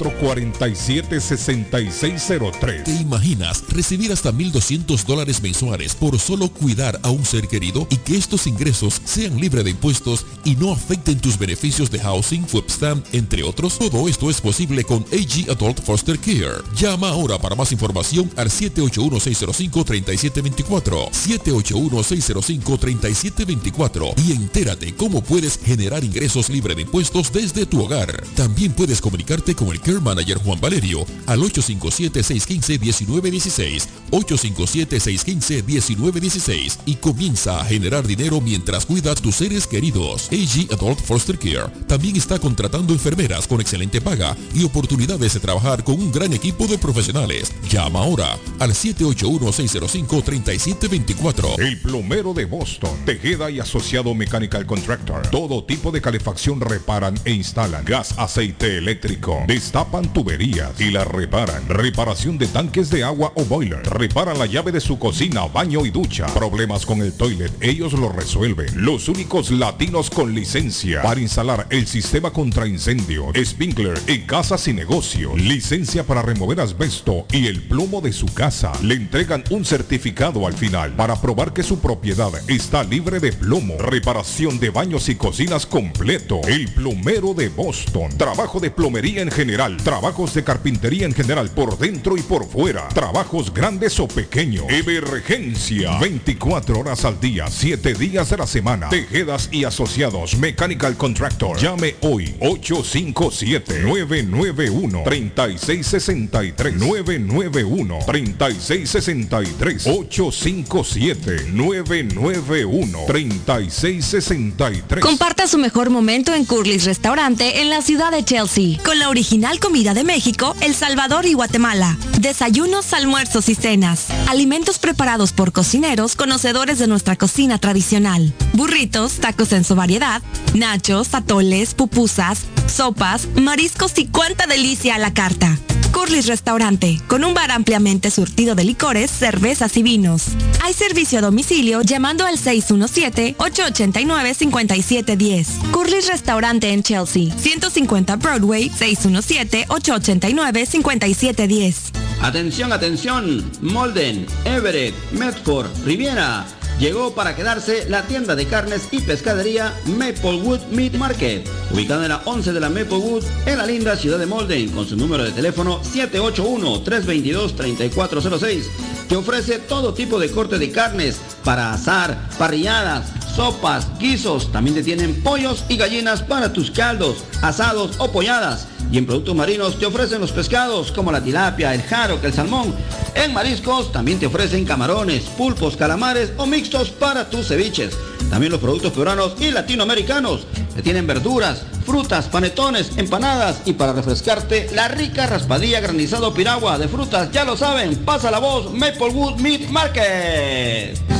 617-447-6603. ¿Te imaginas recibir hasta 1.200 dólares mensuales por solo cuidar a un ser querido y que estos ingresos sean libres de impuestos y no afecten tus beneficios de housing, webstamp, entre otros? Todo esto es posible con AG Adult Foster Care. Llama ahora para más información al 781-605-3724. 781-605-3724 y entérate cómo puedes generar ingresos libres de impuestos desde tu hogar. También puedes comunicarte con el Care Manager Juan Valerio al 857-615-1916. 857-615-1916 y comienza a generar dinero mientras cuida a tus seres queridos. AG Adult Foster Care también está contratando enfermeras con excelente paga y oportunidades de trabajar con un gran equipo de profesionales. Llama ahora al 781-605-3724. El plomero de Boston, Tejeda y Asociado Mechanical Contractor. Todo tipo de calefacción reparan e instalan. Gas, aceite eléctrico. Tuberías y las reparan. Reparación de tanques de agua o boiler. Reparan la llave de su cocina, baño y ducha. Problemas con el toilet, ellos lo resuelven. Los únicos latinos con licencia para instalar el sistema contra incendio, Spinkler en casas y negocio. Licencia para remover asbesto y el plomo de su casa. Le entregan un certificado al final para probar que su propiedad está libre de plomo. Reparación de baños y cocinas completo. El plomero de Boston. Trabajo de plomería en general. Trabajos de carpintería en general por dentro y por fuera. Trabajos grandes o pequeños. Emergencia. 24 horas al día, 7 días de la semana. Tejedas y asociados. Mechanical Contractor. Llame hoy. 857-991-3663. 991-3663. 857-991-3663. Comparta su mejor momento en Curly's Restaurante en la ciudad de Chelsea, con la original comida de México, El Salvador y Guatemala. Desayunos, almuerzos y cenas. Alimentos preparados por cocineros conocedores de nuestra cocina tradicional. Burritos, tacos en su variedad, nachos, atoles, pupusas, sopas, mariscos y cuánta delicia a la carta. Curly's Restaurante, con un bar ampliamente surtido de licores, cervezas y vinos. Hay servicio a domicilio llamando al 617-889-5710. Curly's Restaurante en Chelsea, 150 Broadway, 617-889-5710. Atención, atención. Molden, Everett, Medford, Riviera. Llegó para quedarse la tienda de carnes y pescadería Maplewood Meat Market, ubicada en la 11 de la Maplewood, en la linda ciudad de Molden, con su número de teléfono 781-322-3406, que ofrece todo tipo de corte de carnes para asar, parrilladas, sopas, guisos. También te tienen pollos y gallinas para tus caldos, asados o polladas. Y en productos marinos te ofrecen los pescados como la tilapia, el jaro, el salmón. En mariscos también te ofrecen camarones, pulpos, calamares o mixtos para tus ceviches. También los productos peruanos y latinoamericanos. Te tienen verduras, frutas, panetones, empanadas y para refrescarte la rica raspadilla granizado piragua de frutas. Ya lo saben, pasa la voz Maplewood Meat Market.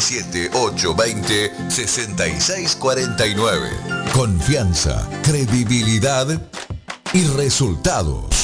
617-820-6649. Confianza, credibilidad y resultados.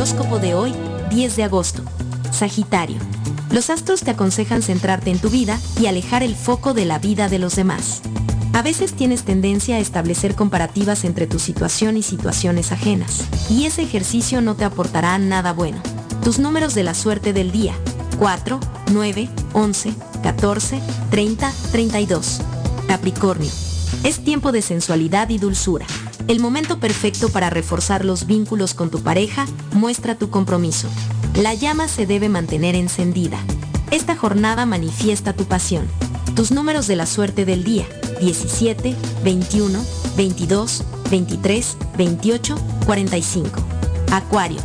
Horóscopo de hoy, 10 de agosto. Sagitario. Los astros te aconsejan centrarte en tu vida y alejar el foco de la vida de los demás. A veces tienes tendencia a establecer comparativas entre tu situación y situaciones ajenas, y ese ejercicio no te aportará nada bueno. Tus números de la suerte del día. 4, 9, 11, 14, 30, 32. Capricornio. Es tiempo de sensualidad y dulzura. El momento perfecto para reforzar los vínculos con tu pareja muestra tu compromiso. La llama se debe mantener encendida. Esta jornada manifiesta tu pasión. Tus números de la suerte del día. 17, 21, 22, 23, 28, 45. Acuario.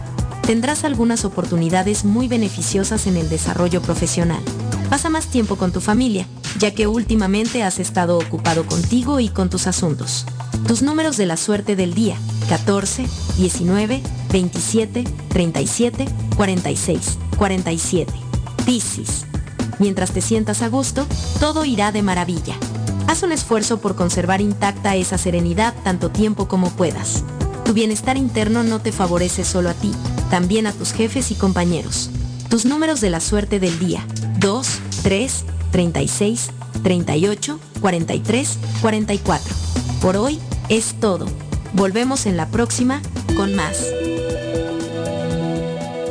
Tendrás algunas oportunidades muy beneficiosas en el desarrollo profesional. Pasa más tiempo con tu familia, ya que últimamente has estado ocupado contigo y con tus asuntos. Tus números de la suerte del día. 14, 19, 27, 37, 46, 47. Piscis. Mientras te sientas a gusto, todo irá de maravilla. Haz un esfuerzo por conservar intacta esa serenidad tanto tiempo como puedas. Tu bienestar interno no te favorece solo a ti, también a tus jefes y compañeros. Tus números de la suerte del día. 2, 3, 36, 38, 43, 44. Por hoy es todo. Volvemos en la próxima con más.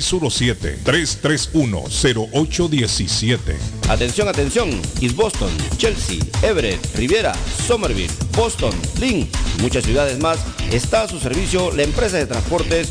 617-331-0817. Atención, atención. East Boston, Chelsea, Everett, Riviera, Somerville, Boston, Lynn muchas ciudades más está a su servicio la empresa de transportes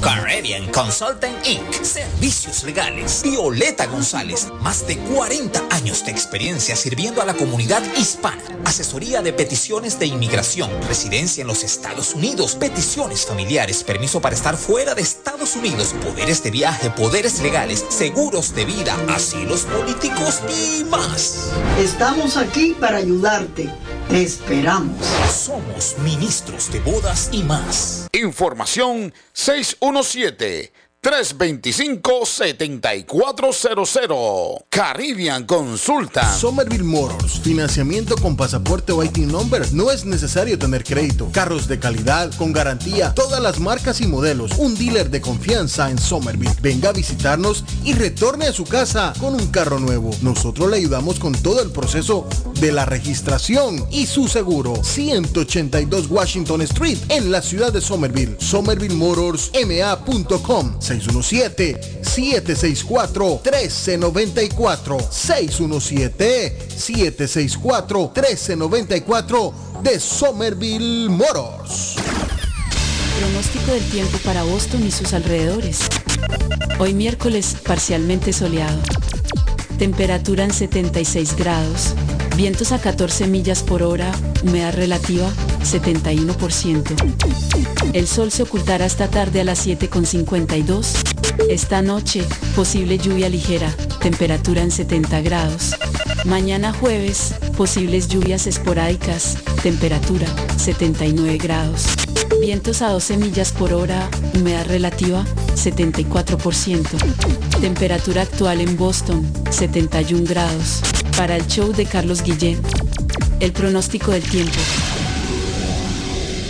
Caribbean Consulting Inc. Servicios legales. Violeta González. Más de 40 años de experiencia sirviendo a la comunidad hispana. Asesoría de peticiones de inmigración, residencia en los Estados Unidos, peticiones familiares, permiso para estar fuera de Estados Unidos, poderes de viaje, poderes legales, seguros de vida, asilos políticos y más. Estamos aquí para ayudarte. Te esperamos. Somos ministros de bodas y más. Información 617 325-7400. Caribbean Consulta. Somerville Motors. Financiamiento con pasaporte o IT number. No es necesario tener crédito. Carros de calidad, con garantía, todas las marcas y modelos. Un dealer de confianza en Somerville. Venga a visitarnos y retorne a su casa con un carro nuevo. Nosotros le ayudamos con todo el proceso de la registración y su seguro. 182 Washington Street en la ciudad de Somerville. SomervilleMotorsMA.com 617-764-1394. 617-764-1394 de Somerville Motors. Pronóstico del tiempo para Boston y sus alrededores. Hoy miércoles parcialmente soleado. Temperatura en 76 grados. Vientos a 14 millas por hora. Humedad relativa 71%. El sol se ocultará esta tarde a las 7.52. Esta noche, posible lluvia ligera, temperatura en 70 grados. Mañana jueves, posibles lluvias esporádicas, temperatura 79 grados. Vientos a 12 millas por hora, humedad relativa 74%. Temperatura actual en Boston 71 grados. Para el show de Carlos Guillén. El pronóstico del tiempo.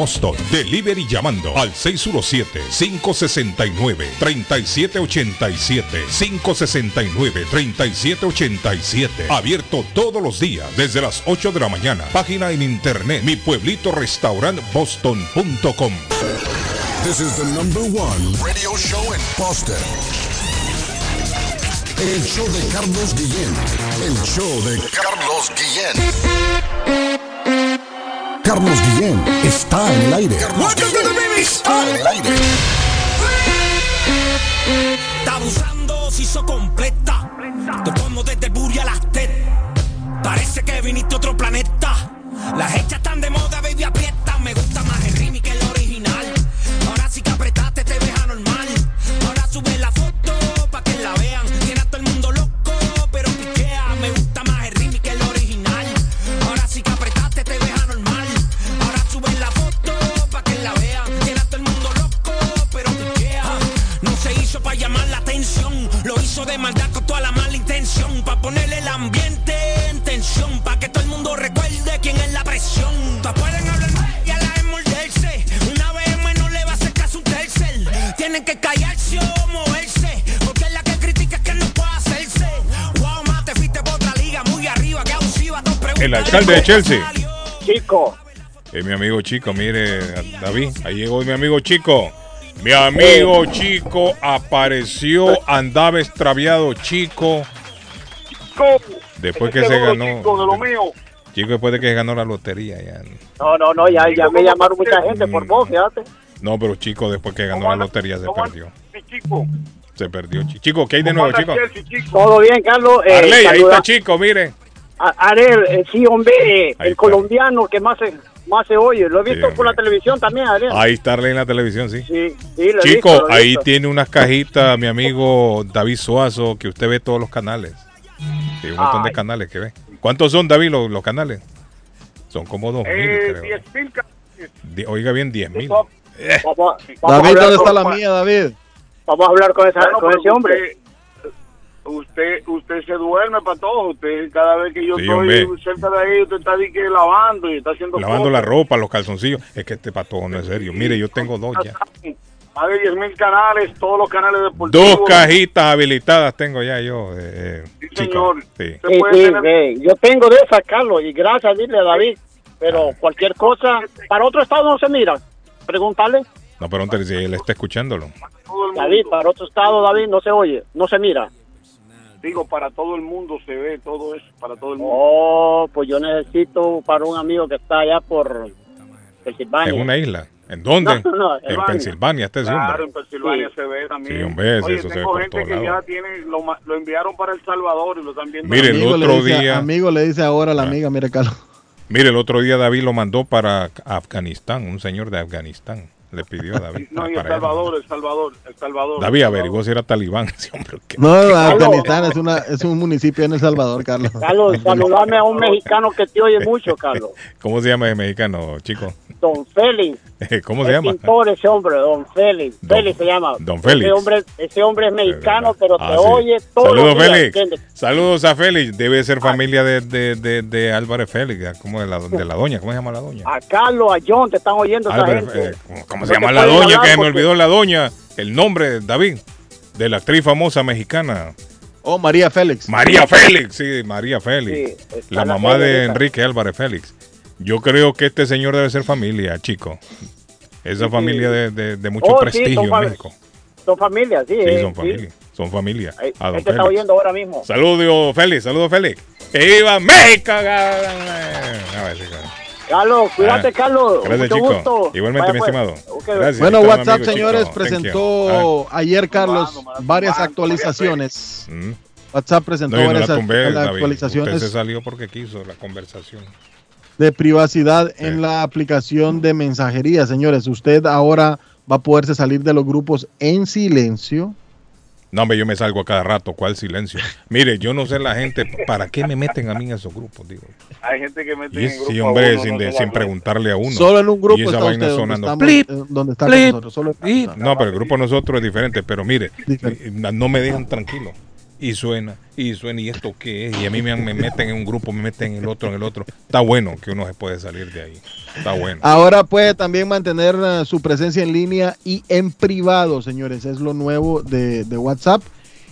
Boston. Delivery llamando al 617-569-3787. 569-3787. Abierto todos los días desde las 8 de la mañana. Página en internet mi pueblito restaurant boston.com. This is the number one radio show in Boston. El show de Carlos Guillén. El show de Carlos Guillén. Carlos Guillén está en el aire. Está en el aire. Está abusando, se hizo completa. Te como desde el Buri a las TED. Parece que viniste a otro planeta. Las hechas están de moda, baby, aprieta. Me gusta más el remix de maldad con toda la mala intención. Pa' ponerle el ambiente en tensión. Pa' que todo el mundo recuerde quién es la presión. Pa' pueden hablar y a la vez morderse. Una vez no le va a hacer caso un tercer. Tienen que callarse o moverse. Porque es la que critica es que no puede hacerse. Wow, más te fuiste por otra liga muy arriba. Que abusiva, dos preguntas. El alcalde de Chelsea. Chico. Es mi amigo Chico, mire, David, ahí llegó mi amigo Chico. Mi amigo Chico apareció, andaba extraviado Chico. Después que se ganó. Chico, de lo mío. Chico, después de que ganó la lotería ya. No, no, no, ya, ya me llamaron mucha gente por vos, fíjate. No, pero Chico, después que ganó la lotería se perdió. Chico. Se perdió. Chi- Chico, ¿qué hay de nuevo, Chico? Todo bien, Carlos. Eh, Arley, ahí está Chico, mire. A- Ariel, eh, sí, hombre, eh, el colombiano que más se, más se oye. Lo he visto Sí, por la televisión también, Ariel. Ahí está en la televisión, sí. Sí, sí, lo he Chico, visto, lo he ahí visto. tiene unas cajitas, mi amigo David Suazo, que usted ve todos los canales. Sí, un montón de Ay. canales que ve. ¿Cuántos son, David, los, los canales? Son como dos mil, Eh, creo. 10 mil Oiga bien, diez mil. Vamos- vamos David, ¿dónde está con- la mía, David? Vamos a hablar con, esa, Bueno, con ese hombre. Usted, usted, se duerme para todo. Usted, cada vez que yo Sí, estoy hombre. cerca de ahí, usted está di que lavando y está haciendo Lavando la ropa, los calzoncillos. Es que este patojo no es serio. Mire, yo tengo dos ya. Más de 10 mil canales, todos los canales deportivos. Dos cajitas habilitadas tengo ya yo. eh, eh, chico. señor. Sí. Sí, sí, eh, yo tengo de esas, Carlos, y gracias, dile a David. Pero cualquier cosa, para otro estado no se mira. Pregúntale. No, pero entonces, si él está escuchándolo. David, para otro estado, David, no se oye, no se mira. Digo, para todo el mundo se ve todo eso, para todo el mundo. Oh, pues yo necesito para un amigo que está allá por Pensilvania. En una isla. ¿En dónde? No, no, en Pensilvania, este sí, Claro, hombre. en Pensilvania se ve también. Sí, hombre, Oye, eso se ve tengo por gente que ya tiene, lo, lo enviaron para El Salvador y lo están viendo. Mire, el Amigo le otro dice- día- Amigo le dice ahora a la amiga, mire, Carlos. Mire, el otro día David lo mandó para Afganistán, un señor de Afganistán. Le pidió a David. No, y El. Salvador, El Salvador, El Salvador. David averiguó si era talibán ese hombre. No, Afganistán es, una, es un municipio en El Salvador, Carlos. Carlos, saludame a un mexicano que te oye mucho, Carlos. ¿Cómo se llama ese mexicano, chico? Don Félix. ¿Cómo se Es llama? pintor ese hombre, Don Félix. Félix se llama. Don Félix. Ese hombre, ese hombre es mexicano, pero te Ah, sí. oye todo. Saludos, Félix. ¿entiendes? Saludos a Félix. Debe ser familia de, de, de, de Álvarez Félix, como de la, de la doña. ¿Cómo se llama la doña? A Carlos, a John, te están oyendo esa gente. eh, ¿cómo, No se llama la doña? hablar Que se me porque- olvidó la doña. El nombre, David, de la actriz famosa mexicana. Oh, María Félix. María Félix, sí, María Félix. Sí, la la mamá de. Enrique Álvarez Félix. Yo creo que este señor debe ser familia, chico. Esa Sí, familia sí. de, de- de mucho Oh, prestigio son en México. Son familias, sí. Sí, eh, son familia. Son familia. Ahí- A don está oyendo ahora mismo. Saludos, Félix. Saludos, Félix. ¡Que viva México! A ver, sí, claro. Carlos, cuídate, Ah, Carlos. gracias, Mucho chico. gusto. Igualmente, Vaya, mi pues. estimado. Ok. Gracias. Bueno, WhatsApp, amigo, señores, chico. Presentó ayer, Carlos, varias actualizaciones. Mm. WhatsApp presentó No, yo no la varias tumbé, actualizaciones Usted se salió porque quiso la conversación. de privacidad en la aplicación de mensajería, señores. Usted ahora va a poderse salir de los grupos en silencio. No, hombre, yo me salgo a cada rato. ¿Cuál silencio? Mire, yo no sé la gente, ¿para qué me meten a mí en esos grupos? Digo. Hay gente que mete en grupo sí, a hombre, uno, sin, no de- preguntarle a uno. Solo en un grupo y esa está vaina usted donde sonando. estamos, Plip, eh, donde está con plip, nosotros, solo- plip. No, pero el grupo de nosotros es diferente. Pero mire, eh, no me dejan tranquilo. Y suena, y suena, ¿y esto qué es? Y a mí me, me meten en un grupo, me meten en el otro, en el otro. Está bueno que uno se puede salir de ahí. Está bueno. Ahora puede también mantener eh, su presencia en línea y en privado, señores. Es lo nuevo de, de WhatsApp.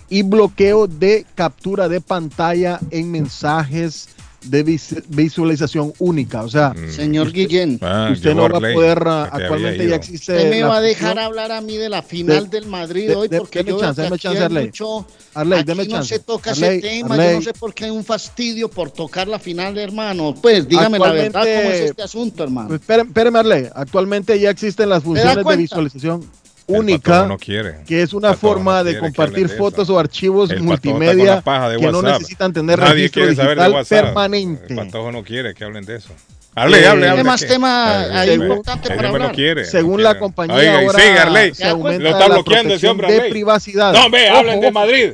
Y bloqueo de captura de pantalla en mensajes de vis- visualización única. O sea, Señor Guillén, Mm. Ah, usted no va a poder, ah, actualmente ya existe. usted me va a dejar hablar a mí de la final de- del Madrid de- hoy de- porque deme yo chance, aquí chance, hay Arley. mucho- Arley, aquí deme no chance. se toca Arley, ese tema, Arley. yo no sé por qué hay un fastidio por tocar la final, hermano. Pues dígame la verdad cómo es este asunto, hermano. Pues, espéreme, espéreme, Arley. Actualmente ya existen las funciones de visualización única, no quiere. que es una forma no de quiere compartir de fotos o archivos El multimedia que no necesitan tener Nadie registro quiere saber de digital permanente. El patojo no quiere que hablen de eso. Hable, Eh, hable, hable. ¿Qué más tema ese- importante para hablar? quiere. Según la compañía, Oiga, ahora Arley. se aumenta Lo está la bloqueando ese protección hombre, de privacidad. No, ve, hablen de Madrid.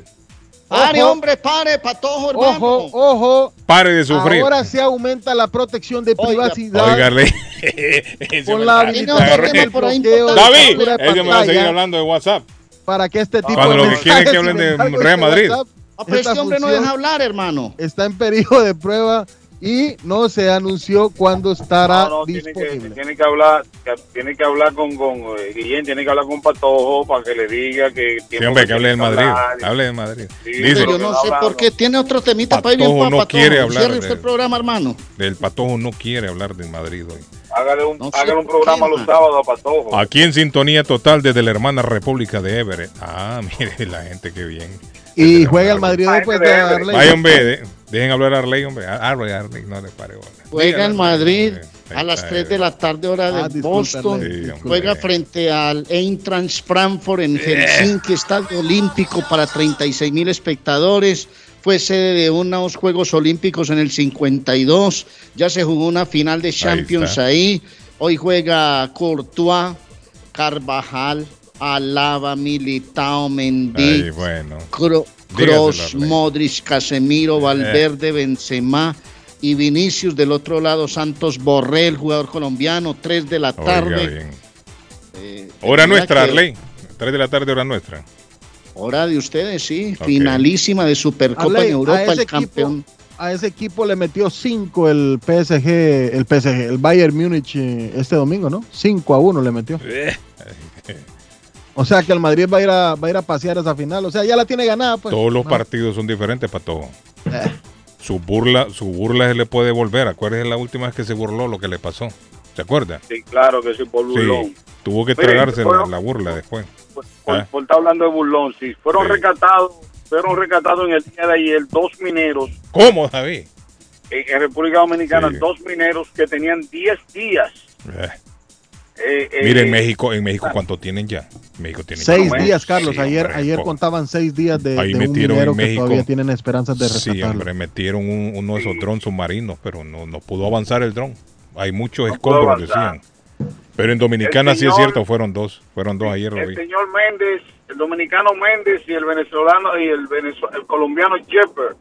Pare, Ojo. hombre, pare, patojo, hermano. Ojo, ojo. Pare de sufrir. Ahora se aumenta la protección de Oiga, privacidad Oiga, Arley. Ese con la habilitación tema del bloqueo. David, ese me va a seguir hablando de WhatsApp. para que este tipo Cuando de lo que quieren que hablen de Real Madrid. WhatsApp, pero este hombre no deja hablar, hermano. está en periodo de prueba y no se anunció cuándo estará No, no, tiene que, disponible. tiene que hablar, que- tiene que hablar con, con eh, Guillén, tiene que hablar con Patojo para que le diga que Sí, hombre, que hable del tiene Madrid. Hable de Madrid. Sí, Dice, Pero yo no que sé por qué tiene otro temita para ir bien Patojo para no Patojo. quiere hablar Cierre usted el programa, hermano. del patojo no quiere hablar de Madrid hoy. Hágale un, No sé hágale un programa qué, los sábados a Patojo. Aquí en sintonía total desde la hermana República de Everett. Ah, mire la gente que bien. Y juega el Madrid después de darle. Vaya, hombre, de- dejen hablar a Arley, hombre. A- Arley, Arley, no le pare bola. Juega en Madrid Ahí a las está, 3 de la tarde hora Ah, de Boston. Sí. Juega frente al Eintracht Frankfurt en Helsinki, estadio olímpico para 36 mil espectadores. Fue sede de unos Juegos Olímpicos en el 52. Ya se jugó una final de Champions ahí. Hoy juega Courtois, Carvajal, Alaba, Militao, Mendy, Ay, bueno. Cro- Arley. Modric, Casemiro, Valverde, Benzema y Vinicius. Del otro lado, Santos Borrell, jugador colombiano, 3 de la tarde. Eh, Hora nuestra, que- Arley. 3 de la tarde, hora nuestra. Hora de ustedes, sí. Finalísima de Supercopa Arley, en a Europa, ese el equipo- campeón. A ese equipo le metió 5 el PSG, el PSG, el Bayern Múnich eh, este domingo, ¿no? 5 a 1 le metió. O sea que el Madrid va a ir a, va a ir a pasear esa final. O sea, ya la tiene ganada. Pues. Todos los No. partidos son diferentes para todos. Eh. Su burla, su burla se le puede volver. Acuérdese la última vez que se burló lo que le pasó. ¿Se acuerda? Sí, claro que sí, por burlón. Sí. Tuvo que Mire, tragarse la, fueron- la burla después. Por, Ah. por estar hablando de burlón, sí. Fueron Sí. rescatados, fueron rescatados en el día de ayer dos mineros ¿Cómo, David? en, en República Dominicana, Sí. dos mineros que tenían 10 días. Eh. Eh, eh, Mire, en México, en México, ¿cuánto tienen ya? México tiene Seis ya- días, Carlos. Sí, ayer hombre, ayer contaban seis días de, Ahí de un metieron minero en que México. todavía tienen esperanzas de Sí, rescatarlo. hombre, metieron un- uno de esos drones submarinos, pero no, no pudo avanzar el dron. Hay muchos No escombros, decían. Pero en Dominicana sí es cierto, fueron dos. Fueron dos ayer lo el vi. señor Méndez, el dominicano Méndez y el venezolano y el colombiano Shepard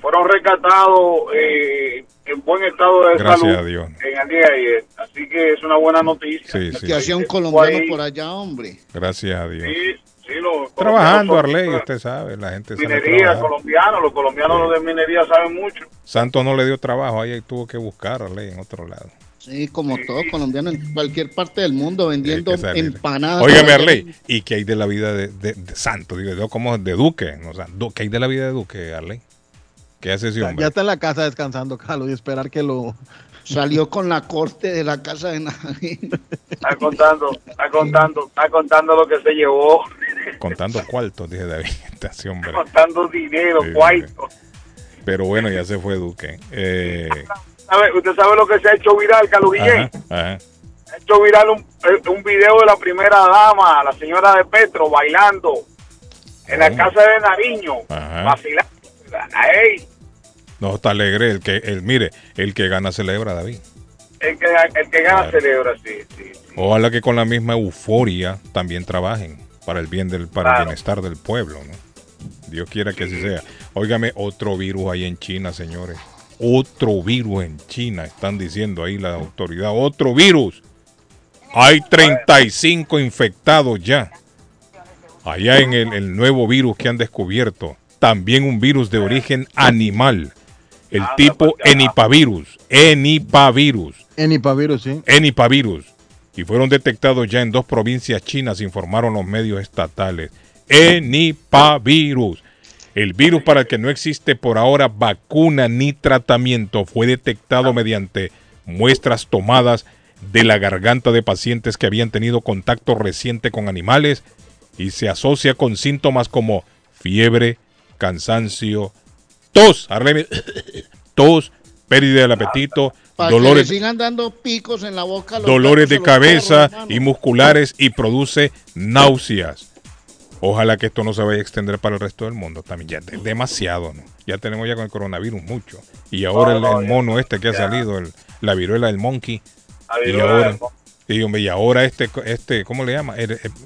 Fueron rescatados eh, en buen estado de Gracias salud a Dios. en el día de ayer. Así que es una buena noticia. Sí, sí. Que hacía un colombiano Ahí. por allá, hombre. Gracias a Dios. Sí, sí, los Trabajando, Arley, usted sabe, la gente sabe Minería, colombianos, los colombianos de minería saben mucho. Santos no le dio trabajo, ahí tuvo que buscar Arley en otro lado. Sí, como todo colombiano en cualquier parte del mundo vendiendo empanadas. Óigame, Arley, ¿y qué hay de la vida de, de, de Santos? Digo, yo como de Duque, no, o sea, ¿qué hay de la vida de Duque, Arley? ¿Qué hace ese Ya- hombre? ya está en la casa descansando, Carlos, y esperar que lo. Salió con la corte de la casa de nadie. Está contando, está contando, está contando lo que se llevó, Contando cuartos, dije David, ese hombre. contando dinero, Sí, cuarto. Pero bueno, ya se fue Duque. Eh, ¿Sabe? Usted sabe lo que se ha hecho viral, Carlos Guillén. ajá, ajá. Ha hecho viral un, eh, un video de la primera dama, la señora de Petro, bailando en la Oh. casa de Nariño, Ajá. vacilando. Ey, No, está alegre. El que, el, mire, el que gana celebra, David. el que, el que gana celebra, sí, sí. Ojalá que con la misma euforia también trabajen para el bien del, para el bienestar del pueblo, ¿no? Dios quiera que así sea. Óigame, otro virus ahí en China, señores. Otro virus en China, están diciendo ahí la autoridad. Otro virus. Hay 35 infectados ya. Allá en el, el nuevo virus que han descubierto. También un virus de origen animal. El tipo enipavirus. Enipavirus. Enipavirus, sí. Enipavirus. Y fueron detectados ya en dos provincias chinas, informaron los medios estatales. Enipavirus. El virus para el que no existe por ahora vacuna ni tratamiento fue detectado mediante muestras tomadas de la garganta de pacientes que habían tenido contacto reciente con animales y se asocia con síntomas como fiebre, cansancio, tos, Arlene, tos, pérdida del apetito, Para dolores, que le sigan dando picos en la boca. los dolores de cabeza y musculares y produce náuseas. Ojalá que esto no se vaya a extender para el resto del mundo también. Ya es demasiado, ¿no? Ya tenemos ya con el coronavirus mucho. Y ahora el, el mono este que ha salido, el- la viruela del monkey. La Y ahora, del monkey. Y, hombre, y ahora este, este, ¿cómo le llama?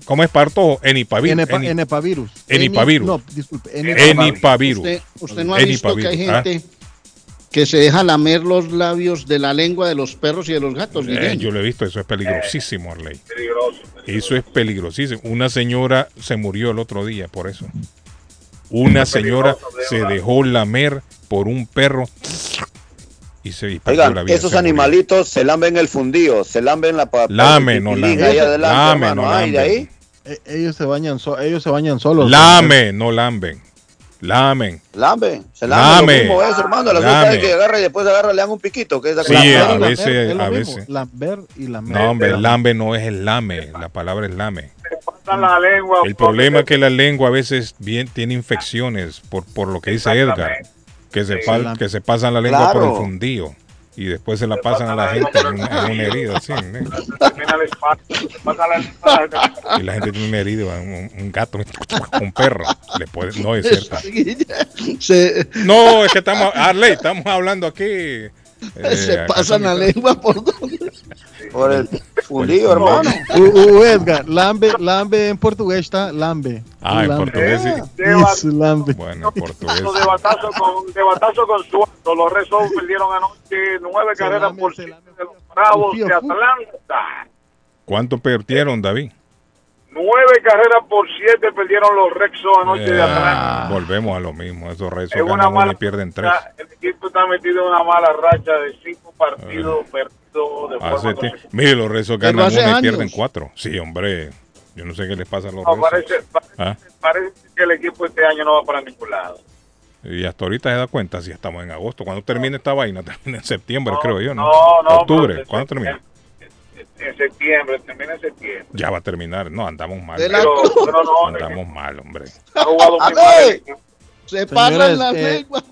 ¿Cómo es parto? Enipavirus. Enepa- Eni- Enepavirus. Enipavirus. No, disculpe. Enipavirus. Usted, usted no ha visto que hay Enipavirus, gente que se deja lamer los labios de la lengua de los perros y de los gatos. Eh, yo lo he visto, eso es peligrosísimo, Arley. Peligroso. Eso es peligrosísimo. Una señora se murió el otro día por eso. Una señora se dejó lamer por un perro y se Oigan, la vida, esos animalitos se lamben el fundillo, se lamben la pa- Lame, no lame. adelante, Lame, hermano. no lamben. ahí. Eh, ellos se bañan, so- ellos se bañan solos. Lame, no lamben. Lamen. Lambe, se lambe. Lame. Lo mismo es, hermano. La Lame. es que agarra y después agarra, le dan un piquito. Que es la Sí, cosa. a veces, Es lo a mismo, veces. Lamber y lamer. No, hombre, lambe no es el lame, la palabra es lame. La lengua. El problema es que la lengua a veces bien tiene infecciones por, por lo que dice Edgar, que se, pal- que se pasan la lengua por el Claro. fundillo y después se la pasan a la gente en, un- en una herida, así, y la gente tiene una herida, un, un gato, un perro, le puede, no es cierto. se, No, es que estamos, Arley, estamos hablando aquí. Eh, se pasan la lengua por donde. Por el fundillo, hermano. U, u, Edgar, lambe, lambe en portugués está lambe. Ah, en Lambe. portugués sí. Eso, lambe. Bueno, en portugués. De batazo con, de batazo con sueldo. Los Red Sox perdieron anoche nueve carreras por siete de los Bravos de Atlanta. ¿Cuánto perdieron, David? Nueve carreras por siete perdieron los Red Sox anoche de Atlanta. volvemos a lo mismo, esos rezos Es una ganan uno mala y pierden tres. racha. El equipo está metido en una mala racha de cinco partidos perdidos de Hace forma Mire, los Pero ganan uno y años. pierden cuatro. Sí, hombre. Yo no sé qué les pasa a los No, Red Sox. parece, parece, ¿Ah? parece que el equipo este año no va para ningún lado. Y hasta ahorita se da cuenta si estamos en agosto. Cuando termine esta vaina? Termina en septiembre, creo yo, ¿no? no, no, Octubre. ¿Cuándo termina? En septiembre, termina en septiembre. Ya va a terminar. No, andamos mal. De la Pero- pero no, andamos mal, hombre. Jugado muy mal el equipo. Se paran las lenguas.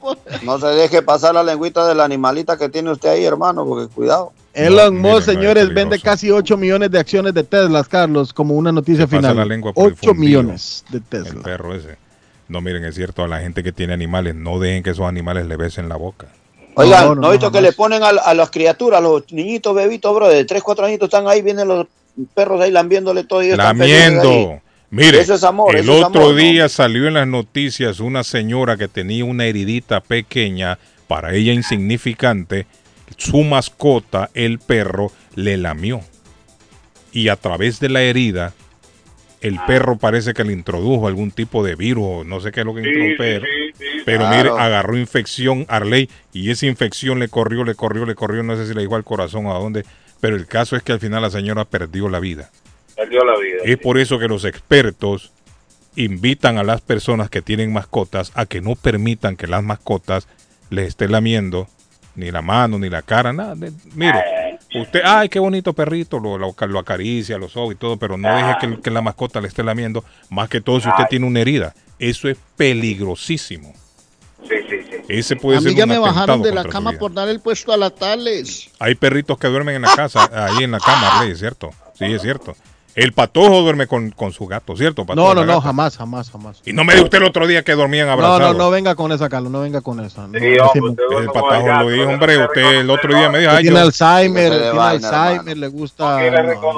No se deje pasar la lengüita de la animalita que tiene usted ahí, hermano, porque cuidado. Elon No, Musk, no, señores, es vende casi 8 millones de acciones de Tesla, Carlos, como una noticia Pasa final. la lengua por el 8 fundillo. millones de El Tesla. perro ese. No, miren, es cierto, a la gente que tiene animales, no dejen que esos animales le besen la boca. Oigan, No, ¿no, visto que le ponen a, a las criaturas, a los niñitos bebitos, bro, de 3, 4 añitos están ahí, vienen los perros ahí lambiéndole todo. y. Lamiendo. Mire, Eso es amor, el eso es otro amor, ¿no? día salió en las noticias una señora que tenía una heridita pequeña, para ella insignificante, su mascota, el perro, le lamió. Y a través de la herida, el perro parece que le introdujo algún tipo de virus, o no sé qué es lo que Sí, introdujo, sí, pero, sí, sí. pero Claro. mire, agarró infección Arley y esa infección le corrió, le corrió, le corrió, no sé si le llegó al corazón o a dónde, pero el caso es que al final la señora perdió la vida. Perdió la vida. Es por eso que los expertos invitan a las personas que tienen mascotas a que no permitan que las mascotas les esté lamiendo ni la mano, ni la cara, nada. de- mire, usted, ay, qué bonito perrito, lo, lo, lo acaricia, lo soba y todo, pero no deje que, que la mascota le esté lamiendo, más que todo si usted tiene una herida. Eso es peligrosísimo. Sí, sí, sí. Ese puede A mí ser ya un me bajaron de la cama por dar el puesto a la Tales. Hay perritos que duermen en la casa, ahí en la cama, es cierto. Sí, es cierto. El patojo duerme con, con su gato, ¿cierto? Patojo, No, no, no, jamás, jamás, jamás. Y no me diga usted el otro día que dormían No, abrazados. no, no venga con esa, Carlos, no venga con esa. No, Sí, no, hombre, sí, usted El gato, lo dijo, no hombre. Usted el otro día me dijo, ay, tiene yo... Alzheimer, tiene Alzheimer, hermano. le gusta.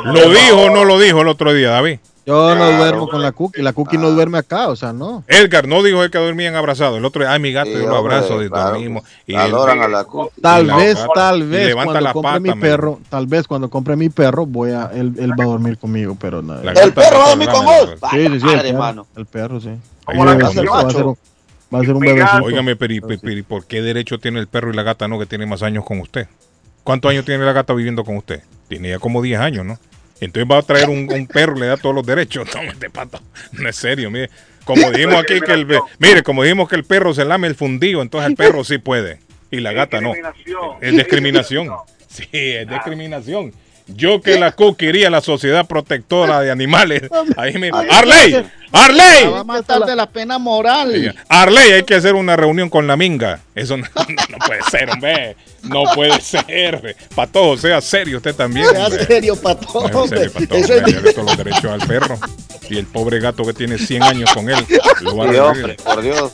no. ¿Lo dijo o no lo dijo el otro día, David? Yo no duermo con la cookie, la cookie Ah. no duerme acá, o sea, no. Edgar no dijo él que dormían abrazados. El otro día, ay, mi gato, Sí, yo lo hombre, abrazo y claro, dormimos. Y Adoran él- a la cu- Tal la vez, tal vez levanta cuando la compre pata, mi perro, tal vez cuando compre mi perro, voy a, él, él va a dormir conmigo, pero no. La Sí, El perro va a dormir con vos. la- sí, sí, el hermano. el perro, sí. Como la Sí, casa del va a macho. ser un- va a ser un gato. Óigame, pero, ¿y- pero- pero, ¿y ¿por qué derecho tiene el perro y la gata no que tiene más años con usted? ¿Cuántos años tiene la gata viviendo con usted? Tiene ya como 10 años, ¿no? Entonces va a traer un, un perro le da todos los derechos. No, este pato. No es serio, mire. Como dijimos aquí que el mire, como dijimos que el perro se lame el fundido, entonces el perro sí puede y la gata no. Es discriminación. Sí, es discriminación. Yo que la cookie iría a la Sociedad Protectora de Animales. Ahí me... ¡Arley! ¡Arley! va a matar de la pena moral. Arley, hay que hacer una reunión con la minga. Eso no, no puede ser, hombre. No puede ser. Patojo, sea serio usted también. Sea hombre. serio, pato. No, serio, Patojo, Eso es todos los derechos al perro. Y el pobre gato que tiene 100 años con él. Lo a hombre, por Dios.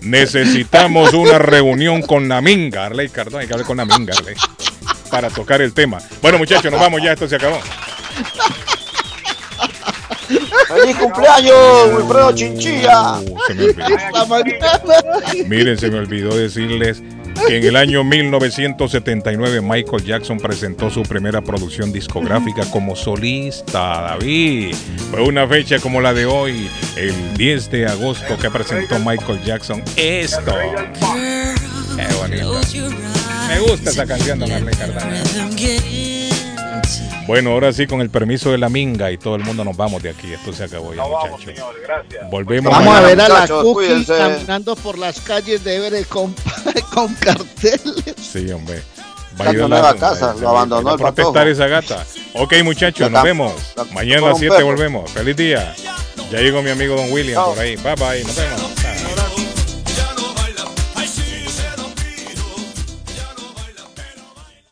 Necesitamos una reunión con la minga, Arley Cardón. Hay que hablar con la minga, Arley. Para tocar el tema. Bueno, muchachos, nos vamos ya. Esto se acabó. ¡Feliz cumpleaños, Wilfredo Chinchilla! Uh, se me olvidó. Miren, se me olvidó decirles que en el año 1979 Michael Jackson presentó su primera producción discográfica como solista, David. Fue una fecha como la de hoy, el 10 de agosto, que presentó Michael Jackson esto. Qué bonito. Me gusta esa canción, don Arley Cardano. Bueno, ahora sí, con el permiso de la minga y todo el mundo nos vamos de aquí. Esto se acabó ya, No vamos, muchachos. gracias. Volvemos Vamos a ver a la cookie cuídense. caminando por las calles de Everett con, con carteles. Sí, hombre. Está en nueva casa, lo abandonó va a el protestar esa gata. Ok, muchachos, La nos vemos. la- Mañana a las un 7 perro. volvemos. Feliz día. Ya llegó mi amigo Don William Chao. por ahí. Bye bye. Nos vemos.